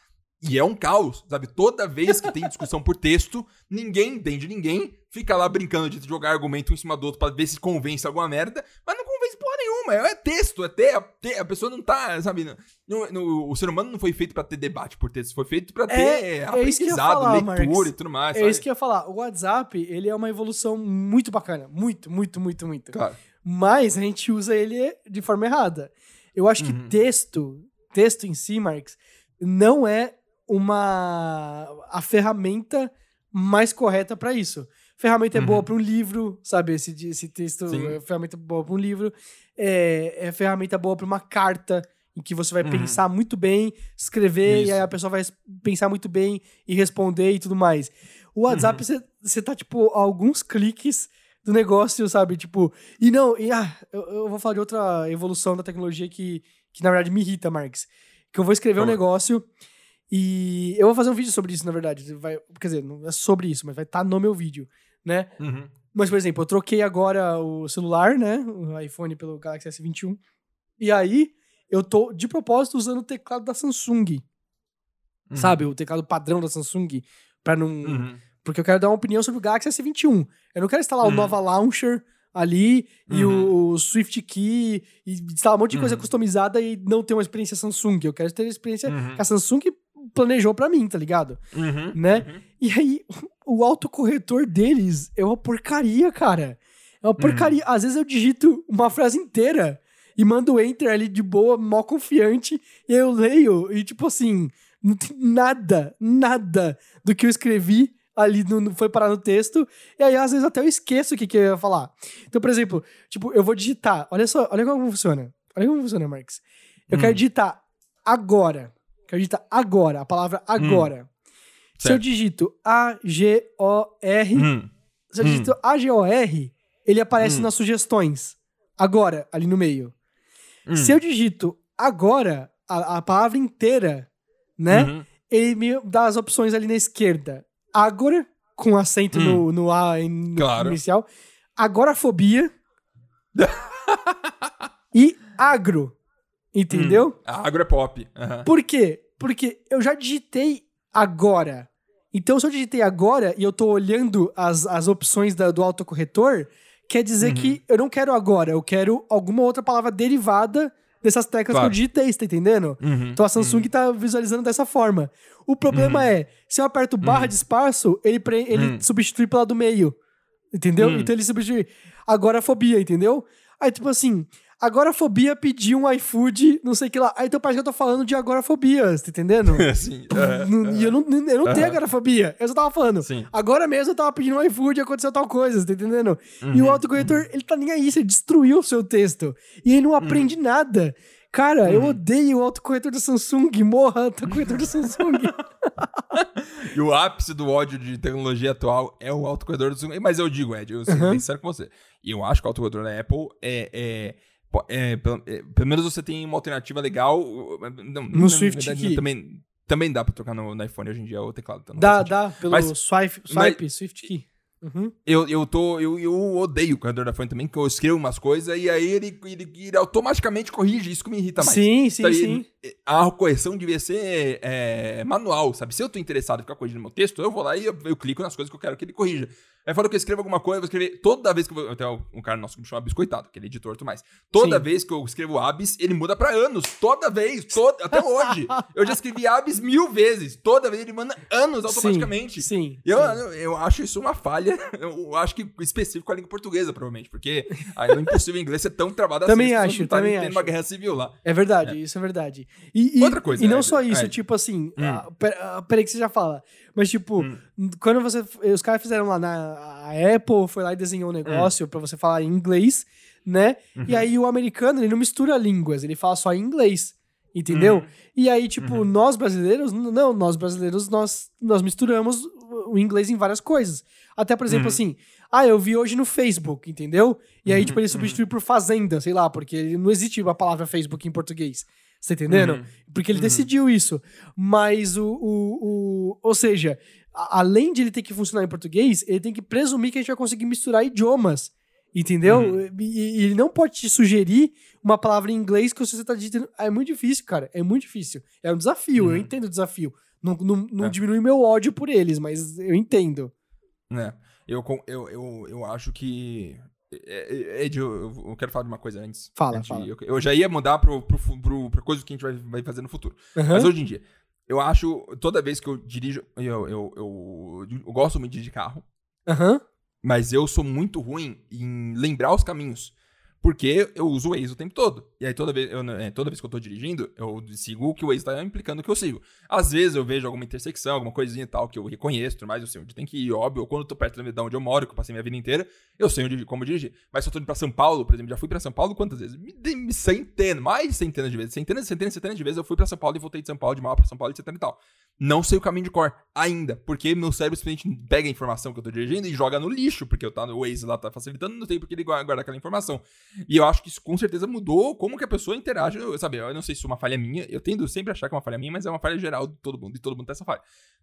[SPEAKER 2] E é um caos, sabe? Toda vez que tem discussão por texto, ninguém entende ninguém, fica lá brincando de jogar argumento um em cima do outro pra ver se convence alguma merda, mas não convence porra nenhuma. É texto, é ter, ter- a pessoa não tá, sabe? não- não- o ser humano não foi feito pra ter debate por texto, foi feito pra ter
[SPEAKER 1] É- é que eu ia
[SPEAKER 2] aprendizado,
[SPEAKER 1] falar,
[SPEAKER 2] leitura e tudo mais.
[SPEAKER 1] É
[SPEAKER 2] sabe?
[SPEAKER 1] isso que eu ia falar. O WhatsApp, ele é uma evolução muito bacana. Muito, muito, muito, muito.
[SPEAKER 2] Claro.
[SPEAKER 1] Mas a gente usa ele de forma errada. Eu acho que
[SPEAKER 2] Uhum.
[SPEAKER 1] texto, texto em si, Marx, não é uma a ferramenta mais correta pra isso. Ferramenta é
[SPEAKER 2] Uhum.
[SPEAKER 1] boa pra um livro, sabe? Esse, esse texto
[SPEAKER 2] Sim.
[SPEAKER 1] é ferramenta boa pra um livro. É, é ferramenta boa pra uma carta em que você vai
[SPEAKER 2] Uhum.
[SPEAKER 1] pensar muito bem, escrever,
[SPEAKER 2] Isso.
[SPEAKER 1] e aí a pessoa vai pensar muito bem e responder e tudo mais. O WhatsApp,
[SPEAKER 2] Uhum.
[SPEAKER 1] você você tá, tipo, a alguns cliques do negócio, sabe? Tipo, e não, e ah, eu, eu vou falar de outra evolução da tecnologia que, que na verdade me irrita, Marx. Que eu vou escrever um
[SPEAKER 2] Fala.
[SPEAKER 1] negócio e eu vou fazer um vídeo sobre isso, na verdade. Vai, quer dizer, não é sobre isso, mas vai estar no meu vídeo, né?
[SPEAKER 2] Uhum.
[SPEAKER 1] Mas, por exemplo, eu troquei agora o celular, né? O iPhone pelo Galaxy S21. E aí, eu tô, de propósito, usando o teclado da Samsung.
[SPEAKER 2] Uhum.
[SPEAKER 1] Sabe? O teclado padrão da Samsung. Pra não.
[SPEAKER 2] Uhum.
[SPEAKER 1] Porque eu quero dar uma opinião sobre o Galaxy S21. Eu não quero instalar o
[SPEAKER 2] Uhum.
[SPEAKER 1] Nova Launcher ali e
[SPEAKER 2] Uhum.
[SPEAKER 1] o Swift Key e instalar um monte de coisa
[SPEAKER 2] Uhum.
[SPEAKER 1] customizada e não ter uma experiência Samsung. Eu quero ter a experiência que a Samsung planejou pra mim, tá ligado?
[SPEAKER 2] Uhum.
[SPEAKER 1] Né?
[SPEAKER 2] Uhum.
[SPEAKER 1] E aí, o autocorretor deles é uma porcaria, cara. É uma porcaria. Às vezes eu digito uma frase inteira e mando enter ali de boa, mó confiante, e aí eu leio e, tipo assim, não tem nada, nada do que eu escrevi ali no, no- foi parar no texto, e aí às vezes até eu esqueço o que, que eu ia falar. Então, por exemplo, tipo, eu vou digitar, olha só, olha como funciona. Olha como funciona, Marx. Eu
[SPEAKER 2] Hum.
[SPEAKER 1] quero digitar agora. Digitar agora, a palavra agora. Se eu digito A-G-O-R,
[SPEAKER 2] Uhum.
[SPEAKER 1] se eu
[SPEAKER 2] Hum.
[SPEAKER 1] digito A-G-O-R, ele aparece
[SPEAKER 2] Hum.
[SPEAKER 1] nas sugestões. Agora, ali no meio.
[SPEAKER 2] Uhum.
[SPEAKER 1] Se eu digito agora, a, a palavra inteira, né?
[SPEAKER 2] Uhum.
[SPEAKER 1] Ele me dá as opções ali na esquerda. Agora, com acento no, no A em-
[SPEAKER 2] Hum. Claro.
[SPEAKER 1] inicial. Agorafobia. e agro. Entendeu?
[SPEAKER 2] A agro é pop. Aham.
[SPEAKER 1] Por quê? Porque eu já digitei agora. Então, se eu digitei agora e eu tô olhando as, as opções da- do autocorretor, quer dizer
[SPEAKER 2] Uhum.
[SPEAKER 1] que eu não quero agora, eu quero alguma outra palavra derivada dessas teclas
[SPEAKER 2] Claro.
[SPEAKER 1] que eu digitei, você tá entendendo?
[SPEAKER 2] Uhum.
[SPEAKER 1] Então a Samsung tá visualizando dessa forma. O problema
[SPEAKER 2] Uhum.
[SPEAKER 1] é, se eu aperto barra de espaço, ele, pre- ele
[SPEAKER 2] Uhum.
[SPEAKER 1] substitui pela do meio. Entendeu?
[SPEAKER 2] Uhum.
[SPEAKER 1] Então ele substitui agorafobia, entendeu? Aí, tipo assim, agorafobia pediu um iFood, não sei o que lá. Aí então parece que eu tô falando de agorafobia, você tá entendendo?
[SPEAKER 2] Sim.
[SPEAKER 1] Não- E eu não, eu não tenho
[SPEAKER 2] Aham.
[SPEAKER 1] agorafobia. Eu só tava falando.
[SPEAKER 2] Sim.
[SPEAKER 1] Agora mesmo eu tava pedindo um iFood e aconteceu tal coisa, você tá entendendo? E
[SPEAKER 2] Uhum.
[SPEAKER 1] o autocorretor, ele tá nem aí, você destruiu o seu texto. E ele não aprende nada. Cara, eu
[SPEAKER 2] Uhum.
[SPEAKER 1] odeio o autocorretor da Samsung. Morra, autocorretor da Samsung.
[SPEAKER 2] E o ápice do ódio de tecnologia atual é o autocorredor do Samsung. Mas eu digo, Ed, eu sou
[SPEAKER 1] Uhum.
[SPEAKER 2] bem sério com você. E eu acho que o autocorredor da Apple é. é, é, pelo, é, pelo menos você tem uma alternativa legal. Não,
[SPEAKER 1] No
[SPEAKER 2] na
[SPEAKER 1] Swift
[SPEAKER 2] verdade,
[SPEAKER 1] Key.
[SPEAKER 2] Também, também dá pra trocar no, no iPhone hoje em dia o teclado. Não
[SPEAKER 1] dá, dá, pelo
[SPEAKER 2] Mas-
[SPEAKER 1] swipe, swipe Swift Key. Uhum.
[SPEAKER 2] Eu, eu, tô, eu, eu odeio o corredor da iPhone também, que eu escrevo umas coisas e aí ele, ele, ele automaticamente corrige. Isso que me irrita mais.
[SPEAKER 1] Sim, sim,
[SPEAKER 2] Então,
[SPEAKER 1] sim.
[SPEAKER 2] ele- a correção devia ser é, manual, sabe? Se eu tô interessado em ficar corrigindo meu texto, eu vou lá e eu, eu clico nas coisas que eu quero que ele corrija. Aí fala que eu escrevo alguma coisa, eu vou escrever. Toda vez que eu vou. Tem um cara nosso que me chama Biscoitado, que ele é editor e tudo mais. Toda Sim. vez que eu escrevo Abis, ele muda pra anos. Toda vez. Toda, até hoje. eu já escrevi Abis mil vezes. Toda vez ele manda anos automaticamente.
[SPEAKER 1] Sim. sim
[SPEAKER 2] eu,
[SPEAKER 1] sim.
[SPEAKER 2] Eu, eu, acho isso uma falha. Eu acho que específico a língua portuguesa, provavelmente. Porque aí não é impossível inglês ser tão travado
[SPEAKER 1] também assim. Acho, também acho.
[SPEAKER 2] Tem uma guerra civil lá.
[SPEAKER 1] É verdade, é. isso é verdade. E, e, Outra coisa. E não é, só isso, é. tipo assim. Hum. Ah, ah, peraí que você já fala. Mas, tipo, hum. quando você. Os caras fizeram lá na a Apple, foi lá e desenhou um negócio hum. para você falar em inglês, né? Uhum. E aí o americano, ele não mistura línguas, ele fala só em inglês. Entendeu? Uhum. E aí, tipo, uhum. nós brasileiros, não, nós brasileiros, nós, nós misturamos o inglês em várias coisas. Até, por exemplo, uhum. assim, ah, eu vi hoje no Facebook, entendeu? E aí, tipo, ele substitui uhum. por fazenda, sei lá, porque não existe a palavra Facebook em português. Você tá entendendo? Uhum. Porque ele uhum. decidiu isso. Mas o, o, o. Ou seja, a, além de ele ter que funcionar em português, ele tem que presumir que a gente vai conseguir misturar idiomas. Entendeu? Uhum. E, e, ele não pode te sugerir uma palavra em inglês que você tá dizendo. É muito difícil, cara. É muito difícil. É um desafio. Eu uhum. entendo o desafio. Não, não, não é. diminui meu ódio por eles, mas eu entendo.
[SPEAKER 2] É. Eu, eu, eu, eu acho que Ed, eu, quero falar de uma coisa antes.
[SPEAKER 1] Fala,
[SPEAKER 2] antes,
[SPEAKER 1] fala.
[SPEAKER 2] Eu, eu, já ia mudar pro, pro, pro, pra coisa que a gente vai, vai fazer no futuro. Uhum. Mas hoje em dia, eu acho, toda vez que eu dirijo, eu, eu, eu, eu gosto muito de carro.
[SPEAKER 1] Uhum.
[SPEAKER 2] Mas eu sou muito ruim em lembrar os caminhos. Porque eu uso o Waze o tempo todo. E aí toda vez, eu, é, toda vez que eu tô dirigindo, eu sigo o que o Waze tá implicando que eu sigo. Às vezes eu vejo alguma intersecção, alguma coisinha e tal que eu reconheço, mas eu sei onde tem que ir, óbvio. Ou quando eu tô perto de onde eu moro, que eu passei minha vida inteira, eu sei onde, como dirigir. Mas se eu tô indo pra São Paulo, por exemplo, já fui pra São Paulo quantas vezes? Centenas, mais centenas de vezes. Centenas, centenas, centenas de vezes eu fui pra São Paulo e voltei de São Paulo, de mal pra São Paulo, etc e tal. Não sei o caminho de cor ainda, porque meu cérebro simplesmente pega a informação que eu tô dirigindo e joga no lixo, porque eu tá no Waze lá tá facilitando, não sei porque ele guarda aquela informação. E eu acho que isso com certeza mudou como que a pessoa interage. Eu, sabe, eu não sei se é uma falha minha, eu tendo sempre a achar que é uma falha minha, mas é uma falha geral de todo mundo, e todo mundo tem essa falha.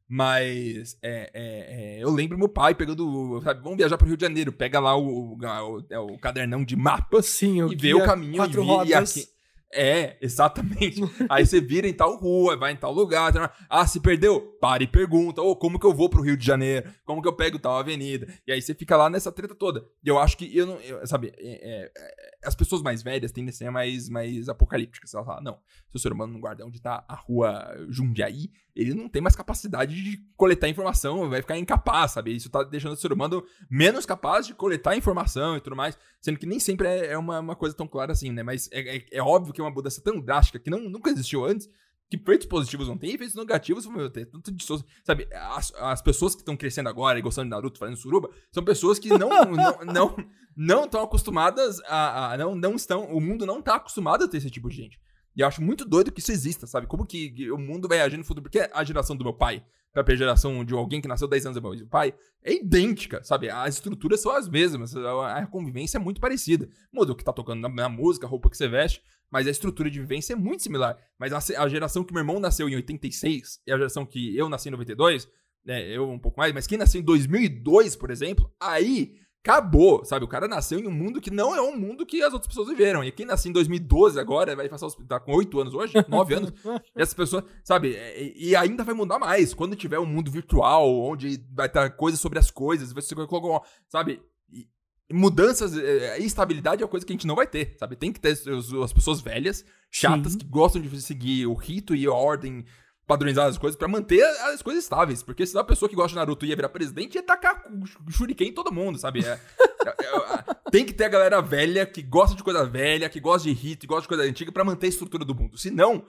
[SPEAKER 2] Mas é, é, é, eu lembro meu pai pegando, sabe, vamos viajar pro Rio de Janeiro, pega lá o, o, o, é o cadernão de mapas
[SPEAKER 1] Sim,
[SPEAKER 2] e vê o caminho
[SPEAKER 1] quatro e, rodas. e aqui,
[SPEAKER 2] é, exatamente. Aí você vira em tal rua, vai em tal lugar. Tal... Ah, se perdeu? Para e pergunta. Ou oh, como que eu vou pro Rio de Janeiro? Como que eu pego tal avenida? E aí você fica lá nessa treta toda. E eu acho que eu não. Eu, sabe, é, é, é as pessoas mais velhas tendem a ser mais, mais apocalípticas. Ela fala, não, se o ser humano não guarda onde tá a rua Jundiaí, ele não tem mais capacidade de coletar informação, vai ficar incapaz, sabe? Isso tá deixando o ser humano menos capaz de coletar informação e tudo mais, sendo que nem sempre é, é uma, uma coisa tão clara assim, né? Mas é, é, é óbvio que uma mudança tão drástica que não, nunca existiu antes, que efeitos positivos não tem, efeitos negativos vão ter. Tanto de, sabe, as, as pessoas que estão crescendo agora e gostando de Naruto, fazendo suruba, são pessoas que não não não não estão acostumadas a, a, não não estão, o mundo não está acostumado a ter esse tipo de gente. E eu acho muito doido que isso exista, sabe? Como que o mundo vai agir no futuro. Porque a geração do meu pai, pra geração de alguém que nasceu 10 anos depois do pai, é idêntica, sabe? As estruturas são as mesmas, a convivência é muito parecida. Muda o que tá tocando na, na música, a roupa que você veste, mas a estrutura de vivência é muito similar. Mas a, a, geração que meu irmão nasceu em 86 e a geração que eu nasci em 92, né, eu um pouco mais, mas quem nasceu em 2002, por exemplo, aí acabou, sabe? O cara nasceu em um mundo que não é um mundo que as outras pessoas viveram. E quem nasceu em 2012 agora, vai passar, tá com 8 anos hoje, 9 anos, essas pessoas, sabe? E, e, ainda vai mudar mais. Quando tiver um mundo virtual, onde vai estar coisas sobre as coisas, você colocou, sabe? E, mudanças, é, estabilidade é uma coisa que a gente não vai ter, sabe? Tem que ter as, as pessoas velhas, chatas, Sim. que gostam de seguir o rito e a ordem padronizar as coisas para manter as coisas estáveis. Porque se a pessoa que gosta de Naruto ia virar presidente, ia tacar shuriken em todo mundo, sabe? É, é, é, tem que ter a galera velha que gosta de coisa velha, que gosta de rito, que gosta de coisa antiga para manter a estrutura do mundo. Senão,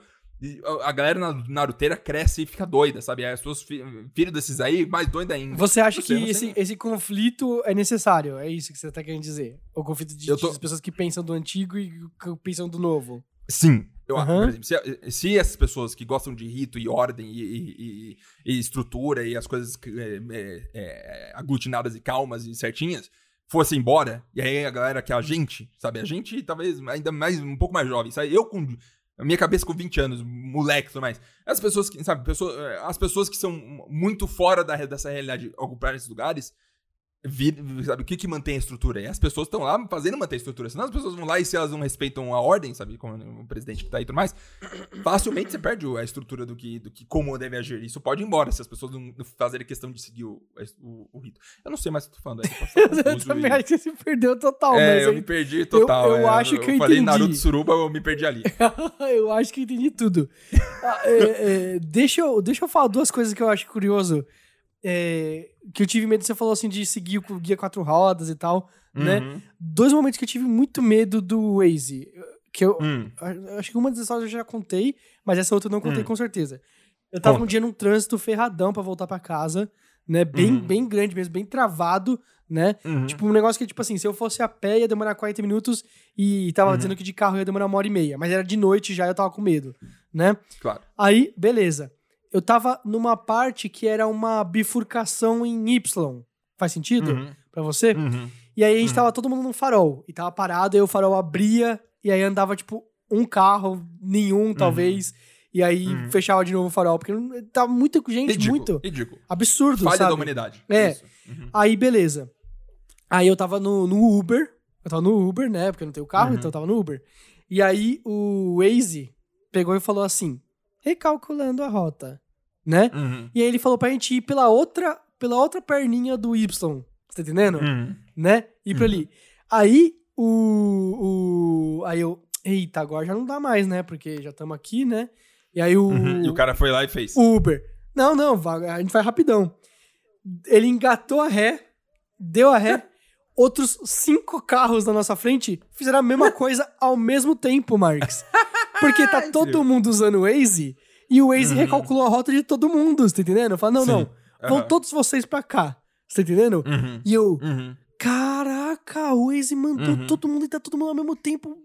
[SPEAKER 2] a galera naruteira cresce e fica doida, sabe? As pessoas filhos desses aí, mais doida ainda.
[SPEAKER 1] Você acha que esse, esse conflito é necessário? É isso que você tá querendo dizer? O conflito de, tô... de pessoas que pensam do antigo e que pensam do novo.
[SPEAKER 2] Sim, eu, uhum. por exemplo, se, se, essas pessoas que gostam de rito e ordem e, e, e estrutura e as coisas é, é, é, aglutinadas e calmas e certinhas fossem embora, e aí a galera que é a gente, sabe? A gente talvez ainda mais, um pouco mais jovem, sabe? Eu com minha cabeça com 20 anos, moleque e tudo mais. As pessoas que, sabe, pessoas, as pessoas que são muito fora da, dessa realidade ocuparem esses lugares, vir- sabe, o que que mantém a estrutura? E as pessoas estão lá fazendo manter a estrutura. Senão as pessoas vão lá e se elas não respeitam a ordem, sabe, como o presidente que tá aí e tudo mais, facilmente você perde a estrutura do que, do que como deve agir. Isso pode ir embora se as pessoas não, fazerem questão de seguir o, o, o rito. Eu não sei mais o que eu tô falando. aí, eu
[SPEAKER 1] Eu também
[SPEAKER 2] e-
[SPEAKER 1] acho que você se perdeu total,
[SPEAKER 2] É, eu
[SPEAKER 1] aí-
[SPEAKER 2] me perdi total.
[SPEAKER 1] eu
[SPEAKER 2] é,
[SPEAKER 1] acho que eu
[SPEAKER 2] falei
[SPEAKER 1] entendi.
[SPEAKER 2] Naruto Suruba, eu me perdi ali.
[SPEAKER 1] eu acho que entendi tudo. Ah, é, é, deixa, eu, deixa eu falar duas coisas que eu acho curioso. É, que eu tive medo, você falou assim, de seguir o guia quatro rodas e tal, né?
[SPEAKER 2] Uhum.
[SPEAKER 1] Dois momentos que eu tive muito medo do Waze. Que eu,
[SPEAKER 2] Hum.
[SPEAKER 1] acho que uma das histórias eu já contei, mas essa outra eu não contei
[SPEAKER 2] Hum.
[SPEAKER 1] com certeza. Eu tava
[SPEAKER 2] Conta.
[SPEAKER 1] um dia num trânsito ferradão pra voltar pra casa, né? Bem,
[SPEAKER 2] Uhum.
[SPEAKER 1] bem grande mesmo, bem travado, né?
[SPEAKER 2] Uhum.
[SPEAKER 1] Tipo, um negócio que, tipo assim, se eu fosse a pé ia demorar 40 minutos e tava
[SPEAKER 2] Uhum.
[SPEAKER 1] dizendo que de carro ia demorar uma hora e meia. Mas era de noite já, eu tava com medo, né?
[SPEAKER 2] Claro.
[SPEAKER 1] Aí, beleza. Eu tava numa parte que era uma bifurcação em Y. Faz sentido
[SPEAKER 2] Uhum.
[SPEAKER 1] pra você?
[SPEAKER 2] Uhum.
[SPEAKER 1] E aí a gente
[SPEAKER 2] Uhum.
[SPEAKER 1] tava todo mundo num farol. E tava parado, aí o farol abria, e aí andava, tipo, um carro, nenhum, talvez. E aí
[SPEAKER 2] Uhum.
[SPEAKER 1] fechava de novo o farol. Porque tava muito, gente,
[SPEAKER 2] Ridículo.
[SPEAKER 1] muito
[SPEAKER 2] Ridículo.
[SPEAKER 1] absurdo,
[SPEAKER 2] Falha
[SPEAKER 1] sabe?
[SPEAKER 2] da humanidade.
[SPEAKER 1] É.
[SPEAKER 2] Uhum.
[SPEAKER 1] Aí, beleza. Aí eu tava no, no Uber. Eu tava no Uber, né? Porque eu não tenho carro,
[SPEAKER 2] Uhum.
[SPEAKER 1] então eu tava no Uber. E aí o Waze pegou e falou assim: recalculando a rota, né?
[SPEAKER 2] Uhum.
[SPEAKER 1] E aí ele falou pra gente ir pela outra, pela outra perninha do Y. Você tá entendendo?
[SPEAKER 2] Uhum.
[SPEAKER 1] Né? Ir pra ali. Aí o, o. Aí eu. Eita, agora já não dá mais, né? Porque já estamos aqui, né? E aí o.
[SPEAKER 2] Uhum. E o cara foi lá e fez.
[SPEAKER 1] o Uber. Não, não, a gente vai rapidão. Ele engatou a ré, deu a ré. Outros cinco carros na nossa frente fizeram a mesma coisa ao mesmo tempo, Marx. Porque tá todo mundo usando o Waze e o Waze
[SPEAKER 2] Uhum.
[SPEAKER 1] recalculou a rota de todo mundo, você tá entendendo? Fala, não,
[SPEAKER 2] Sim.
[SPEAKER 1] não, vão
[SPEAKER 2] Aham.
[SPEAKER 1] todos vocês pra cá, você tá entendendo?
[SPEAKER 2] Uhum.
[SPEAKER 1] E eu,
[SPEAKER 2] Uhum.
[SPEAKER 1] caraca, o Waze mandou
[SPEAKER 2] Uhum.
[SPEAKER 1] todo mundo e tá todo mundo ao mesmo tempo,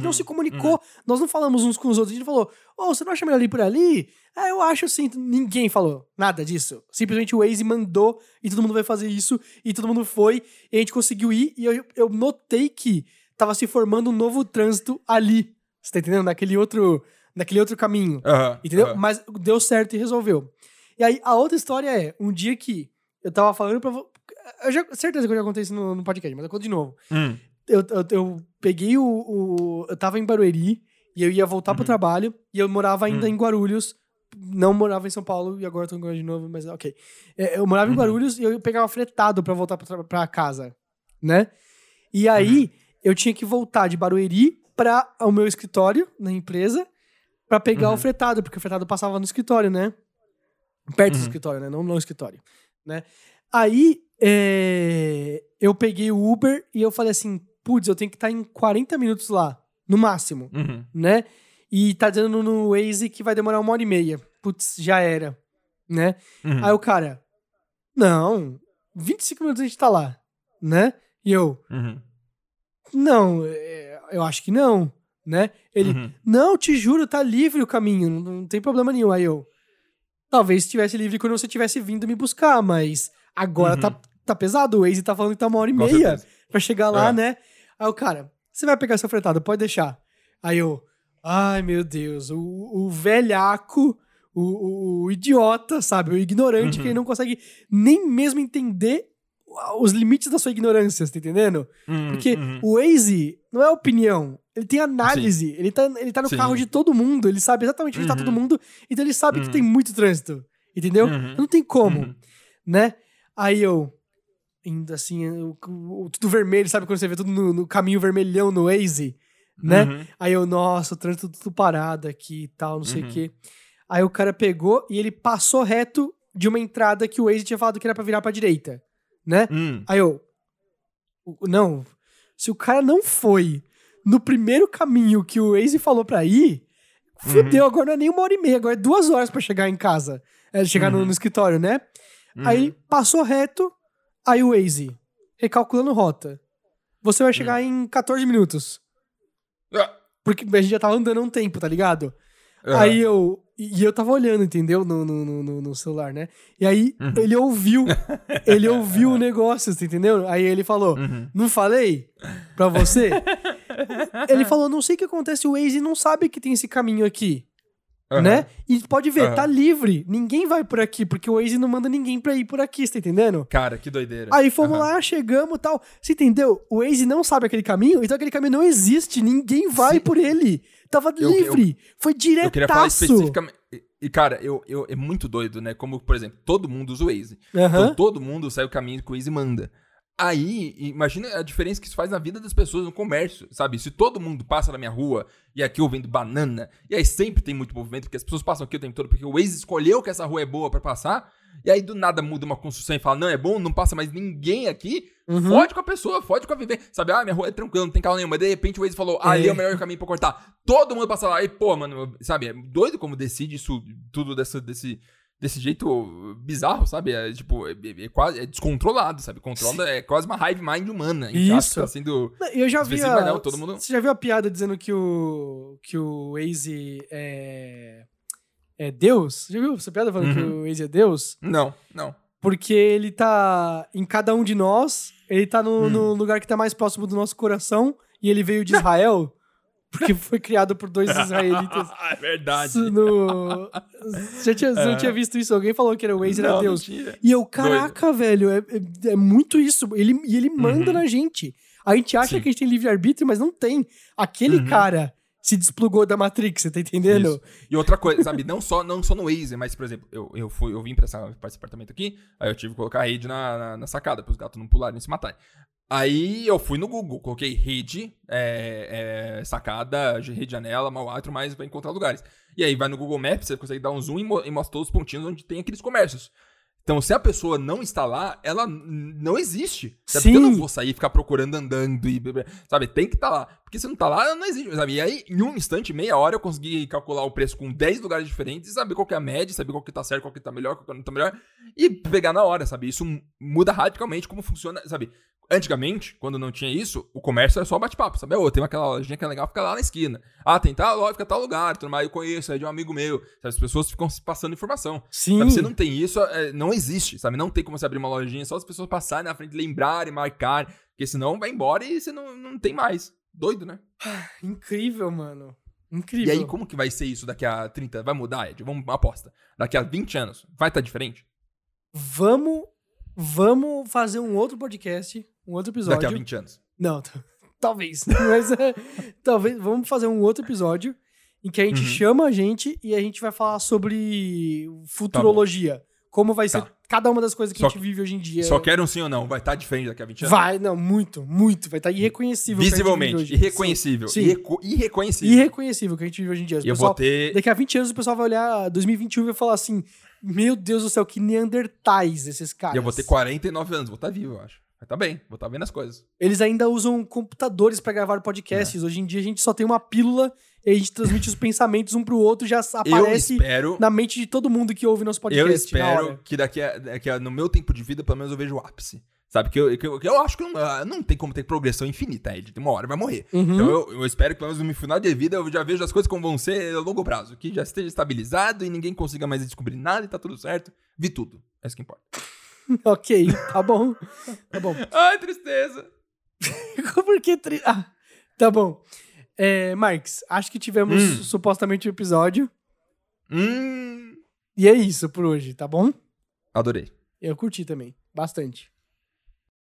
[SPEAKER 1] não
[SPEAKER 2] Uhum.
[SPEAKER 1] se comunicou. Nós não falamos uns com os outros, a gente falou, ô, você não acha melhor ir por ali? Ah, eu acho sim. Ninguém falou nada disso. Simplesmente o Waze mandou e todo mundo vai fazer isso e todo mundo foi e a gente conseguiu ir e eu, eu notei que tava se formando um novo trânsito ali. Você tá entendendo? Naquele outro, naquele outro caminho.
[SPEAKER 2] Aham.
[SPEAKER 1] Entendeu?
[SPEAKER 2] Aham.
[SPEAKER 1] Mas deu certo e resolveu. E aí, a outra história é, um dia que eu tava falando pra... Eu já, certeza que eu já contei isso no, no podcast, mas eu conto de novo.
[SPEAKER 2] Hum.
[SPEAKER 1] Eu, eu, eu peguei o, o- Eu tava em Barueri e eu ia voltar pro
[SPEAKER 2] Uhum.
[SPEAKER 1] trabalho e eu morava ainda
[SPEAKER 2] Hum.
[SPEAKER 1] em Guarulhos. Não morava em São Paulo e agora tô em Guarulhos de novo, mas ok. É, Eu morava em
[SPEAKER 2] Uhum.
[SPEAKER 1] Guarulhos e eu pegava fretado pra voltar pra, pra casa, né? E aí,
[SPEAKER 2] Uhum.
[SPEAKER 1] eu tinha que voltar de Barueri pra o meu escritório na empresa pra pegar
[SPEAKER 2] Uhum.
[SPEAKER 1] o fretado, porque o fretado passava no escritório, né? Perto do
[SPEAKER 2] Uhum.
[SPEAKER 1] escritório, né? Não no escritório, né? Aí, é, eu peguei o Uber e eu falei assim, putz, eu tenho que estar em 40 minutos lá, no máximo,
[SPEAKER 2] Uhum.
[SPEAKER 1] né? E tá dizendo no Waze que vai demorar uma hora e meia. Putz, já era, né?
[SPEAKER 2] Uhum.
[SPEAKER 1] Aí o cara, não, 25 minutos a gente tá lá, né? E eu,
[SPEAKER 2] Uhum.
[SPEAKER 1] não, é, eu acho que não, né? Ele,
[SPEAKER 2] Uhum.
[SPEAKER 1] não, te juro, tá livre o caminho, não, tem problema nenhum. Aí eu, talvez estivesse livre quando você tivesse vindo me buscar, mas agora
[SPEAKER 2] Uhum.
[SPEAKER 1] tá, tá pesado, o Waze tá falando que tá uma hora e
[SPEAKER 2] Com
[SPEAKER 1] meia
[SPEAKER 2] certeza.
[SPEAKER 1] pra chegar lá,
[SPEAKER 2] É.
[SPEAKER 1] né? Aí o cara, você vai pegar seu fretado, pode deixar. Aí eu, ai meu Deus, o, o velhaco, o, o- o idiota, sabe? O ignorante
[SPEAKER 2] Uhum.
[SPEAKER 1] que ele não consegue nem mesmo entender os limites da sua ignorância, você tá entendendo?
[SPEAKER 2] Uhum.
[SPEAKER 1] Porque
[SPEAKER 2] Uhum.
[SPEAKER 1] o Waze não é opinião, ele tem análise, ele tá, ele tá no
[SPEAKER 2] Sim.
[SPEAKER 1] carro de todo mundo, ele sabe exatamente onde tá
[SPEAKER 2] Uhum.
[SPEAKER 1] todo mundo, então ele sabe que
[SPEAKER 2] Uhum.
[SPEAKER 1] tem muito trânsito, entendeu?
[SPEAKER 2] Uhum.
[SPEAKER 1] Não tem como,
[SPEAKER 2] Uhum.
[SPEAKER 1] né? Aí eu, indo assim, o- tudo vermelho, sabe quando você vê tudo no, no caminho vermelhão no Waze, né?
[SPEAKER 2] Uhum.
[SPEAKER 1] Aí eu, nossa, o trânsito tudo parado aqui e tal, não sei o
[SPEAKER 2] Uhum.
[SPEAKER 1] quê. Aí o cara pegou e ele passou reto de uma entrada que o Waze tinha falado que era pra virar pra direita, né?
[SPEAKER 2] Hum.
[SPEAKER 1] Aí eu. Não. Se o cara não foi no primeiro caminho que o Waze falou pra ir, fudeu, agora não é nem uma hora e meia, agora é duas horas pra chegar em casa. É, chegar no,
[SPEAKER 2] Uhum.
[SPEAKER 1] no escritório, né?
[SPEAKER 2] Uhum.
[SPEAKER 1] Aí passou reto, aí o Waze, recalculando rota. Você vai chegar em 14 minutos.
[SPEAKER 2] Ah.
[SPEAKER 1] Porque a gente já tava andando há um tempo, tá ligado? Aí eu. E eu tava olhando, entendeu? No, no, no- no, celular, né? E aí
[SPEAKER 2] Uhum.
[SPEAKER 1] ele ouviu. ele ouviu o negócio, você entendeu? Aí ele falou:
[SPEAKER 2] Uhum.
[SPEAKER 1] Não falei pra você? ele falou: Não sei o que acontece, o Waze não sabe que tem esse caminho aqui.
[SPEAKER 2] Aham.
[SPEAKER 1] né? E pode ver,
[SPEAKER 2] Aham.
[SPEAKER 1] tá livre. Ninguém vai por aqui, porque o Waze não manda ninguém pra ir por aqui, você tá entendendo?
[SPEAKER 2] Cara, que doideira.
[SPEAKER 1] Aí fomos
[SPEAKER 2] Aham.
[SPEAKER 1] lá, chegamos e tal. Você entendeu? O Waze não sabe aquele caminho, então aquele caminho não existe. Ninguém vai
[SPEAKER 2] Sim.
[SPEAKER 1] por ele. Tava
[SPEAKER 2] Eu-
[SPEAKER 1] livre. Foi
[SPEAKER 2] Eu queria falar especificamente. E, cara, eu, eu, é muito doido, né? Como, por exemplo, todo mundo usa o Waze.
[SPEAKER 1] Aham.
[SPEAKER 2] Então todo mundo segue o caminho que o Waze manda. Aí, imagina a diferença que isso faz na vida das pessoas no comércio, sabe? Se todo mundo passa na minha rua e aqui eu vendo banana, e aí sempre tem muito movimento, porque as pessoas passam aqui o tempo todo, porque o Waze escolheu que essa rua é boa pra passar, e aí do nada muda uma construção e fala, não, é bom, não passa mais ninguém aqui,
[SPEAKER 1] Uhum.
[SPEAKER 2] fode com a pessoa, fode com a viver. Sabe, ah, minha rua é tranquila, não tem carro nenhum, mas de repente o Waze falou, ah, ali é o melhor caminho pra cortar. Todo mundo passa lá, e pô, mano, sabe, é doido como decide isso tudo dessa, desse, desse jeito bizarro, sabe? É tipo, é, é- é quase é descontrolado, sabe? Controla é quase uma hive mind humana.
[SPEAKER 1] Isso.
[SPEAKER 2] Tá sendo.
[SPEAKER 1] Eu já vi. a-
[SPEAKER 2] vai não, todo mundo-
[SPEAKER 1] Você já viu a piada dizendo que o que o Waze é é Deus? Já viu essa piada falando que
[SPEAKER 2] Uhum.
[SPEAKER 1] o Waze é Deus?
[SPEAKER 2] Não, não.
[SPEAKER 1] Porque ele tá em cada um de nós, ele tá no,
[SPEAKER 2] Hum.
[SPEAKER 1] no lugar que tá mais próximo do nosso coração e ele veio de Israel, porque foi criado por dois israelitas.
[SPEAKER 2] é verdade.
[SPEAKER 1] No... Você tinha, você não tinha visto isso? Alguém falou que era o Waze era
[SPEAKER 2] Não,
[SPEAKER 1] Deus.
[SPEAKER 2] mentira.
[SPEAKER 1] E eu, caraca, velho, é, é- é muito isso. Ele, e ele manda
[SPEAKER 2] Uhum.
[SPEAKER 1] na gente. A gente acha
[SPEAKER 2] Sim.
[SPEAKER 1] que a gente tem livre-arbítrio, mas não tem. Aquele
[SPEAKER 2] Uhum.
[SPEAKER 1] cara se desplugou da Matrix, você tá entendendo?
[SPEAKER 2] Isso. E outra coisa, sabe, não só, não só no Waze, mas, por exemplo, eu, eu, fui, eu vim pra, essa, pra esse apartamento aqui, aí eu tive que colocar a rede na, na, na sacada, pros gatos não pularem e se matarem. Aí eu fui no Google, coloquei rede, é, é, sacada, rede janela, mau tudo mais, pra encontrar lugares. E aí vai no Google Maps, você consegue dar um zoom e, mo e mostra todos os pontinhos onde tem aqueles comércios. Então, se a pessoa não está lá, ela não existe. Sabe? Porque eu não
[SPEAKER 1] Sim.
[SPEAKER 2] vou sair e ficar procurando andando e... Sabe? Tem que estar lá. Porque se não tá lá, ela não existe, sabe? E aí, em um instante, meia hora, eu consegui calcular o preço com 10 lugares diferentes e saber qual que é a média, saber qual que tá certo, qual que tá melhor, qual que não tá melhor. E pegar na hora, sabe? Isso muda radicalmente como funciona, sabe? Antigamente, quando não tinha isso, o comércio era só bate-papo, sabe? Ô, tem aquela lojinha que é legal, fica lá na esquina. Ah, tem tal loja, fica tal lugar, tudo mais, eu conheço, é de um amigo meu. Sabe? As pessoas ficam se passando informação.
[SPEAKER 1] Sim.
[SPEAKER 2] Sabe, se não tem isso, é, não existe, sabe? Não tem como você abrir uma lojinha, só as pessoas passarem na frente, lembrarem, marcarem, porque senão vai embora e você não, não tem mais. Doido, né?
[SPEAKER 1] Incrível, mano.
[SPEAKER 2] E
[SPEAKER 1] Incrível.
[SPEAKER 2] aí, como que vai ser isso daqui a 30? Vai mudar, Ed? Vamos, aposta. Daqui a 20 anos, vai estar diferente?
[SPEAKER 1] Vamos, vamos fazer um outro podcast, um outro episódio.
[SPEAKER 2] Daqui a 20 anos.
[SPEAKER 1] Não, talvez. Mas é, talvez. Vamos fazer um outro episódio em que a gente
[SPEAKER 2] Uhum.
[SPEAKER 1] chama a gente e a gente vai falar sobre futurologia. como vai ser
[SPEAKER 2] Tá.
[SPEAKER 1] cada uma das coisas que
[SPEAKER 2] Só-
[SPEAKER 1] a gente vive hoje em dia.
[SPEAKER 2] Só quero um sim ou não. Vai estar diferente daqui a 20 anos?
[SPEAKER 1] Vai, não, muito, muito. Vai estar irreconhecível. a gente
[SPEAKER 2] Visivelmente. Irreconhecível.
[SPEAKER 1] Sim.
[SPEAKER 2] Irreco-. Irreconhecível.
[SPEAKER 1] Irreconhecível que a gente vive hoje em dia. O
[SPEAKER 2] eu
[SPEAKER 1] pessoal-
[SPEAKER 2] vou ter...
[SPEAKER 1] Daqui a 20 anos o pessoal vai olhar 2021 e vai falar assim: Meu Deus do céu, que neandertais esses caras.
[SPEAKER 2] E eu vou ter 49 anos. Vou estar vivo, eu acho. Vai estar bem. Vou estar vendo as coisas.
[SPEAKER 1] Eles ainda usam computadores pra gravar podcasts.
[SPEAKER 2] É.
[SPEAKER 1] Hoje em dia a gente só tem uma pílula e a gente transmite os pensamentos um pro outro e já aparece
[SPEAKER 2] espero...
[SPEAKER 1] na mente de todo mundo que ouve nosso podcast.
[SPEAKER 2] Eu espero que daqui a, daqui a- no meu tempo de vida, pelo menos eu vejo o ápice. Sabe? Que eu, que eu, que eu acho que não, ah, não tem como ter progressão infinita, Ed. Uma hora vai morrer.
[SPEAKER 1] Uhum.
[SPEAKER 2] Então eu, eu espero que pelo menos no final de vida eu já vejo as coisas como vão ser a longo prazo. Que já esteja estabilizado e ninguém consiga mais descobrir nada e tá tudo certo. Vi tudo. É isso que importa.
[SPEAKER 1] ok, tá bom. Tá bom.
[SPEAKER 2] Ai, tristeza.
[SPEAKER 1] Por que. Tri... Ah, tá bom. É, Marx, acho que tivemos
[SPEAKER 2] Hum.
[SPEAKER 1] supostamente um episódio.
[SPEAKER 2] Hum.
[SPEAKER 1] E é isso por hoje, tá bom?
[SPEAKER 2] Adorei.
[SPEAKER 1] Eu curti também. Bastante.